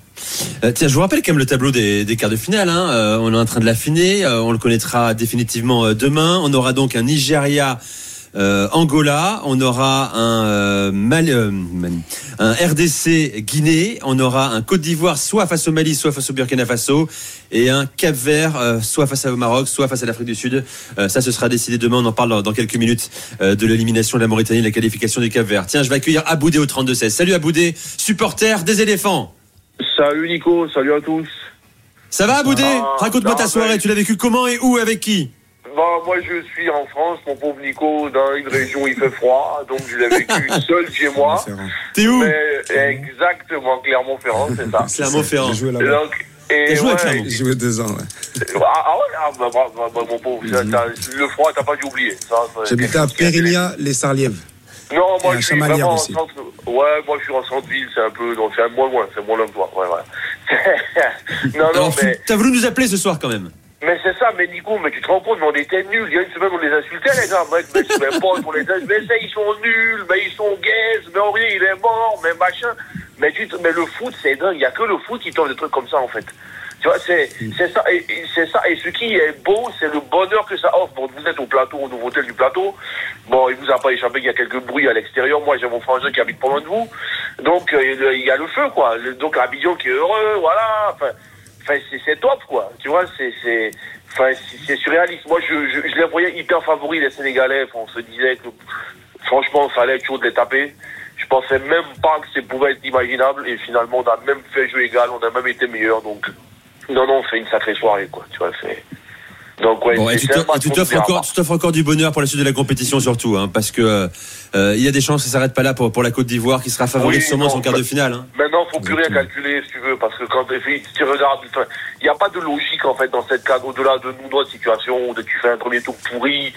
Euh, tiens, je vous rappelle quand même le tableau des, des quarts de finale. hein. Euh, on est en train de l'affiner. Euh, on le connaîtra définitivement demain. On aura donc un Nigeria. Euh, Angola, on aura un, euh, euh, un RDC Guinée, on aura un Côte d'Ivoire soit face au Mali, soit face au Burkina Faso, et un Cap Vert euh, soit face au Maroc, soit face à l'Afrique du Sud. Euh, ça, ce sera décidé demain. On en parle dans, dans quelques minutes euh, de l'élimination de la Mauritanie, de la qualification du Cap Vert. Tiens, je vais accueillir Aboudé au 32-16. Salut Aboudé, supporter des éléphants. Salut Nico, salut à tous. Ça va Aboudé Ah, Raconte-moi ta soirée, mais- tu l'as vécu comment et où avec qui? Bah, moi je suis en France, mon pauvre Nico, dans une région où il fait froid, donc je l'ai vécu [laughs] seul chez moi. T'es où Mais exactement, Clermont-Ferrand, c'est ça. [laughs] Clermont-Ferrand. Donc, Et joué à ouais, Clermont J'ai joué deux ans, ouais. Ah, ah ouais, ah, bah, bah, bah, bah, mon pauvre, ça, le froid, t'as pas dû oublier. J'habitais à Périgna, les Sarlièves. Non, moi je suis vraiment en centre. Ouais, moi je suis en centre-ville, c'est un peu. Donc c'est moins loin, c'est moins loin que toi. Ouais, ouais. [laughs] non, non, Alors, mais. T'as voulu nous appeler ce soir quand même. Mais c'est ça, mais Nico, mais tu te rends compte, mais on était nuls. Il y a une semaine, on les insultait, les gars. Mais, mais pas, on les. Mais ça, ils sont nuls, mais ils sont gays, mais Henri, il est mort, mais machin. Mais, tu mais le foot, c'est dingue. Il n'y a que le foot qui t'offre des trucs comme ça, en fait. Tu vois, c'est c'est ça, et, c'est ça. Et ce qui est beau, c'est le bonheur que ça offre. Bon, vous êtes au plateau, au nouveau hôtel du plateau. Bon, il vous a pas échappé qu'il y a quelques bruits à l'extérieur. Moi, j'ai mon frangin qui habite pas loin de vous. Donc, euh, il y a le feu, quoi. Donc, Abidjan qui est heureux, voilà. Enfin, enfin c'est- c'est top, quoi. Tu vois, c'est c'est enfin, c'est- c'est surréaliste. Moi, je, je, je les voyais hyper favoris, les Sénégalais. Enfin, on se disait que, franchement, il fallait toujours de les taper. Je pensais même pas que ça pouvait être imaginable. Et finalement, on a même fait jeu égal. On a même été meilleur. Donc, non, non, on fait une sacrée soirée, quoi. Tu vois, c'est. Donc, ouais, Bon, et c'est- tu c'est t'offres- encore, encore du bonheur pour la suite de la compétition surtout, hein, parce que euh, il y a des chances que ça s'arrête pas là pour, pour la Côte d'Ivoire qui sera favorite Oui, sûrement non, son quart de bah- finale. hein. Maintenant, faut plus rien calculer, si tu veux, parce que quand tu regardes, il n'y a pas de logique, en fait, dans cette cadre, au-delà de nous, notre situation, de tu fais un premier tour pourri,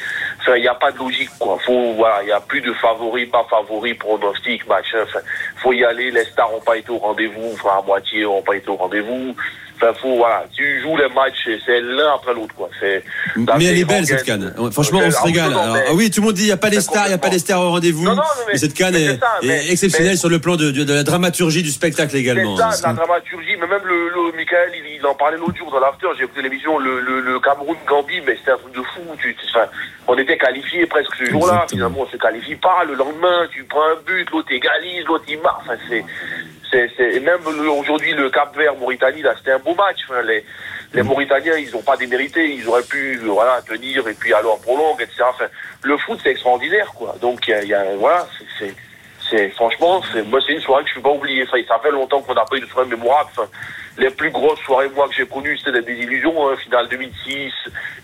il n'y a pas de logique, quoi. Faut, voilà, il n'y a plus de favoris, pas favoris, pronostic, machin, faut y aller, les stars n'ont pas été au rendez-vous, enfin, à moitié n'ont pas été au rendez-vous. Enfin, faut, voilà, tu joues les matchs, c'est l'un après l'autre, quoi. C'est, Mais elle est belle cette canne. Franchement, on se régale. Alors, ah oui, tout le monde dit il n'y a pas les stars, il n'y a pas les stars au rendez-vous. Mais cette canne est, ça, est mais- exceptionnelle mais- sur le plan de, de- de la dramaturgie du spectacle également. Ça, la dramaturgie, mais même le, le Michael, il, il en parlait l'autre jour dans l'after, j'ai écouté l'émission, le, le, le Cameroun-Gambie, mais c'était un truc de fou. Tu, tu- enfin, on était qualifiés presque ce jour-là, finalement on se qualifie pas, le lendemain tu prends un but, l'autre égalise, l'autre il marque, enfin c'est... c'est, c'est et même aujourd'hui le Cap Vert Mauritanie là c'était un beau match Enfin, les, les Mauritaniens ils ont pas démérité ils auraient pu voilà tenir et puis alors prolongue etc enfin, le foot c'est extraordinaire quoi donc il y y a- voilà c'est, c'est franchement, c'est moi c'est une soirée que je ne peux pas oublier. Ça, ça fait longtemps qu'on n'a pas eu de soirée mémorable. Enfin, les plus grosses soirées moi que j'ai connues, c'était des illusions. Hein. Finale 2006,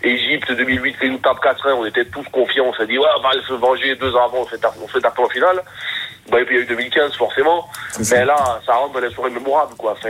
Égypte 2008, qui nous tape 4-1. On était tous confiants. On s'est dit ouais, va se venger deux ans avant. On s'est tapé en finale. Bah, et puis il y a eu 2015 forcément. Mais là, ça rentre dans les soirées mémorables quoi. Enfin,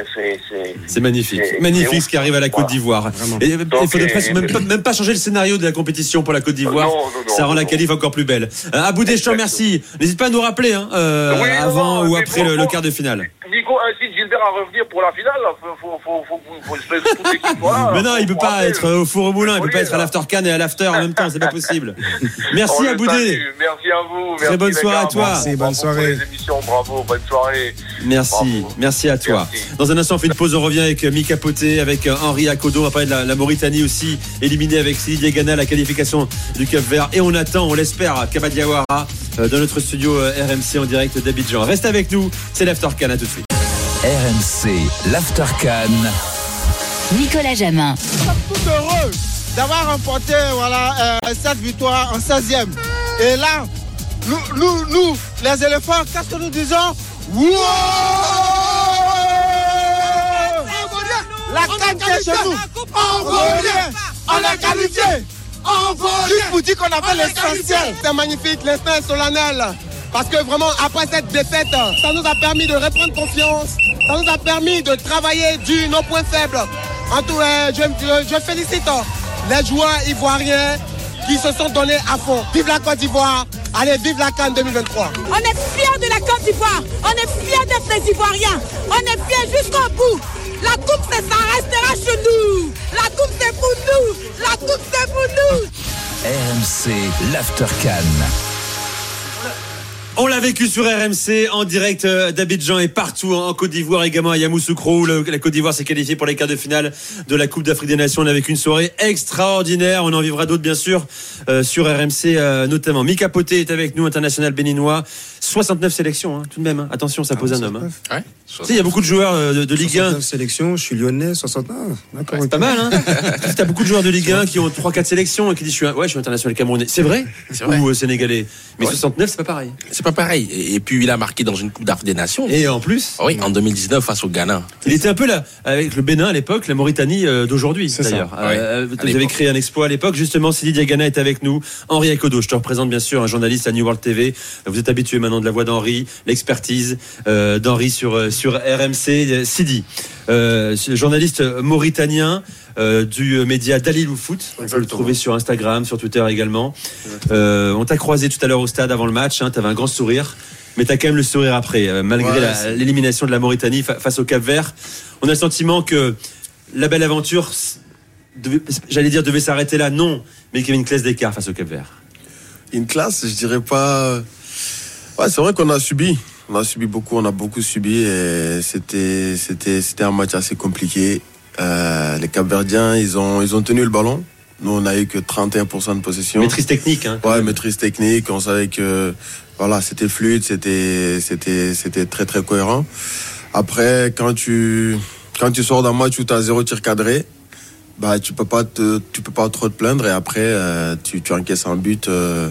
c'est magnifique, magnifique ce qui arrive à la Côte d'Ivoire. Et il faudrait euh, presque même pas, même pas changer le scénario de la compétition pour la Côte d'Ivoire. Ça rend la qualif encore plus belle. Euh, Abou Deschamps, merci. N'hésite pas à nous rappeler hein, euh, Oui, avant non, ou après le, bon, le bon. quart de finale. Nico incite Gilbert à revenir pour la finale. Faut, faut, faut, faut, faut, faut, faut- toute l'équipe soit là. Mais non, il peut pas être au four au moulin, il peut pas être à l'after can et à l'after en même temps, c'est pas possible. [laughs] Merci Aboudé. salue. Merci à vous. Très merci bonne soirée à toi. Merci, bonne soirée. Pour les émissions, bravo, bonne soirée. Merci, merci à toi. Dans un instant, on fait une pause, on revient avec Mika Poté, avec euh, Henri Akodo, on va parler de la, la Mauritanie aussi, éliminée avec Sidi Ghana, la qualification du Cap Vert. Et on attend, on l'espère, Kabadiawara euh, dans notre studio euh, RMC en direct d'Abidjan. Reste avec nous, c'est l'After Can, à tout de suite. RMC, l'Aftercan. Nicolas Jamin. tout heureux d'avoir remporté voilà, euh, cette victoire en 16e. Et là, nous, nous, nous, les éléphants, qu'est-ce que nous disons? Wow La canne qui est chez nous. On revient. On est qualifié. On revient. Juste pour dire qu'on a fait l'essentiel. C'est magnifique, l'instant est solennel. Parce que vraiment, après cette défaite, ça nous a permis de reprendre confiance. Ça nous a permis de travailler du nos points faibles. En tout cas, je, je- je félicite les joueurs ivoiriens qui se sont donnés à fond. Vive la Côte d'Ivoire. Allez, vive la Cannes 2023. On est fiers de la Côte d'Ivoire. On est fiers d'être des Ivoiriens. On est fiers jusqu'au bout. La coupe, c'est ça restera chez nous. La coupe, c'est pour nous. La coupe, c'est pour nous. RMC, l'Aftercan. On l'a vécu sur RMC en direct euh, d'Abidjan et partout en Côte d'Ivoire également à Yamoussoukro la Côte d'Ivoire s'est qualifiée pour les quarts de finale de la Coupe d'Afrique des Nations. On a vécu une soirée extraordinaire. On en vivra d'autres bien sûr euh, sur RMC euh, notamment. Mika Poté est avec nous, international béninois. 69 sélections hein, tout de même. hein. Attention, ça pose un homme. hein. Tu sais, il y a beaucoup de joueurs euh, de, de Ligue 1. 69 sélections, je suis lyonnais, 69. D'accord. C'est pas mal, hein [laughs] Tu as beaucoup de joueurs de Ligue 1 qui ont 3-4 sélections et qui disent je suis, un- ouais, je suis international camerounais. C'est vrai, vrai. Ou euh, sénégalais. Mais Ouais. 69, c'est pas pareil. C'est pas pareil. Et, et puis il a marqué dans une Coupe d'Afrique des Nations. Et en plus Oui, en 2019 face au Ghana. Il était un peu là, avec le Bénin à l'époque, la Mauritanie euh, d'aujourd'hui d'ailleurs. Ouais. Euh, vous avez créé un exploit à l'époque. Justement, Sidi Diagana est avec nous. Henri Akodo, je te représente bien sûr, un journaliste à New World TV. Vous êtes habitué maintenant maintenant de la voix d'Henri, l'expertise euh, d'Henri sur, euh, sur RMC. Sidi, euh, journaliste mauritanien euh, du média Dalilou Foot. On peut le trouver sur Instagram, sur Twitter également. Euh, on t'a croisé tout à l'heure au stade avant le match. Hein, tu avais un grand sourire. Mais tu as quand même le sourire après, euh, malgré Ouais, l'élimination de la Mauritanie fa- face au Cap Vert. On a le sentiment que la belle aventure, j'allais dire, devait s'arrêter là. Non, mais qu'il y avait une classe d'écart face au Cap Vert. Une classe, je dirais pas. Ouais, c'est vrai qu'on a subi. On a subi beaucoup, on a beaucoup subi et c'était, c'était, c'était un match assez compliqué. Euh, les Capverdiens, ils ont, ils ont tenu le ballon. Nous, on a eu que 31% de possession. Maîtrise technique, hein. Ouais, maîtrise technique. On savait que, voilà, c'était fluide, c'était, c'était, c'était très, très cohérent. Après, quand tu, quand tu sors d'un match où tu as zéro tir cadré, bah, tu peux pas te, tu peux pas trop te plaindre et après, euh, tu, tu encaisses un but, euh,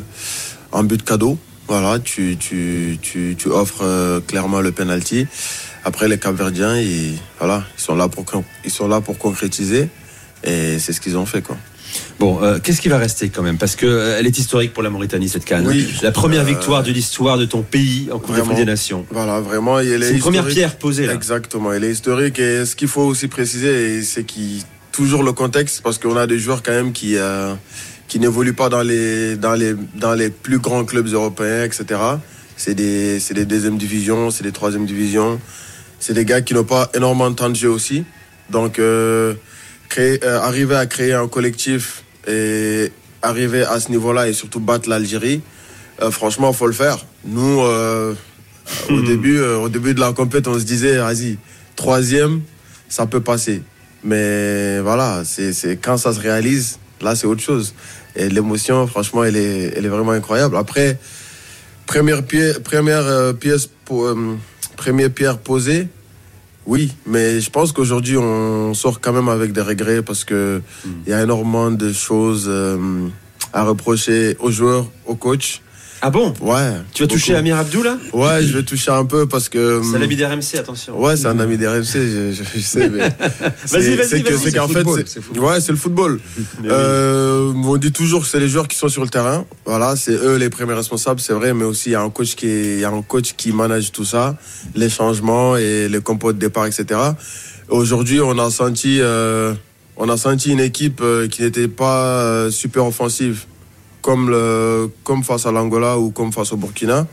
un but cadeau. Voilà, tu, tu, tu, tu offres euh, clairement le penalty. Après, les Capverdiens, ils, voilà, ils sont là pour, ils sont là pour concrétiser et c'est ce qu'ils ont fait, quoi. Bon, euh, qu'est-ce qui va rester quand même? Parce que euh, elle est historique pour la Mauritanie cette canne. Oui. La première Euh, victoire de l'histoire de ton pays en Coupe d'Afrique des Nations. Voilà, vraiment. C'est une première pierre posée là. Exactement, il est historique. Et ce qu'il faut aussi préciser, c'est qu'il toujours le contexte, parce qu'on a des joueurs quand même qui qui n'évoluent pas dans les dans les dans les plus grands clubs européens, etc. C'est des c'est des deuxième divisions, c'est des troisième divisions. C'est des gars qui n'ont pas énormément de temps de jeu aussi. Donc euh, créer, euh, arriver à créer un collectif et arriver à ce niveau-là et surtout battre l'Algérie, euh, franchement, faut le faire. Nous, au début, euh, au début de la compète, on se disait, vas-y, troisième, ça peut passer. Mais voilà, c'est c'est quand ça se réalise, là, c'est autre chose. Et l'émotion, franchement, elle est, elle est vraiment incroyable. Après, première, première euh, pièce, euh, première pierre posée, oui, mais je pense qu'aujourd'hui, on sort quand même avec des regrets parce que il y a énormément de choses euh, à reprocher aux joueurs, aux coachs. Ah bon Ouais. Tu vas toucher. Amir Abdou là Ouais, je vais toucher un peu parce que. C'est l'ami d'RMC, attention. Ouais, c'est un ami des RMC, je, je- je sais. [laughs] mais Vas-y, vas-y, c'est que- vas-y. c'est qu'en fait, ouais, c'est le football. [laughs] Euh, on dit toujours que c'est les joueurs qui sont sur le terrain. Voilà, c'est eux les premiers responsables, c'est vrai, mais aussi il y a un coach qui, est- il y a un coach qui manage tout ça, les changements et les compos de départ, etc. Aujourd'hui, on a senti, euh, on a senti une équipe euh, qui n'était pas super offensive, comme le, comme face à l'Angola ou comme face au Burkina.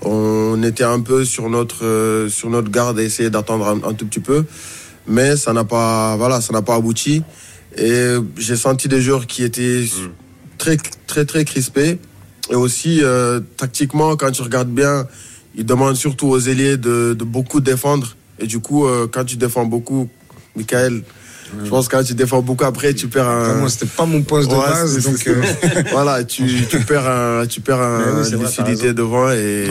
On était un peu sur notre, euh, sur notre garde à essayer d'attendre un, un tout petit peu, mais ça n'a pas, voilà, ça n'a pas abouti. Et j'ai senti des joueurs qui étaient très, très, très crispés. Et aussi, euh, tactiquement, quand tu regardes bien, ils demandent surtout aux ailiers de, de beaucoup défendre. Et du coup, euh, quand tu défends beaucoup, Michael, je pense que quand tu défends beaucoup, après, tu perds un. Moi, c'était pas mon poste de Ouais, base, donc. euh, [laughs] voilà, tu, tu perds un, tu perds un, oui, lucidité devant et,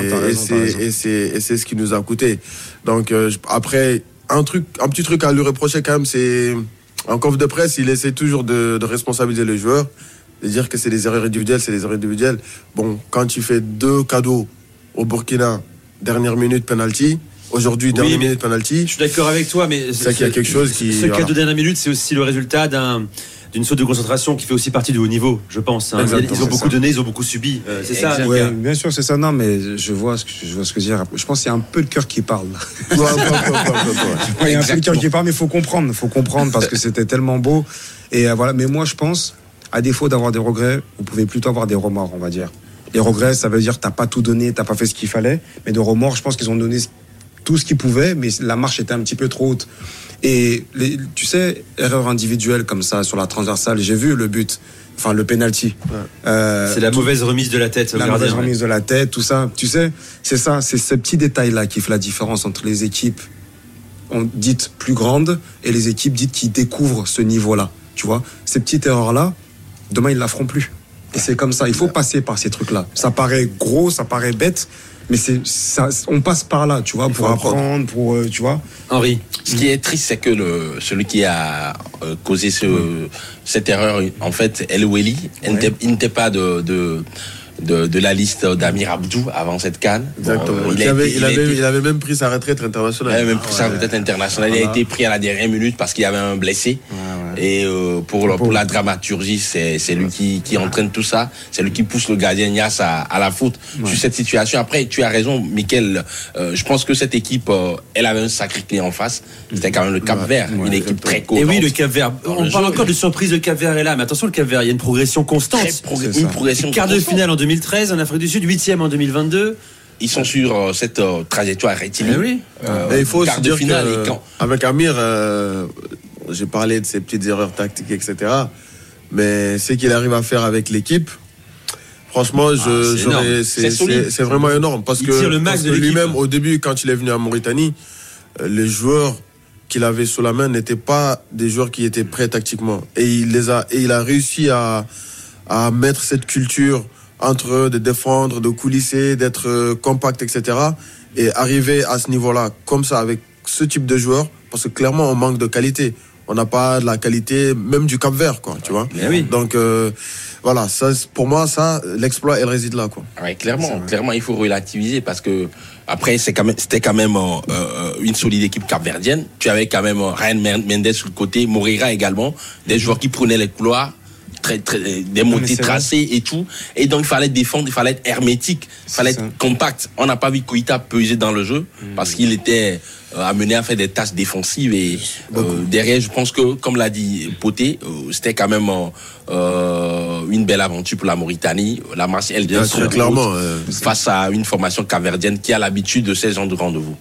c'est, ce qui nous a coûté. Donc, euh, après, un truc, un petit truc à lui reprocher quand même, c'est, en conf de presse, il essaie toujours de, de responsabiliser les joueurs, de dire que c'est des erreurs individuelles, c'est des erreurs individuelles. Bon, quand tu fais deux cadeaux au Burkina, dernière minute penalty, aujourd'hui, Oui, dernière minute penalty. Je suis d'accord avec toi, mais C'est qu'il y a quelque chose qui. Ce cadeau de dernière minute, c'est aussi le résultat d'un d'une saute de concentration qui fait aussi partie du haut niveau, je pense. hein. Ils ont beaucoup ça. donné, ils ont beaucoup subi. Euh, c'est ça. Ouais, bien sûr, c'est ça. Non, mais je vois ce que je vois ce que je veux dire. Je pense qu'il y a un peu de cœur qui parle. là. Ouais, ouais, ouais, ouais, ouais, ouais. [laughs] Il y a un peu de cœur qui parle, mais il faut comprendre. Il faut comprendre parce que c'était tellement beau. Et euh, voilà. Mais moi, je pense, à défaut d'avoir des regrets, vous pouvez plutôt avoir des remords, on va dire. Les regrets, ça veut dire que t'as pas tout donné, t'as pas fait ce qu'il fallait. Mais de remords, je pense qu'ils ont donné tout ce qu'ils pouvaient, mais la marche était un petit peu trop haute. Et les- tu sais, erreur individuelle comme ça sur la transversale, j'ai vu le but, enfin le penalty. Euh, C'est la tout- mauvaise remise de la tête. la mauvaise remise de la tête, tout ça. Tu sais, c'est ça, c'est ces petits détails-là qui font la différence entre les équipes dites plus grandes et les équipes dites qui découvrent ce niveau-là. Tu vois, ces petites erreurs-là, demain ils la feront plus. Et c'est comme ça. Il faut passer par ces trucs-là. Ça paraît gros, ça paraît bête, mais c'est ça, on passe par là, tu vois, pour apprendre. apprendre, pour euh, tu vois. Henri. Ce qui est triste, c'est que le, celui qui a euh, causé ce, cette erreur, en fait, El Weli, il n'était- il n'était pas de, de, de, de la liste d'Amir Abdou avant cette canne. Exactement. Bon, il, avait, été- il, a avait, été- il avait même pris sa retraite il internationale. avait même pris sa Ouais. retraite internationale. Il a été pris à la dernière minute parce qu'il y avait un blessé. Et euh, pour, le- pour la dramaturgie, c'est c'est lui qui, qui entraîne tout ça. C'est lui qui pousse le gardien Nias à, à la faute sur cette situation. Après, tu as raison, Michael. euh, je pense que cette équipe, euh, elle avait un sacré clé en face. C'était quand même le Cap Vert, une équipe très Et cohérente. oui, le Cap Vert. On le parle jeu. encore de surprise, le Cap Vert est là. Mais attention, le Cap Vert, il y a une progression constante. Progr- une progression Quart de constante. finale en 2013, en Afrique du Sud, huitième en 2022. Ils sont sur euh, cette euh, trajectoire rectiligne. Eh oui. Euh, Et il faut aussi dire finale que, et quand- avec Amir, euh, j'ai parlé de ses petites erreurs tactiques, etc. Mais ce qu'il arrive à faire avec l'équipe, franchement, Ah, c'est vraiment énorme. Parce Il que, lui-même, au début, quand il est venu à Mauritanie, les joueurs qu'il avait sous la main n'étaient pas des joueurs qui étaient prêts tactiquement. Et il les a, et il a réussi à, à mettre cette culture entre eux, de défendre, de coulisser, d'être euh, compact, etc. Et arriver à ce niveau-là, comme ça, avec ce type de joueurs, parce que clairement, on manque de qualité. On n'a pas de la qualité, même du Cap Vert, quoi, tu vois. Donc, euh, voilà, ça, pour moi, ça, l'exploit, elle réside là, quoi. Ouais, clairement, clairement, il faut relativiser parce que après, c'est quand même, c'était quand même euh, une solide équipe capverdienne. Tu avais quand même Ryan Men- Mendes sur le côté, Moreira également, des joueurs qui prenaient les couloirs. Très, très, des montées tracées et tout. Et donc, il fallait défendre, il fallait être hermétique, il fallait être compact. On n'a pas vu Koïta peser dans le jeu parce qu'il était euh, amené à faire des tâches défensives. Et euh, derrière, je pense que, comme l'a dit Poté, euh, c'était quand même euh, une belle aventure pour la Mauritanie. La marche, elle Bien vient sûr, sur la clairement, route euh, face à une formation caverdienne qui a l'habitude de ces genres de rendez-vous.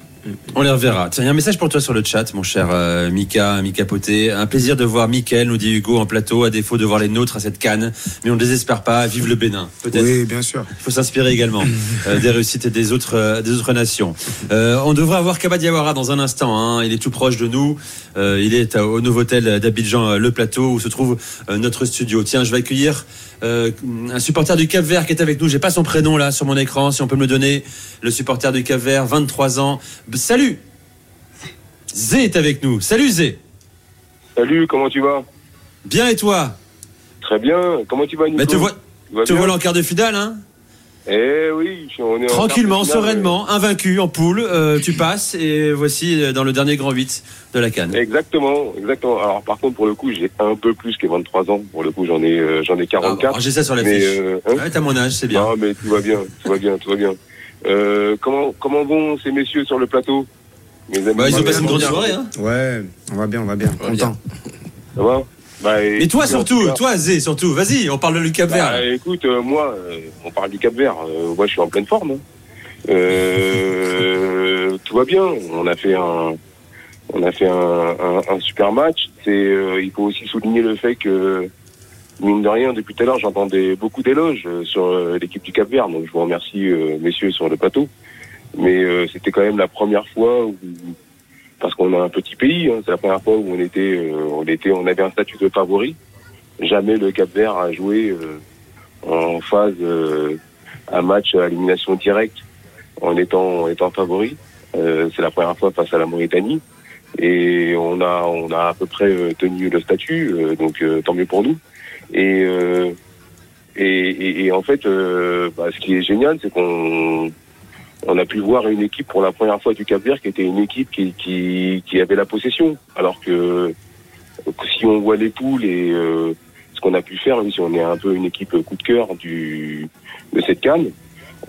On les reverra. Tiens, il y a un message pour toi sur le chat, mon cher euh, Mika, Mika Poté. Un plaisir de voir Mickaël, nous dit Hugo, en plateau, à défaut de voir les nôtres à cette canne. Mais on ne désespère pas. Vive le Bénin, peut-être. Oui, bien sûr. Il faut s'inspirer également [laughs] euh, des réussites des autres, euh, des autres nations. On devrait avoir Kaba Diawara dans un instant. hein. Il est tout proche de nous. Il est au nouveau hôtel d'Abidjan, le plateau, où se trouve notre studio. Tiens, je vais accueillir euh, un supporter du Cap Vert qui est avec nous. J'ai pas son prénom là sur mon écran. Si on peut me le donner, le supporter du Cap Vert, 23 ans. Salut. Zé est avec nous. Salut Zé. Salut, comment tu vas? Bien et toi? Très bien. Comment tu vas, Nico Bah, te vois- Tu vas Te voilà en quart de finale, hein? Eh oui, on est en Tranquillement, finale, sereinement, invaincu en poule, euh, tu passes et voici euh, dans le dernier grand 8 de la Cannes. Exactement, exactement. Alors par contre, pour le coup, j'ai un peu plus que 23 ans. Pour le coup, j'en ai, euh, j'en ai 44. alors, j'ai ça sur la fiche. euh, hein Ouais, t'as mon âge, c'est bien. Non, mais tout va bien, tout va bien, tout va bien. Euh, comment, comment vont ces messieurs sur le plateau Mes amis, Bah, ils ont passé une grande soirée, hein. Ouais, on va bien, on va bien. Content. Ça va? Bah, Et toi écoute, en surtout, cas- toi Zé, surtout, vas-y, on parle du Cap Vert. Bah, écoute, euh, moi, euh, on parle du Cap Vert. euh, moi, je suis en pleine forme. hein. Euh, [laughs] tout va bien. On a fait un, on a fait un, un- un super match. C'est, euh, il faut aussi souligner le fait que mine de rien, depuis tout à l'heure, j'entendais beaucoup d'éloges sur l'équipe du Cap Vert. Donc, je vous remercie, messieurs, sur le plateau. Mais euh, c'était quand même la première fois où, parce qu'on a un petit pays, hein, c'est la première fois où on était, euh, on était, on avait un statut de favori. Jamais le Cap Vert a joué euh, en phase euh, un match à élimination directe en étant, en étant favori. Euh, c'est la première fois face à la Mauritanie et on a, on a à peu près euh, tenu le statut, euh, donc tant mieux pour nous. Et, et, et, et en fait, bah, ce qui est génial, c'est qu'on on a pu voir une équipe pour la première fois du Cap Vert qui était une équipe qui, avait la possession. Alors que, si on voit les poules et euh, ce qu'on a pu faire, si on est un peu une équipe coup de cœur de cette canne,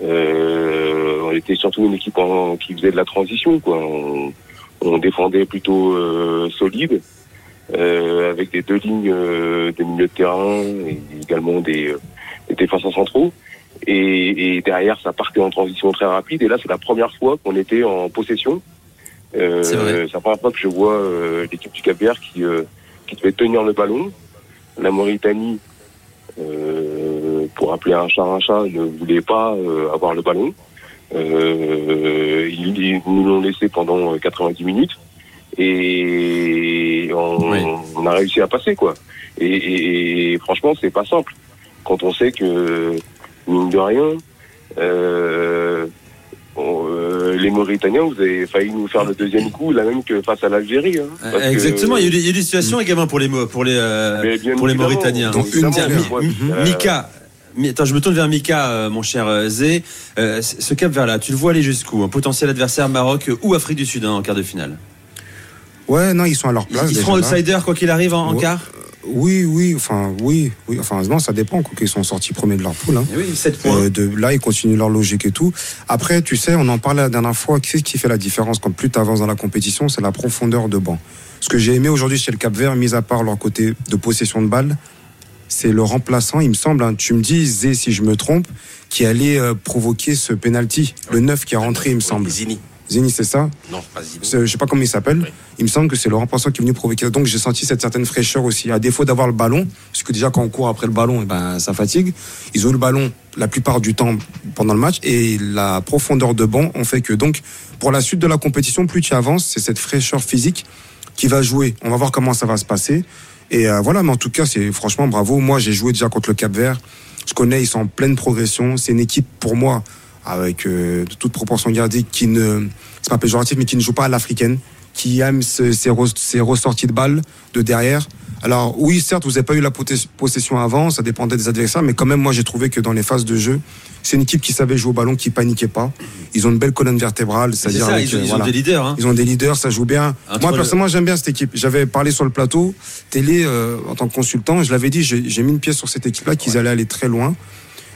euh, on était surtout une équipe qui faisait de la transition. Quoi. On, défendait plutôt euh, solide, avec des deux lignes de milieu de terrain et également des, des défenseurs centraux. Et, et derrière, ça partait en transition très rapide. Et là, c'est la première fois qu'on était en possession. Euh, C'est la première fois que je vois euh, l'équipe du Cap Vert qui, euh, qui devait tenir le ballon. La Mauritanie, euh, pour appeler un chat un chat, ne voulait pas euh, avoir le ballon. Euh, ils, ils nous l'ont laissé pendant 90 minutes et on, on a réussi à passer quoi. Et, et- et franchement, c'est pas simple quand on sait que mine de rien, euh, on- euh, les Mauritaniens, vous avez failli nous faire le deuxième coup, la même que face à l'Algérie. hein. Que- Exactement, il y, a eu des, il y a eu des situations également pour les, Mo- pour les, euh, pour les Mauritaniens. donc Tiens, euh, Mika, Mi- attends, je me tourne vers Mika, euh, mon cher euh, Zé. Euh, ce cap vers là, tu le vois aller jusqu'où Un potentiel adversaire Maroc ou Afrique du Sud hein, en quart de finale? Ouais, non, ils sont à leur place. Ils seront outsiders quoi qu'il arrive en, quart? Oui, oui, enfin, oui, oui, enfin, non, ça dépend, quoi qu'ils sont sortis premiers de leur poule. Hein. Eh oui, 7 points. Euh, de, là, ils continuent leur logique et tout. Après, tu sais, on en parlait la dernière fois. Qu'est-ce qui fait la différence quand plus tu avances dans la compétition C'est la profondeur de banc. Ce que j'ai aimé aujourd'hui chez le Cap Vert, mis à part leur côté de possession de balle, c'est le remplaçant, il me semble, hein, tu me dis, Zé, si je me trompe, qui allait euh, provoquer ce penalty. Le 9 qui est rentré, il me semble. Zini. Zini, c'est ça Non, pas Zini. Je sais pas comment il s'appelle. Il me semble que c'est le remplaçant qui est venu provoquer. Donc j'ai senti cette certaine fraîcheur aussi. À défaut d'avoir le ballon, parce que déjà quand on court après le ballon, eh ben, ça fatigue. Ils ont eu le ballon la plupart du temps pendant le match et la profondeur de banc ont fait que. Donc pour la suite de la compétition, plus tu avances, c'est cette fraîcheur physique qui va jouer. On va voir comment ça va se passer. Et euh, voilà, mais en tout cas, c'est franchement bravo. Moi, j'ai joué déjà contre le Cap Vert. Je connais, ils sont en pleine progression. C'est une équipe pour moi avec euh, de toute proportion gardée qui ne c'est pas péjoratif mais qui ne joue pas à l'africaine qui aime re- ces ressorties de balles de derrière. Alors oui certes vous n'avez pas eu la possession avant ça dépendait des adversaires mais quand même moi j'ai trouvé que dans les phases de jeu c'est une équipe qui savait jouer au ballon qui paniquait pas. Ils ont une belle colonne vertébrale C'est c'est-à-dire ils ont- euh, ils ont des leaders, hein. ils ont des leaders ça joue bien. Entre moi le- personnellement j'aime bien cette équipe. J'avais parlé sur le plateau télé euh, en tant que consultant je l'avais dit j'ai mis une pièce sur cette équipe là qu'ils allaient aller très loin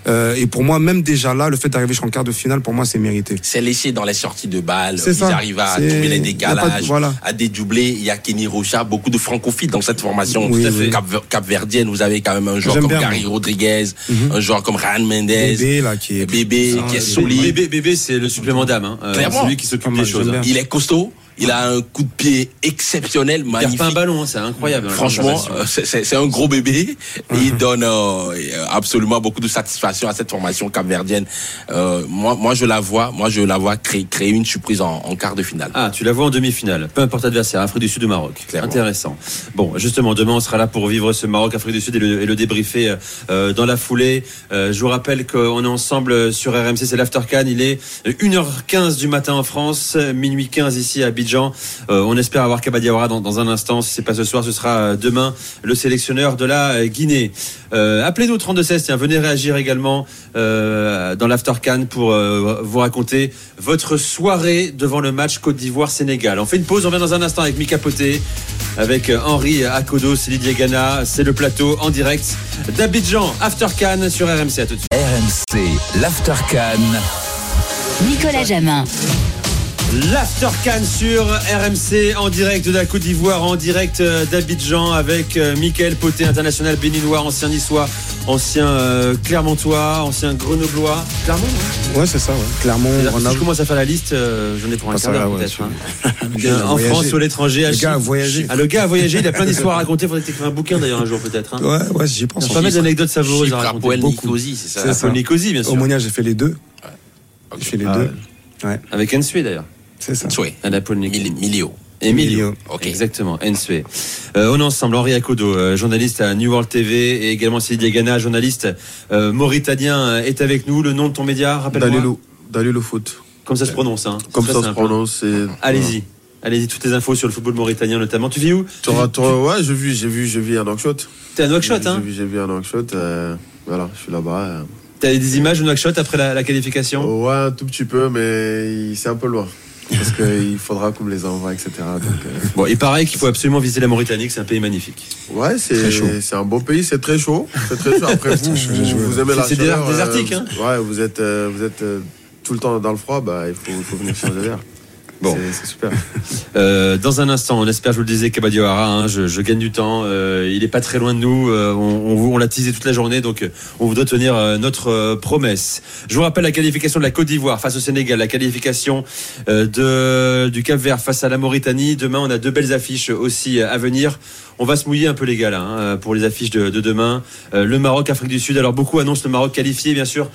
Euh, et pour moi, même déjà là, le fait d'arriver jusqu'en quart de finale, pour moi, c'est mérité. C'est laissé dans les sorties de balles. C'est Ils ça. arrivent à trouver les de- décalages, voilà. à dédoubler. Il y a Kenny Rocha, beaucoup de francophiles dans cette formation Oui, oui. Cap, Capverdienne. Vous avez quand même un joueur comme bien, Gary moi. Rodriguez, Mhm. un joueur comme Ryan Mendes. Bébé, là, qui est- Bébé, Ah, qui est bébé. solide. Bébé, bébé c'est le supplément d'âme. Hein. Euh, Clairement. c'est lui qui s'occupe des choses. j'aime hein. Il est costaud. Il a un coup de pied exceptionnel, Il perd magnifique. pas un ballon, hein, c'est incroyable. la Franchement, euh, c'est- un gros bébé et il donne euh, absolument beaucoup de satisfaction à cette formation capverdienne. Euh, moi, moi, je la vois, moi, je la vois créer, créer une surprise en, en quart de finale. Ah, tu la vois en demi-finale. Peu importe l'adversaire, Afrique du Sud ou Maroc. Clairement. Intéressant. Bon, justement, demain, on sera là pour vivre ce Maroc-Afrique du Sud et le, et le débriefer euh, dans la foulée. Euh, je vous rappelle qu'on est ensemble sur RMC, c'est l'Aftercan. Il est 1h15 du matin en France, minuit 15 ici à Abidjan. Euh, on espère avoir Kabadiawara dans, dans un instant. Si c'est pas ce soir, ce sera euh, demain le sélectionneur de la euh, Guinée. Euh, Appelez-nous 3216, tiens, venez réagir également euh, dans l'Aftercan pour euh, vous raconter votre soirée devant le match Côte d'Ivoire-Sénégal. On fait une pause, on revient dans un instant avec Mika Poté, avec Henri Akodo, c'est Didier Gana, c'est le plateau en direct d'Abidjan, Aftercan sur RMC. À tout de suite. RMC, l'Aftercan. Nicolas Jamin. L'Aftercan sur RMC en direct de la Côte d'Ivoire, en direct euh, d'Abidjan avec euh, Michael Poté, international béninois, ancien niçois, ancien euh, Clermontois, ancien Grenoblois. Clermont, hein Ouais, c'est ça, ouais. Clermont, Si je commence à faire la liste, euh, j'en ai pour un quart d'heure ouais, peut-être. hein. [laughs] En. France ou à l'étranger. à Le gars a voyagé. Ah, le gars a voyagé, il a plein d'histoires à [laughs] raconter. Il faudrait que tu écrives un bouquin d'ailleurs un jour peut-être. hein. Ouais, ouais, j'y pense. Pas mal d'anecdotes savoureuses à raconter. Nicosie, c'est ça. Nicosie, bien sûr. Omonia, j'ai fait les deux. J'ai fait les Ah, deux. Ouais, Avec Ensue d'ailleurs. C'est ça. À Milio. Emilio. Emilio. Exactement, Ensue. Euh, on est ensemble, Henri Akodo, euh, journaliste à New World TV et également Sidi Gana, journaliste euh, mauritanien, euh, est avec nous. Le nom de ton média, rappelle-moi. Dalilou, Dalilou Foot. Comme ça se prononce. Hein. Comme ça se prononce. c'est- Allez-y. Allez-y, toutes les infos sur le football mauritanien notamment. Tu vis où? Tu ouais, j'ai vu, j'ai vu, j'ai vu un Nouakchott. T'es à Nouakchott, J'ai hein? vu, j'ai vu un Nouakchott. euh, voilà, je suis là-bas. euh. T'as des images de Nouakchott après la, la qualification? Ouais, un tout petit peu, mais c'est un peu loin. Parce qu'il faudra qu'on me les envoie, etc. Donc, euh, Bon, il paraît qu'il faut absolument visiter la Mauritanie, c'est un pays magnifique. ouais, c'est chaud. c'est un beau pays, c'est très chaud. C'est très chaud. Après, [laughs] vous, vous, aimez la C'est- c'est chaleur. désertique, euh, hein. Ouais, vous êtes, euh, vous êtes euh, tout le temps dans le froid, bah, il faut, faut venir changer d'air. Bon. C'est- super. [laughs] Euh, dans un instant, on espère, je vous le disais, Kabadiawara, hein, je, je gagne du temps. euh, il est pas très loin de nous. euh, on on, on l'a teasé toute la journée, donc on voudrait tenir notre promesse. Je vous rappelle la qualification de la Côte d'Ivoire face au Sénégal, la qualification de, du Cap Vert face à la Mauritanie. Demain, on a deux belles affiches aussi à venir. On va se mouiller un peu les gars là, hein, pour les affiches de, de demain. Le Maroc, Afrique du Sud. Alors beaucoup annoncent le Maroc qualifié, bien sûr.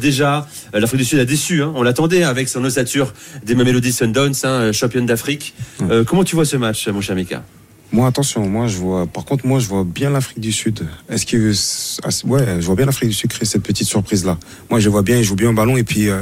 Déjà, l'Afrique du Sud a déçu. hein. On l'attendait avec son ossature des Mamelody Sundowns, hein, euh, championne d'Afrique. Euh, comment tu vois ce match, mon cher Mika? Moi, attention, moi, je vois. Par contre, moi, je vois bien l'Afrique du Sud. Est-ce que, ah, ouais, je vois bien l'Afrique du Sud créer cette petite surprise là. Moi, je vois bien, ils jouent bien au ballon et puis euh,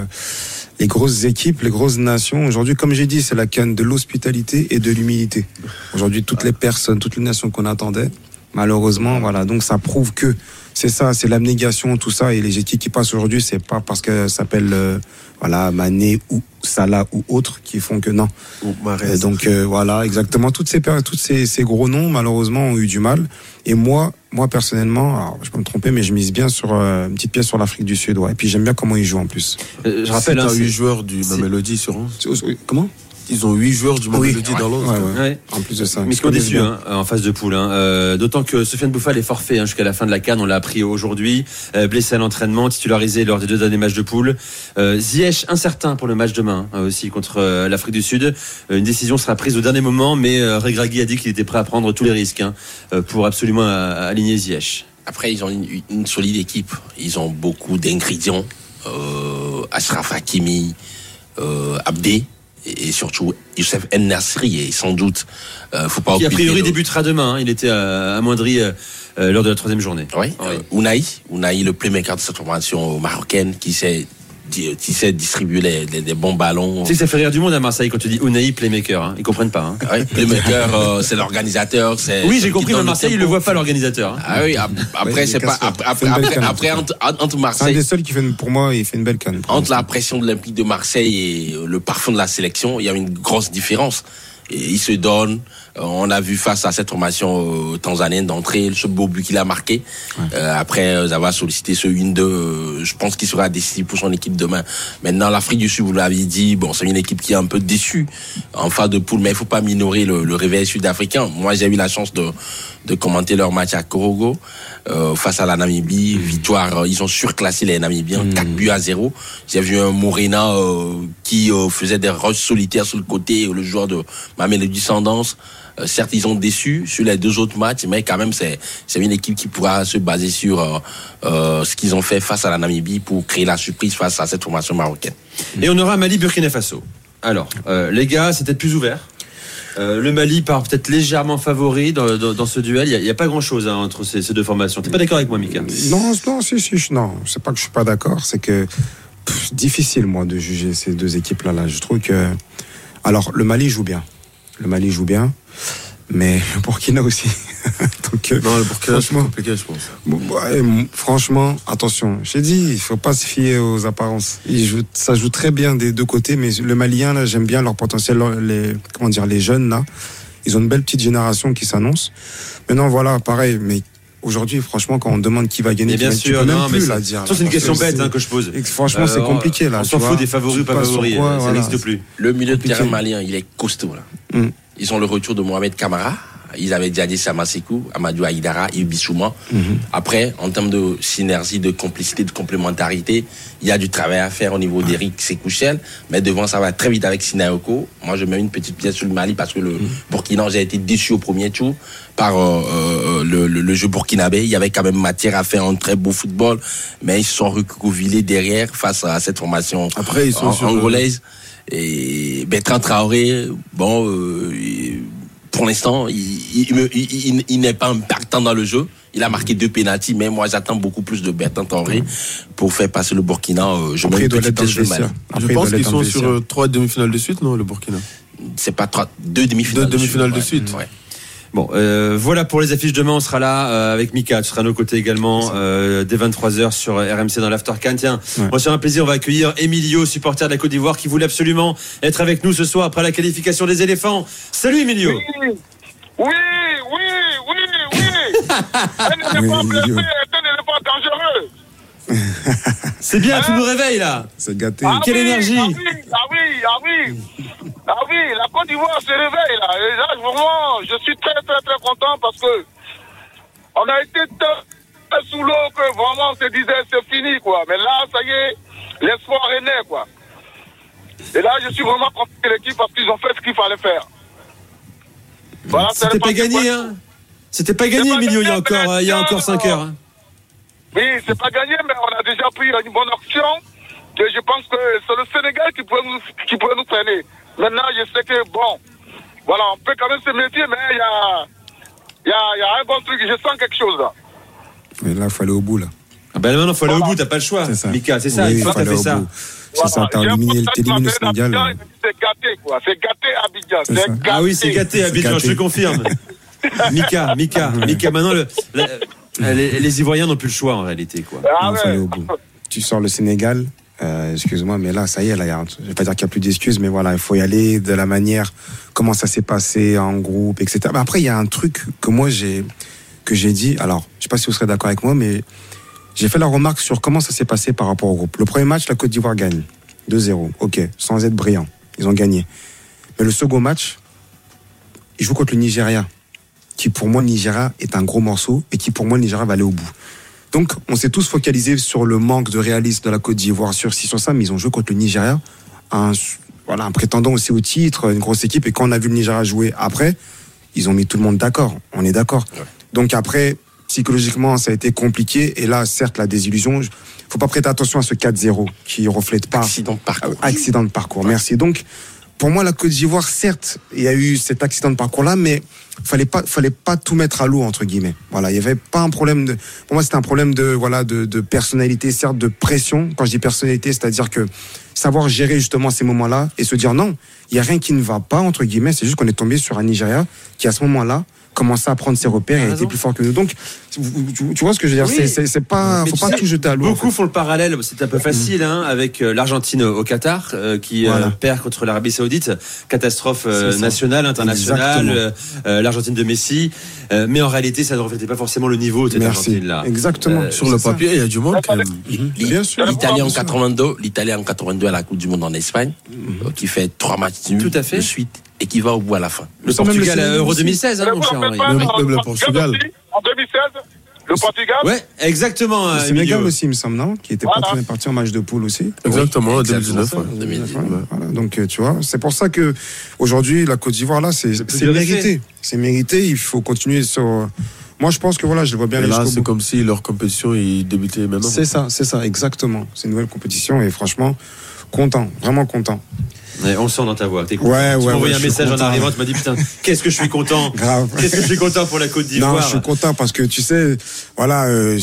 les grosses équipes, les grosses nations. Aujourd'hui, comme j'ai dit, c'est la canne de l'hospitalité et de l'humilité. Aujourd'hui, toutes les personnes, toutes les nations qu'on attendait, malheureusement, voilà. Donc, ça prouve que C'est ça, c'est l'abnégation, tout ça. Et les équipes qui passent aujourd'hui, c'est pas parce qu'elles s'appellent euh, voilà, Mané ou Salah ou autres qui font que non. Et donc euh, voilà, exactement. Toutes ces, toutes ces, ces gros noms, malheureusement, ont eu du mal. Et moi, moi personnellement, alors, je peux me tromper, mais je mise bien sur euh, une petite pièce sur l'Afrique du Sud. Ouais. Et puis j'aime bien comment ils jouent en plus. Je rappelle, Si hein, joueurs du Mamelody sur 11. Comment? Ils ont 8 joueurs du Mamelody ouais, dans l'autre. ouais, ouais. Ouais. En plus de ça. Mais déçus bien. hein, en phase de poule. hein. Euh, D'autant que Sofiane Bouffal est forfait hein, jusqu'à la fin de la Cannes. On l'a appris aujourd'hui. Euh, blessé à l'entraînement, titularisé lors des deux derniers matchs de poule. Euh, Ziyech incertain pour le match demain hein, aussi contre euh, l'Afrique du Sud. Euh, une décision sera prise au dernier moment, mais euh, Regragui a dit qu'il était prêt à prendre tous les risques hein, pour absolument euh, aligner Ziyech. Après, ils ont une, une solide équipe. Ils ont beaucoup d'ingrédients. Euh, Ashraf Hakimi, euh, Abdé, et, et surtout Youssef En Nasri, et sans doute, euh, faut pas Qui a priori débutera demain. hein. Il était euh, amoindri euh, euh, lors de la troisième journée. Oui, euh, Unai, Unai, le playmaker de cette formation marocaine, qui sait, di- qui sait distribuer les, les- des bons ballons. Tu sais ça fait rire du monde à Marseille quand tu dis Unai playmaker. Hein. Ils comprennent pas. Hein. Ouais, playmaker, euh, c'est l'organisateur. Oui, j'ai compris, mais Marseille, ils le voient pas l'organisateur. hein. Ah oui, ap- après, c'est il pas. Après, entre, entre C'est un Marseille. des seuls qui fait, une- pour moi, il fait une belle canne. Entre la pression de l'Olympique de Marseille et euh, le parfum de la sélection, il y a une grosse différence. Et il se donne. On a vu face à cette formation euh, tanzanienne d'entrée ce beau but qu'il a marqué. Euh, après euh, avoir sollicité ce 1-2, euh, je pense qu'il sera décisif pour son équipe demain. Maintenant, l'Afrique du Sud, vous l'avez dit, bon, c'est une équipe qui est un peu déçue en phase de poule, mais il faut pas minorer le, le réveil sud-africain. Moi, j'ai eu la chance de, de commenter leur match à Korogo euh, face à la Namibie. Victoire, euh, ils ont surclassé les Namibiens, 4 buts à 0. J'ai vu un Morena euh, qui euh, faisait des rushs solitaires sur le côté, le joueur de Mamelody Sundance. Euh, certes, ils ont déçu sur les deux autres matchs, mais quand même, c'est c'est une équipe qui pourra se baser sur euh, euh, ce qu'ils ont fait face à la Namibie pour créer la surprise face à cette formation marocaine. Et on aura Mali Burkina Faso. Alors, euh, les gars, peut-être plus ouvert. Euh, le Mali part peut-être légèrement favori dans, dans- ce duel. Il n'y a, pas grand-chose hein, entre ces, ces deux formations. T'es pas d'accord avec moi, Mika? Non, non, si, si, non. C'est pas que je suis pas d'accord, c'est que pff, difficile moi de juger ces deux équipes là. Là, je trouve que alors le Mali joue bien, le Mali joue bien, mais [laughs] le Burkina aussi. [laughs] Donc, euh, Non, le Burkina, c'est franchement, compliqué, je pense. bon, ouais, m- franchement, attention. J'ai dit, il faut pas se fier aux apparences. Ils jouent- ça joue très bien des deux côtés, mais le Malien là, j'aime bien leur potentiel. Les comment dire, les jeunes là, ils ont une belle petite génération qui s'annonce. Maintenant, voilà, pareil, mais. Aujourd'hui, franchement, quand on demande qui va gagner, Et bien tu, sûr, même non, mais plus c'est- la dire. ça, c'est une là, question que bête hein, que je pose. et franchement, c'est Euh, compliqué là. On s'en fout des favoris ou pas favoris. quoi, ça voilà. n'existe plus. Le milieu de Compliqué. terrain malien, il est costaud. Là. Mm. Ils ont le retour de Mohamed Kamara. Ils avaient déjà dit Samasekou, Amadou Aïdara, Ibissouma. Mhm. Après, en termes de synergie, de complicité, de complémentarité, il y a du travail à faire au niveau d'Eric Sekouchel. Mais devant, ça va très vite avec Sinaoko. Moi, je mets une petite pièce sur le Mali parce que le Mhm. Burkina, j'ai été déçu au premier tour par euh, euh, le, le- le jeu burkinabé. Il y avait quand même matière à faire un très beau football, mais ils se sont recroquevillés derrière face à cette formation Après, ils sont angolaise. Et Bertrand Traoré, bon, euh, pour l'instant, il, il, me- il- il- il n'est pas un partant dans le jeu. Il a marqué deux pénalties, mais moi j'attends beaucoup plus de Bertrand Traoré pour faire passer le Burkina. Euh, je Après, doit. Après, Je pense qu'ils sont sur euh, trois demi-finales de suite, non, le Burkina? C'est pas trois, deux demi-finales. Deux demi-finales de suite. ouais. Bon, euh, voilà pour les affiches demain. On sera là euh, avec Mika. Tu seras à nos côtés également euh, dès 23h sur RMC dans l'After Can. Tiens, Ouais. moi, c'est un plaisir. On va accueillir Emilio, supporter de la Côte d'Ivoire, qui voulait absolument être avec nous ce soir après la qualification des éléphants. Salut Emilio. Oui, oui, oui, oui, oui. Un éléphant blessé Emilio. est un éléphant dangereux. C'est bien, tu nous réveilles là. C'est gâté. Ah Quelle oui, énergie. Ah oui, ah ah oui. Ah oui, la Côte d'Ivoire se réveille là. Et là, vraiment, je suis très, très, très content parce que on a été sous l'eau que vraiment on se disait c'est fini quoi. Mais là, ça y est, l'espoir est né quoi. Et là, je suis vraiment content de l'équipe parce qu'ils ont fait ce qu'il fallait faire. Voilà, C'était pas gagné, hein. C'était pas gagné, Emilio, il y a encore, il y a encore 5 heures. hein. Oui, c'est pas gagné, mais on a déjà pris une bonne option. Et je pense que c'est le Sénégal qui pourrait nous, qui pourrait nous freiner. Maintenant, je sais que, bon, voilà, on peut quand même se méfier, mais il y a, il y, a, il y a un bon truc. Je sens quelque chose là. Mais là, il faut aller au bout là. Ah ben maintenant, faut aller au bout, t'as pas le choix. C'est ça. Mika, c'est ça, Oui, fois faut que t'as fait au ça. bout. C'est ça, t'as éliminé, le il dit, C'est gâté, quoi. C'est gâté Abidjan. C'est C'est ça. gâté. Ah oui, c'est gâté, Abidjan, gâté. je te confirme. [laughs] Mika, Mika, Mika, maintenant, le, la- Les, les Ivoiriens n'ont plus le choix en réalité. Quoi. Ah Non, bout. Tu sors le Sénégal, euh, excuse-moi, mais là, ça y est, là, y a je vais pas dire qu'il n'y a plus d'excuses, mais voilà, il faut y aller de la manière, comment ça s'est passé en groupe, etc. Mais après, il y a un truc que moi, j'ai, que j'ai dit, alors, je sais pas si vous serez d'accord avec moi, mais j'ai fait la remarque sur comment ça s'est passé par rapport au groupe. Le premier match, la Côte d'Ivoire gagne. 2-0. Ok, sans être brillant. Ils ont gagné. Mais le second match, ils jouent contre le Nigeria, qui pour moi, le Nigeria est un gros morceau et qui pour moi, le Nigeria va aller au bout. Donc, on s'est tous focalisés sur le manque de réalisme de la Côte d'Ivoire, sur ci, sur ça, mais ils ont joué contre le Nigeria, un, voilà, un prétendant aussi au titre, une grosse équipe. Et quand on a vu le Nigeria jouer après, ils ont mis tout le monde d'accord. On est d'accord. Donc après, psychologiquement, ça a été compliqué. Et là, certes, la désillusion, il faut pas prêter attention à ce 4-0 qui reflète pas. Accident de parcours. Accident de parcours, merci. Donc, pour moi, la Côte d'Ivoire, certes, il y a eu cet accident de parcours-là, mais fallait pas, fallait pas tout mettre à l'eau entre guillemets. Voilà, il y avait pas un problème de. Pour moi, c'était un problème de voilà de, de personnalité, certes de pression. Quand je dis personnalité, c'est-à-dire que savoir gérer justement ces moments-là et se dire non, il y a rien qui ne va pas entre guillemets. C'est juste qu'on est tombé sur un Nigeria qui à ce moment-là commençait à prendre ses repères et était plus fort que nous. Donc, tu, vois ce que je veux dire Oui. C'est- pas, Mais faut pas sais, tout jeter à l'eau. en Beaucoup fait. font le parallèle, c'est un peu facile, hein, avec euh, l'Argentine au Qatar, euh, qui euh, perd contre l'Arabie Saoudite. Catastrophe euh, nationale, internationale, l'Argentine de Messi. Euh, mais en réalité, ça ne reflétait pas forcément le niveau de cette. Argentine-là. Exactement. Euh, Sur le papier, il y a du monde. L'Italie en Bien sûr. 82, l'Italie en 82 à la Coupe du Monde en Espagne, euh, qui fait trois matchs nuls Tout à fait. de suite et qui va au bout à la fin. Le Portugal à Euro 2016, hein, mon cher Henri. Même le Portugal. En 2016, le Portugal. Ouais, exactement. Le Sénégal aussi, il me semble, non? Qui était Voilà. parti en match de poule aussi. Exactement, Oui, 2019, exactement ouais. ça, 2019, ouais. Voilà. Donc, euh, tu vois, c'est pour ça que aujourd'hui, la Côte d'Ivoire, là, c'est mérité. C'est mérité. Il faut continuer sur. Moi, je pense que voilà, je le vois bien Et là, c'est comme si leur compétition ils débutaient maintenant. C'est ça, c'est ça, exactement. C'est une nouvelle compétition et franchement, content, vraiment content. Ouais, on le sent dans ta voix. T'es content. Ouais, tu m'as envoyé un message en arrivant, tu m'as dit putain, [laughs] qu'est-ce que je suis content. Qu'est-ce que je suis content pour la Côte Non, d'Ivoire. je suis content parce que tu sais, voilà, euh,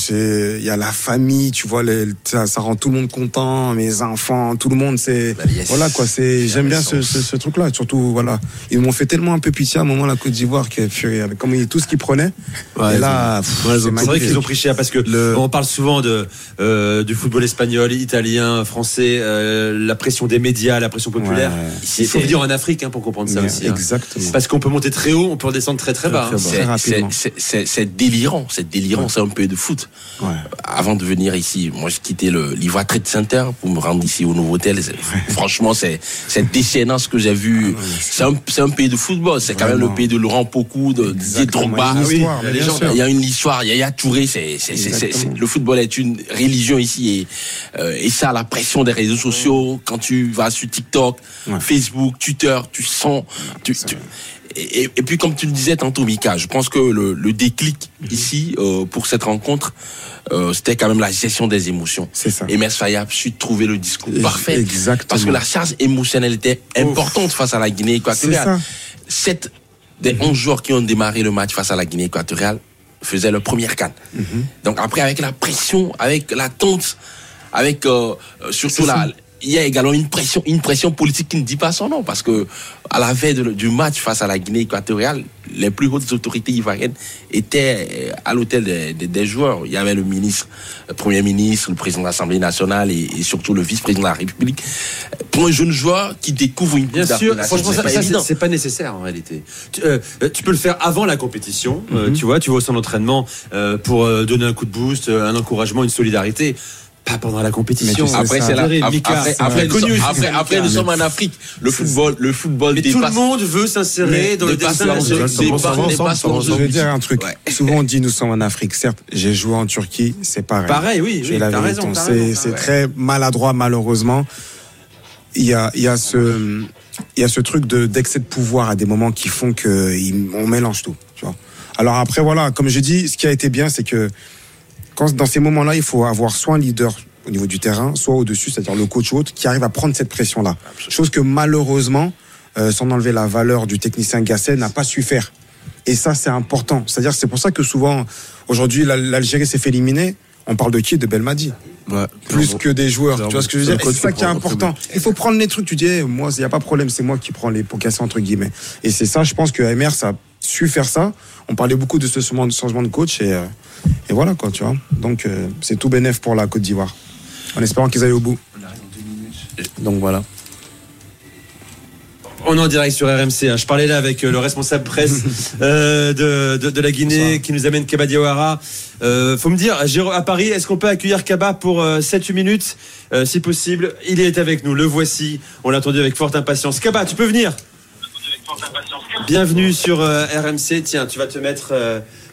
il y a la famille, tu vois, les- ça, ça rend tout le monde content, mes enfants, tout le monde, c'est voilà quoi, c'est j'aime bien ce, ce, ce truc-là. Surtout, voilà, ils m'ont fait tellement un peu pitié à un moment la Côte d'Ivoire qui fait avec comme tout ce qu'ils prenaient. Ouais, et là, c'est vrai qu'ils ont pris cher parce que on parle souvent de euh, du football espagnol, italien, français, euh, la pression des médias, la pression populaire. Il faut venir en Afrique hein, pour comprendre ça Mais aussi. hein. exactement. Parce qu'on peut monter très haut, on peut redescendre très très bas. hein. C'est- délirant, c'est délirant, c'est un peu de foot. Avant de venir ici, moi j'ai quitté le l'Ivoire Trade Center pour me rendre ici au nouveau hôtel. C'est- Franchement, c'est c'est déchaînant ce que j'ai vu. C'est un, c'est un pays de football, c'est quand même le pays de Laurent Pocou, de Didier Drogba. Il y a une histoire. Il y a une histoire, il y a Touré, c'est- le football est une religion ici et, euh, et ça, la pression des réseaux sociaux, quand tu vas sur TikTok, Facebook, Twitter, tu sens, tu, tu- et, puis comme tu le disais tantôt, Mika, je pense que le, le déclic ici euh, pour cette rencontre, euh, c'était quand même la gestion des émotions. C'est ça. Et Mers Faye a su trouver le discours parfait. exactement. Parce que la charge émotionnelle était importante face à la Guinée équatoriale. Sept des 11 joueurs qui ont démarré le match face à la Guinée équatoriale faisaient leur première canne. Donc après, avec la pression, avec l'attente, avec euh, surtout la. Il y a également une pression, une pression politique qui ne dit pas son nom parce que à la veille de- du match face à la Guinée équatoriale, les plus hautes autorités ivoiriennes étaient euh, à l'hôtel des, des- des joueurs. Il y avait le ministre, le premier ministre, le président de l'Assemblée nationale et, et surtout le vice-président de la République. Pour un jeune joueur qui découvre une Bien sûr, franchement, c'est ça, pas nécessaire en réalité. Tu, euh, euh, tu peux le faire avant la compétition, euh, tu vois, tu vas au centre d'entraînement euh, pour euh, donner un coup de boost, euh, un encouragement, une solidarité. Pas pendant la compétition. Après, c'est la, après, après, nous, connu, sommes- c'est après, ça, après, Mika. nous sommes en Afrique. Le football, le football Mais tout le dépasse. monde veut s'insérer dans le dépasse destin dépasse- dépasse Je vais dire un truc. Souvent on dit nous sommes en Afrique. Certes, j'ai joué en Turquie, c'est pareil. Pareil, oui, la raison, C'est très maladroit malheureusement. Il y a, il y a ce, il y a ce truc de d'excès de pouvoir à des moments qui font que on mélange tout. Tu vois. Alors après voilà, comme je dis, ce qui a été bien, c'est que quand dans ces moments-là, il faut avoir soit un leader au niveau du terrain, soit au-dessus, c'est-à-dire le coach ou autre, qui arrive à prendre cette pression-là. Chose que malheureusement, euh, sans enlever la valeur du technicien Gasset, n'a pas su faire. Et ça, c'est important. C'est-à-dire, c'est pour ça que souvent, aujourd'hui, l'Al- l'Algérie s'est fait éliminer. On parle de qui? De Belmadi. Plus que des joueurs. Tu vois ce que je veux dire? C'est ça qui est important. Il faut prendre les trucs. Tu dis, eh, moi, il n'y a pas de problème, c'est moi qui prends les pots cassés, entre guillemets. Et c'est ça, je pense que MR, ça, su faire ça. On parlait beaucoup de ce changement de, changement de coach et, euh, et voilà quoi, tu vois. Donc euh, c'est tout bénéf pour la Côte d'Ivoire. En espérant qu'ils aillent au bout. Donc voilà. On est en direct sur RMC. hein. Je parlais là avec euh, le responsable presse [laughs] euh, de, de- de la Guinée qui nous amène Kaba Diawara. Euh, faut me dire, à Paris, est-ce qu'on peut accueillir Kaba pour 7-8 minutes? Euh, Si possible, il est avec nous. Le voici. On l'a attendu avec forte impatience. Kaba, tu peux venir? Bienvenue sur euh, RMC. Tiens, tu vas te mettre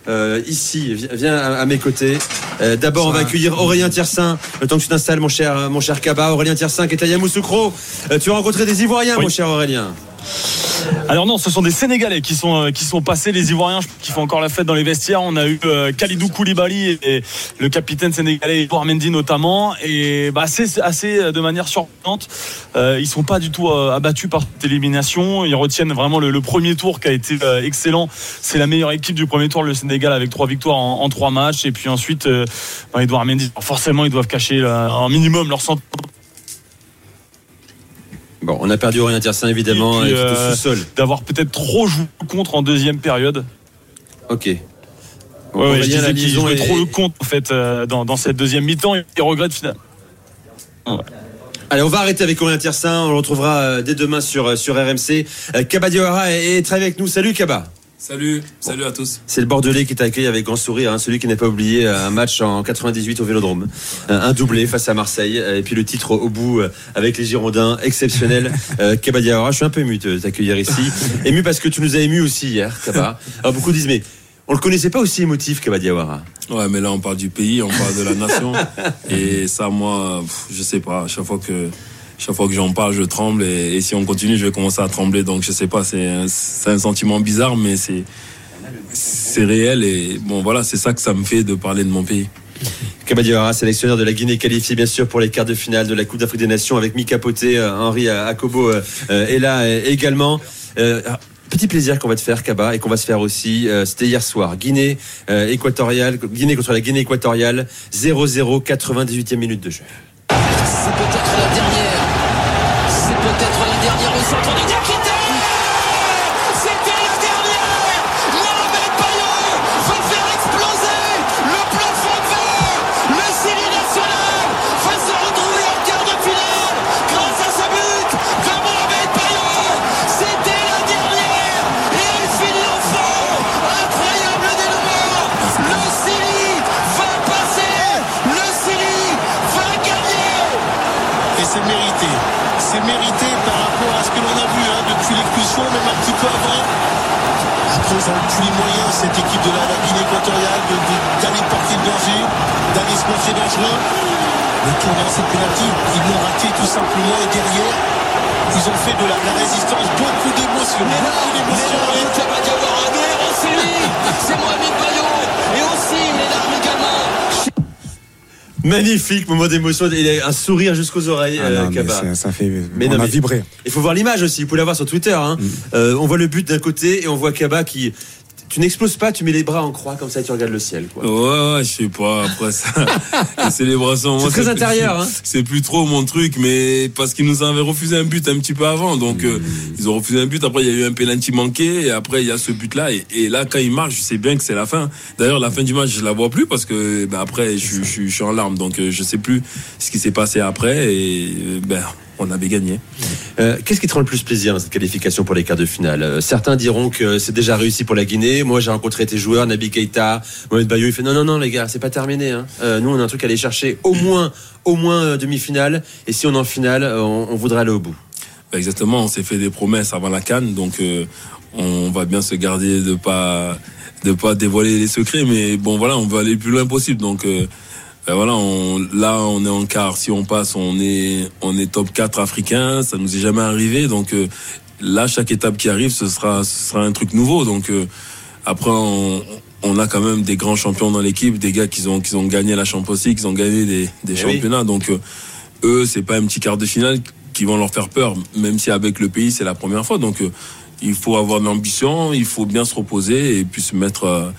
euh, ici. Vi- Viens à, à mes côtés. Euh, D'abord, on va accueillir Aurélien Tiersin. Le temps que tu t'installes, mon cher, mon cher Kaba. Aurélien Tiersin qui est à Yamoussoukro. Euh, tu as rencontré des Ivoiriens, mon cher Aurélien. Alors non, ce sont des Sénégalais qui sont euh, passés, les Ivoiriens qui font encore la fête dans les vestiaires. On a eu euh, Khalidou Koulibaly et, le capitaine sénégalais Edouard Mendy notamment, et bah, assez assez euh, de manière surprenante. Euh, ils sont pas du tout euh, abattus par cette élimination. Ils retiennent vraiment le, premier tour qui a été excellent. C'est la meilleure équipe du premier tour, le Sénégal avec trois victoires en, trois matchs, et puis ensuite bah, Edouard Mendy. Forcément, ils doivent cacher un minimum leur sentiment. Bon, on a perdu Aurélien Tiersin évidemment. Et puis, euh, sous-sol. d'avoir peut-être trop joué contre en deuxième période. Ok. Ouais, ouais, je Aurélien, disais qu'il liaison jouait est- trop le compte en fait euh, dans, dans cette deuxième mi-temps et regrette finalement. Allez, on va arrêter avec Aurélien Tiersin. On le retrouvera euh, dès demain sur, euh, sur RMC. Kaba Diawara est, est très avec nous. Salut Kaba. Salut, salut à tous. C'est le Bordelais qui t'accueille avec grand sourire, hein, celui qui n'a pas oublié euh, un match en 98 au Vélodrome, Euh, un doublé face à Marseille, euh, et puis le titre au bout avec les Girondins, exceptionnel. [laughs] Euh, je suis un peu ému de t'accueillir ici, ému parce que tu nous as ému aussi hier, Kaba. Alors beaucoup disent mais on le connaissait pas aussi émotif, Kaba Diawara. Ouais, mais là on parle du pays, on parle de la nation. [laughs] et ça, moi, je sais pas. Chaque fois que, chaque fois que j'en parle, je tremble. Et, et si on continue, je vais commencer à trembler. Donc je sais pas. C'est un, sentiment bizarre, mais c'est, c'est réel. Et bon, voilà, c'est ça que ça me fait de parler de mon pays. Kaba Diawara, sélectionneur de la Guinée, qualifié bien sûr pour les quarts de finale de la Coupe d'Afrique des Nations avec Mika Poté, euh, Henri Akobo euh, euh, est là euh, également. Euh, Petit plaisir qu'on va te faire, Kaba, et qu'on va se faire aussi. euh, C'était hier soir. Guinée euh, équatoriale, Guinée contre la Guinée équatoriale, 0-0, 98e minute de jeu. C'est peut-être la dernière. Magnifique moment d'émotion, il a un sourire jusqu'aux oreilles, Ah euh, non, Kaba. ça, ça fait. Mais on non, a mais- vibré. Il faut voir l'image aussi, vous pouvez la voir sur Twitter. hein. Euh, on voit le but d'un côté et on voit Kaba qui. Tu n'exploses pas, tu mets les bras en croix comme ça et tu regardes le ciel. Quoi. Ouais, ouais, je sais pas. Après ça, [laughs] les célébrations. C'est très intérieur, hein. C'est plus trop mon truc, mais parce qu'ils nous avaient refusé un but un petit peu avant. Donc, euh, ils ont refusé un but. Après, il y a eu un penalty manqué. Et après, il y a ce but-là. Et, et là, quand il marche, je sais bien que c'est la fin. D'ailleurs, la fin du match, je la vois plus parce que, ben, après, je, je, je suis en larmes. Donc, euh, je sais plus ce qui s'est passé après. Et, euh, ben, on avait gagné. Euh, Qu'est-ce qui te rend le plus plaisir dans cette qualification pour les quarts de finale? Euh, Certains diront que c'est déjà réussi pour la Guinée. Moi, j'ai rencontré tes joueurs, Nabi Keita, Mohamed Bayo. Il fait non, non, non, les gars, c'est pas terminé. hein. Euh, nous, on a un truc à aller chercher au moins, au moins demi-finale. Et si on est en finale, on, on voudrait aller au bout. Bah, Exactement, on s'est fait des promesses avant la canne, donc euh, on va bien se garder de pas de pas dévoiler les secrets, mais bon voilà, on veut aller le plus loin possible. Donc ben voilà, on, là on est en quart. Si on passe, on est on est top 4 africain. Ça nous est jamais arrivé, donc euh, là chaque étape qui arrive, ce sera ce sera un truc nouveau. Donc euh, après on on a quand même des grands champions dans l'équipe, des gars qui ont qui ont gagné la Champions League, qui ont gagné des, des Eh oui. championnats. Donc euh, eux, c'est pas un petit quart de finale qui vont leur faire peur, même si avec le pays c'est la première fois. Donc euh, il faut avoir de l'ambition, il faut bien se reposer et puis se mettre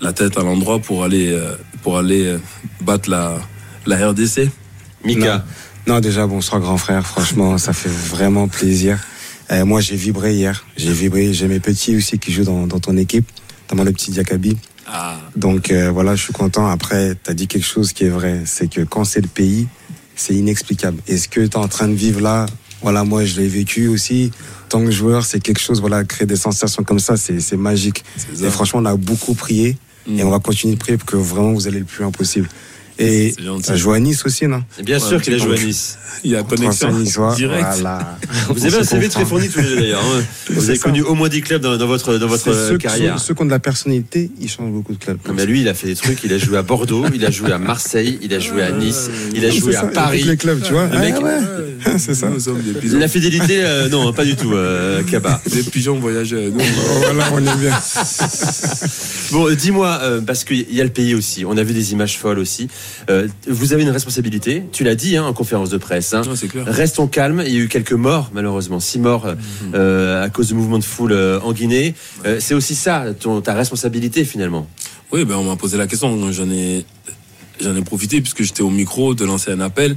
la tête à l'endroit pour aller euh, pour aller euh, battre la la RDC. Mika. Non, non, déjà bonsoir grand frère. Franchement, ça fait vraiment plaisir. Euh, moi, j'ai vibré hier. J'ai vibré. J'ai mes petits aussi qui jouent dans, dans ton équipe, notamment le petit Diakabi. Ah. Donc euh, voilà, je suis content. Après, tu as dit quelque chose qui est vrai, c'est que quand c'est le pays, c'est inexplicable. Et ce que tu es en train de vivre là, voilà, moi je l'ai vécu aussi. Tant que joueur, c'est quelque chose, voilà, créer des sensations comme ça, c'est c'est magique. Et franchement, on a beaucoup prié et on va continuer de prier pour que vraiment vous allez le plus loin possible. Et as joué à Nice aussi, non Bien sûr qu'il a joué à Nice. Il y a connexion direct. Voilà. Vous avez un CV très fourni tous les deux d'ailleurs. hein. Vous avez ça. connu au moins 10 clubs dans, dans votre, dans votre ceux, carrière. ceux- ceux qui ont de la personnalité, ils changent beaucoup de clubs. Non, mais lui, il a fait des trucs. Il a joué à Bordeaux, il a joué à Marseille, il a joué à Nice, il a joué à a Paris. les clubs, tu vois. Le mec, Ah ouais. [laughs] c'est ça. Nous sommes des pigeons. la fidélité, euh, non, pas du tout, euh, Kaba. Des pigeons voyageurs. Nous, Voilà, on est bien. Bon, dis-moi, euh, parce qu'il y a le pays aussi. On a vu des images folles aussi. Euh, vous avez une responsabilité. Tu l'as dit hein, en conférence de presse. hein. Clair. Restons calmes. Il y a eu quelques morts, malheureusement, six morts euh, euh, à cause du mouvement de foule en Guinée. C'est aussi ça, ton, ta responsabilité finalement. Oui, ben on m'a posé la question. J'en ai, j'en ai profité puisque j'étais au micro de lancer un appel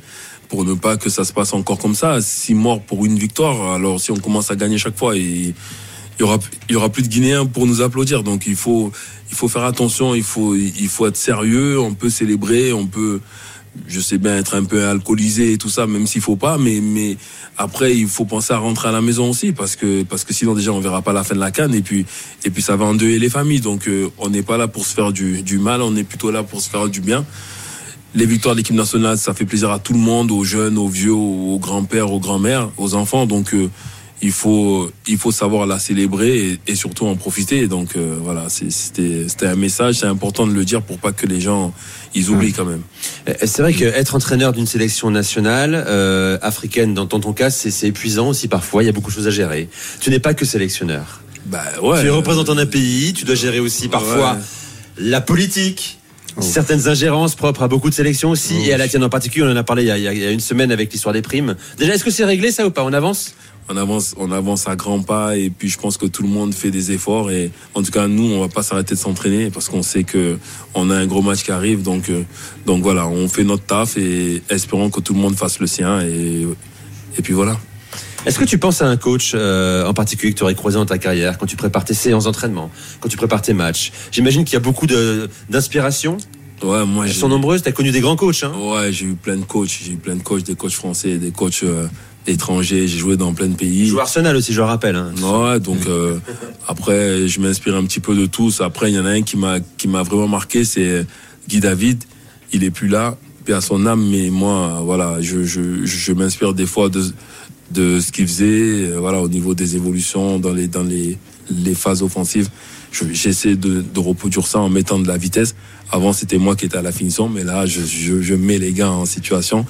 pour ne pas que ça se passe encore comme ça. Six morts pour une victoire. Alors si on commence à gagner chaque fois, et il y aura, plus de Guinéens pour nous applaudir. Donc il faut, il faut faire attention. Il faut, il faut être sérieux. On peut célébrer. On peut, je sais bien être un peu alcoolisé et tout ça, même s'il faut pas. Mais, mais après, il faut penser à rentrer à la maison aussi parce que, parce que sinon déjà on verra pas la fin de la canne et puis, et puis ça va endeuiller les familles. Donc euh, on n'est pas là pour se faire du, du mal. On est plutôt là pour se faire du bien. Les victoires de l'équipe nationale, ça fait plaisir à tout le monde, aux jeunes, aux vieux, aux grands-pères, aux grands-mères, aux enfants. Donc euh, il faut il faut savoir la célébrer et, et surtout en profiter. Donc euh, voilà, c'était c'était un message, c'est important de le dire pour pas que les gens ils oublient quand même. C'est vrai qu'être entraîneur d'une sélection nationale euh, africaine, dans, dans ton cas, c'est épuisant aussi parfois. Il y a beaucoup de choses à gérer. Tu n'es pas que sélectionneur. Bah ouais. Tu es représentant d'un pays. Tu dois gérer aussi parfois Ouais. la politique. Certaines ingérences propres à beaucoup de sélections aussi, et à la tienne en particulier, on en a parlé y a- il y a une semaine avec l'histoire des primes. Déjà, est-ce que c'est réglé ça ou pas? On avance? On avance, on avance à grands pas et puis je pense que tout le monde fait des efforts et en tout cas nous on va pas s'arrêter de s'entraîner parce qu'on sait que on a un gros match qui arrive donc euh, donc voilà on fait notre taf et espérons que tout le monde fasse le sien et et puis voilà. Est-ce que tu penses à un coach euh, en particulier que tu aurais croisé dans ta carrière quand tu prépares tes séances d'entraînement, quand tu prépares tes matchs? J'imagine qu'il y a beaucoup d'inspiration. Ouais, moi Elles sont nombreuses. Tu as connu des grands coachs. Hein Ouais, j'ai eu plein de coachs, j'ai eu plein de coachs, des coachs français, des coachs euh, étrangers, j'ai joué dans plein de pays. Joue Arsenal aussi, je le rappelle. hein. Ouais, donc euh, après je m'inspire un petit peu de tous. Après il y en a un qui m'a qui m'a vraiment marqué, c'est Guy David. Il est plus là, paix à son âme, mais moi voilà, je je, je m'inspire des fois de de ce qu'il faisait, euh, voilà au niveau des évolutions dans les dans les les phases offensives. Je- J'essaie de, de reproduire ça en mettant de la vitesse. Avant, c'était moi qui étais à la finition, mais là, je, je, je mets les gars en situation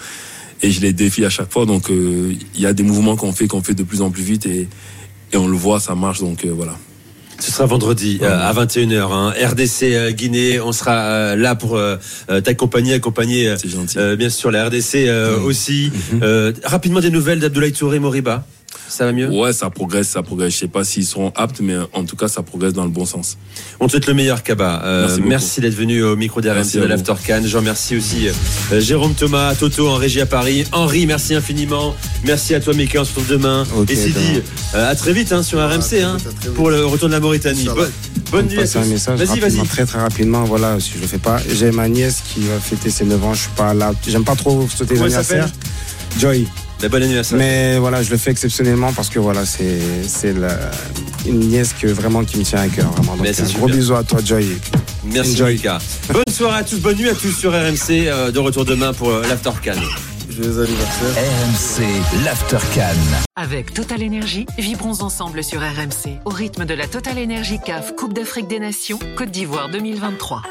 et je les défie à chaque fois. Donc, euh, il y a des mouvements qu'on fait, qu'on fait de plus en plus vite et, et on le voit, ça marche. Donc, euh, voilà. Ce sera vendredi euh, à 21h. Hein. RDC euh, Guinée, on sera euh, là pour t'accompagner, accompagner euh, bien sûr la RDC aussi. Euh, rapidement des nouvelles d'Abdoulaye Touré Moriba. Ça va mieux? Ouais, ça progresse, ça progresse. Je sais pas s'ils seront aptes, mais en tout cas, ça progresse dans le bon sens. On te souhaite le meilleur, Kaba. Euh, Merci d'être venu au micro d'RMC Merci de l'After Cannes. Je remercie aussi euh, Jérôme Thomas, Toto en régie à Paris. Henri, merci infiniment. Merci à toi, Mika. On se retrouve demain. Et Sidi, euh, à très vite hein, sur RMC hein, pour le retour de la Mauritanie. Bonne, bonne nuit à passer un tous. message Vas-y, vas-y. très très rapidement. Voilà, si je le fais pas, j'ai ma nièce qui va fêter ses 9 ans. Je suis pas là. J'aime pas trop sauter les anniversaires. Joy. Ben, bon anniversaire. Mais voilà, je le fais exceptionnellement parce que voilà, c'est c'est la- une nièce que vraiment qui me tient à cœur. Vraiment. Donc, Mais un gros super. bisou à toi, Joy. Merci, Enjoy. Mika. Bonne soirée à tous, bonne nuit à tous sur RMC. euh, de retour demain pour euh, l'After Cannes. Joyeux anniversaire. RMC, l'After Cannes. Avec Total Energy, vibrons ensemble sur RMC au rythme de la Total Energy CAF Coupe d'Afrique des Nations Côte d'Ivoire 2023.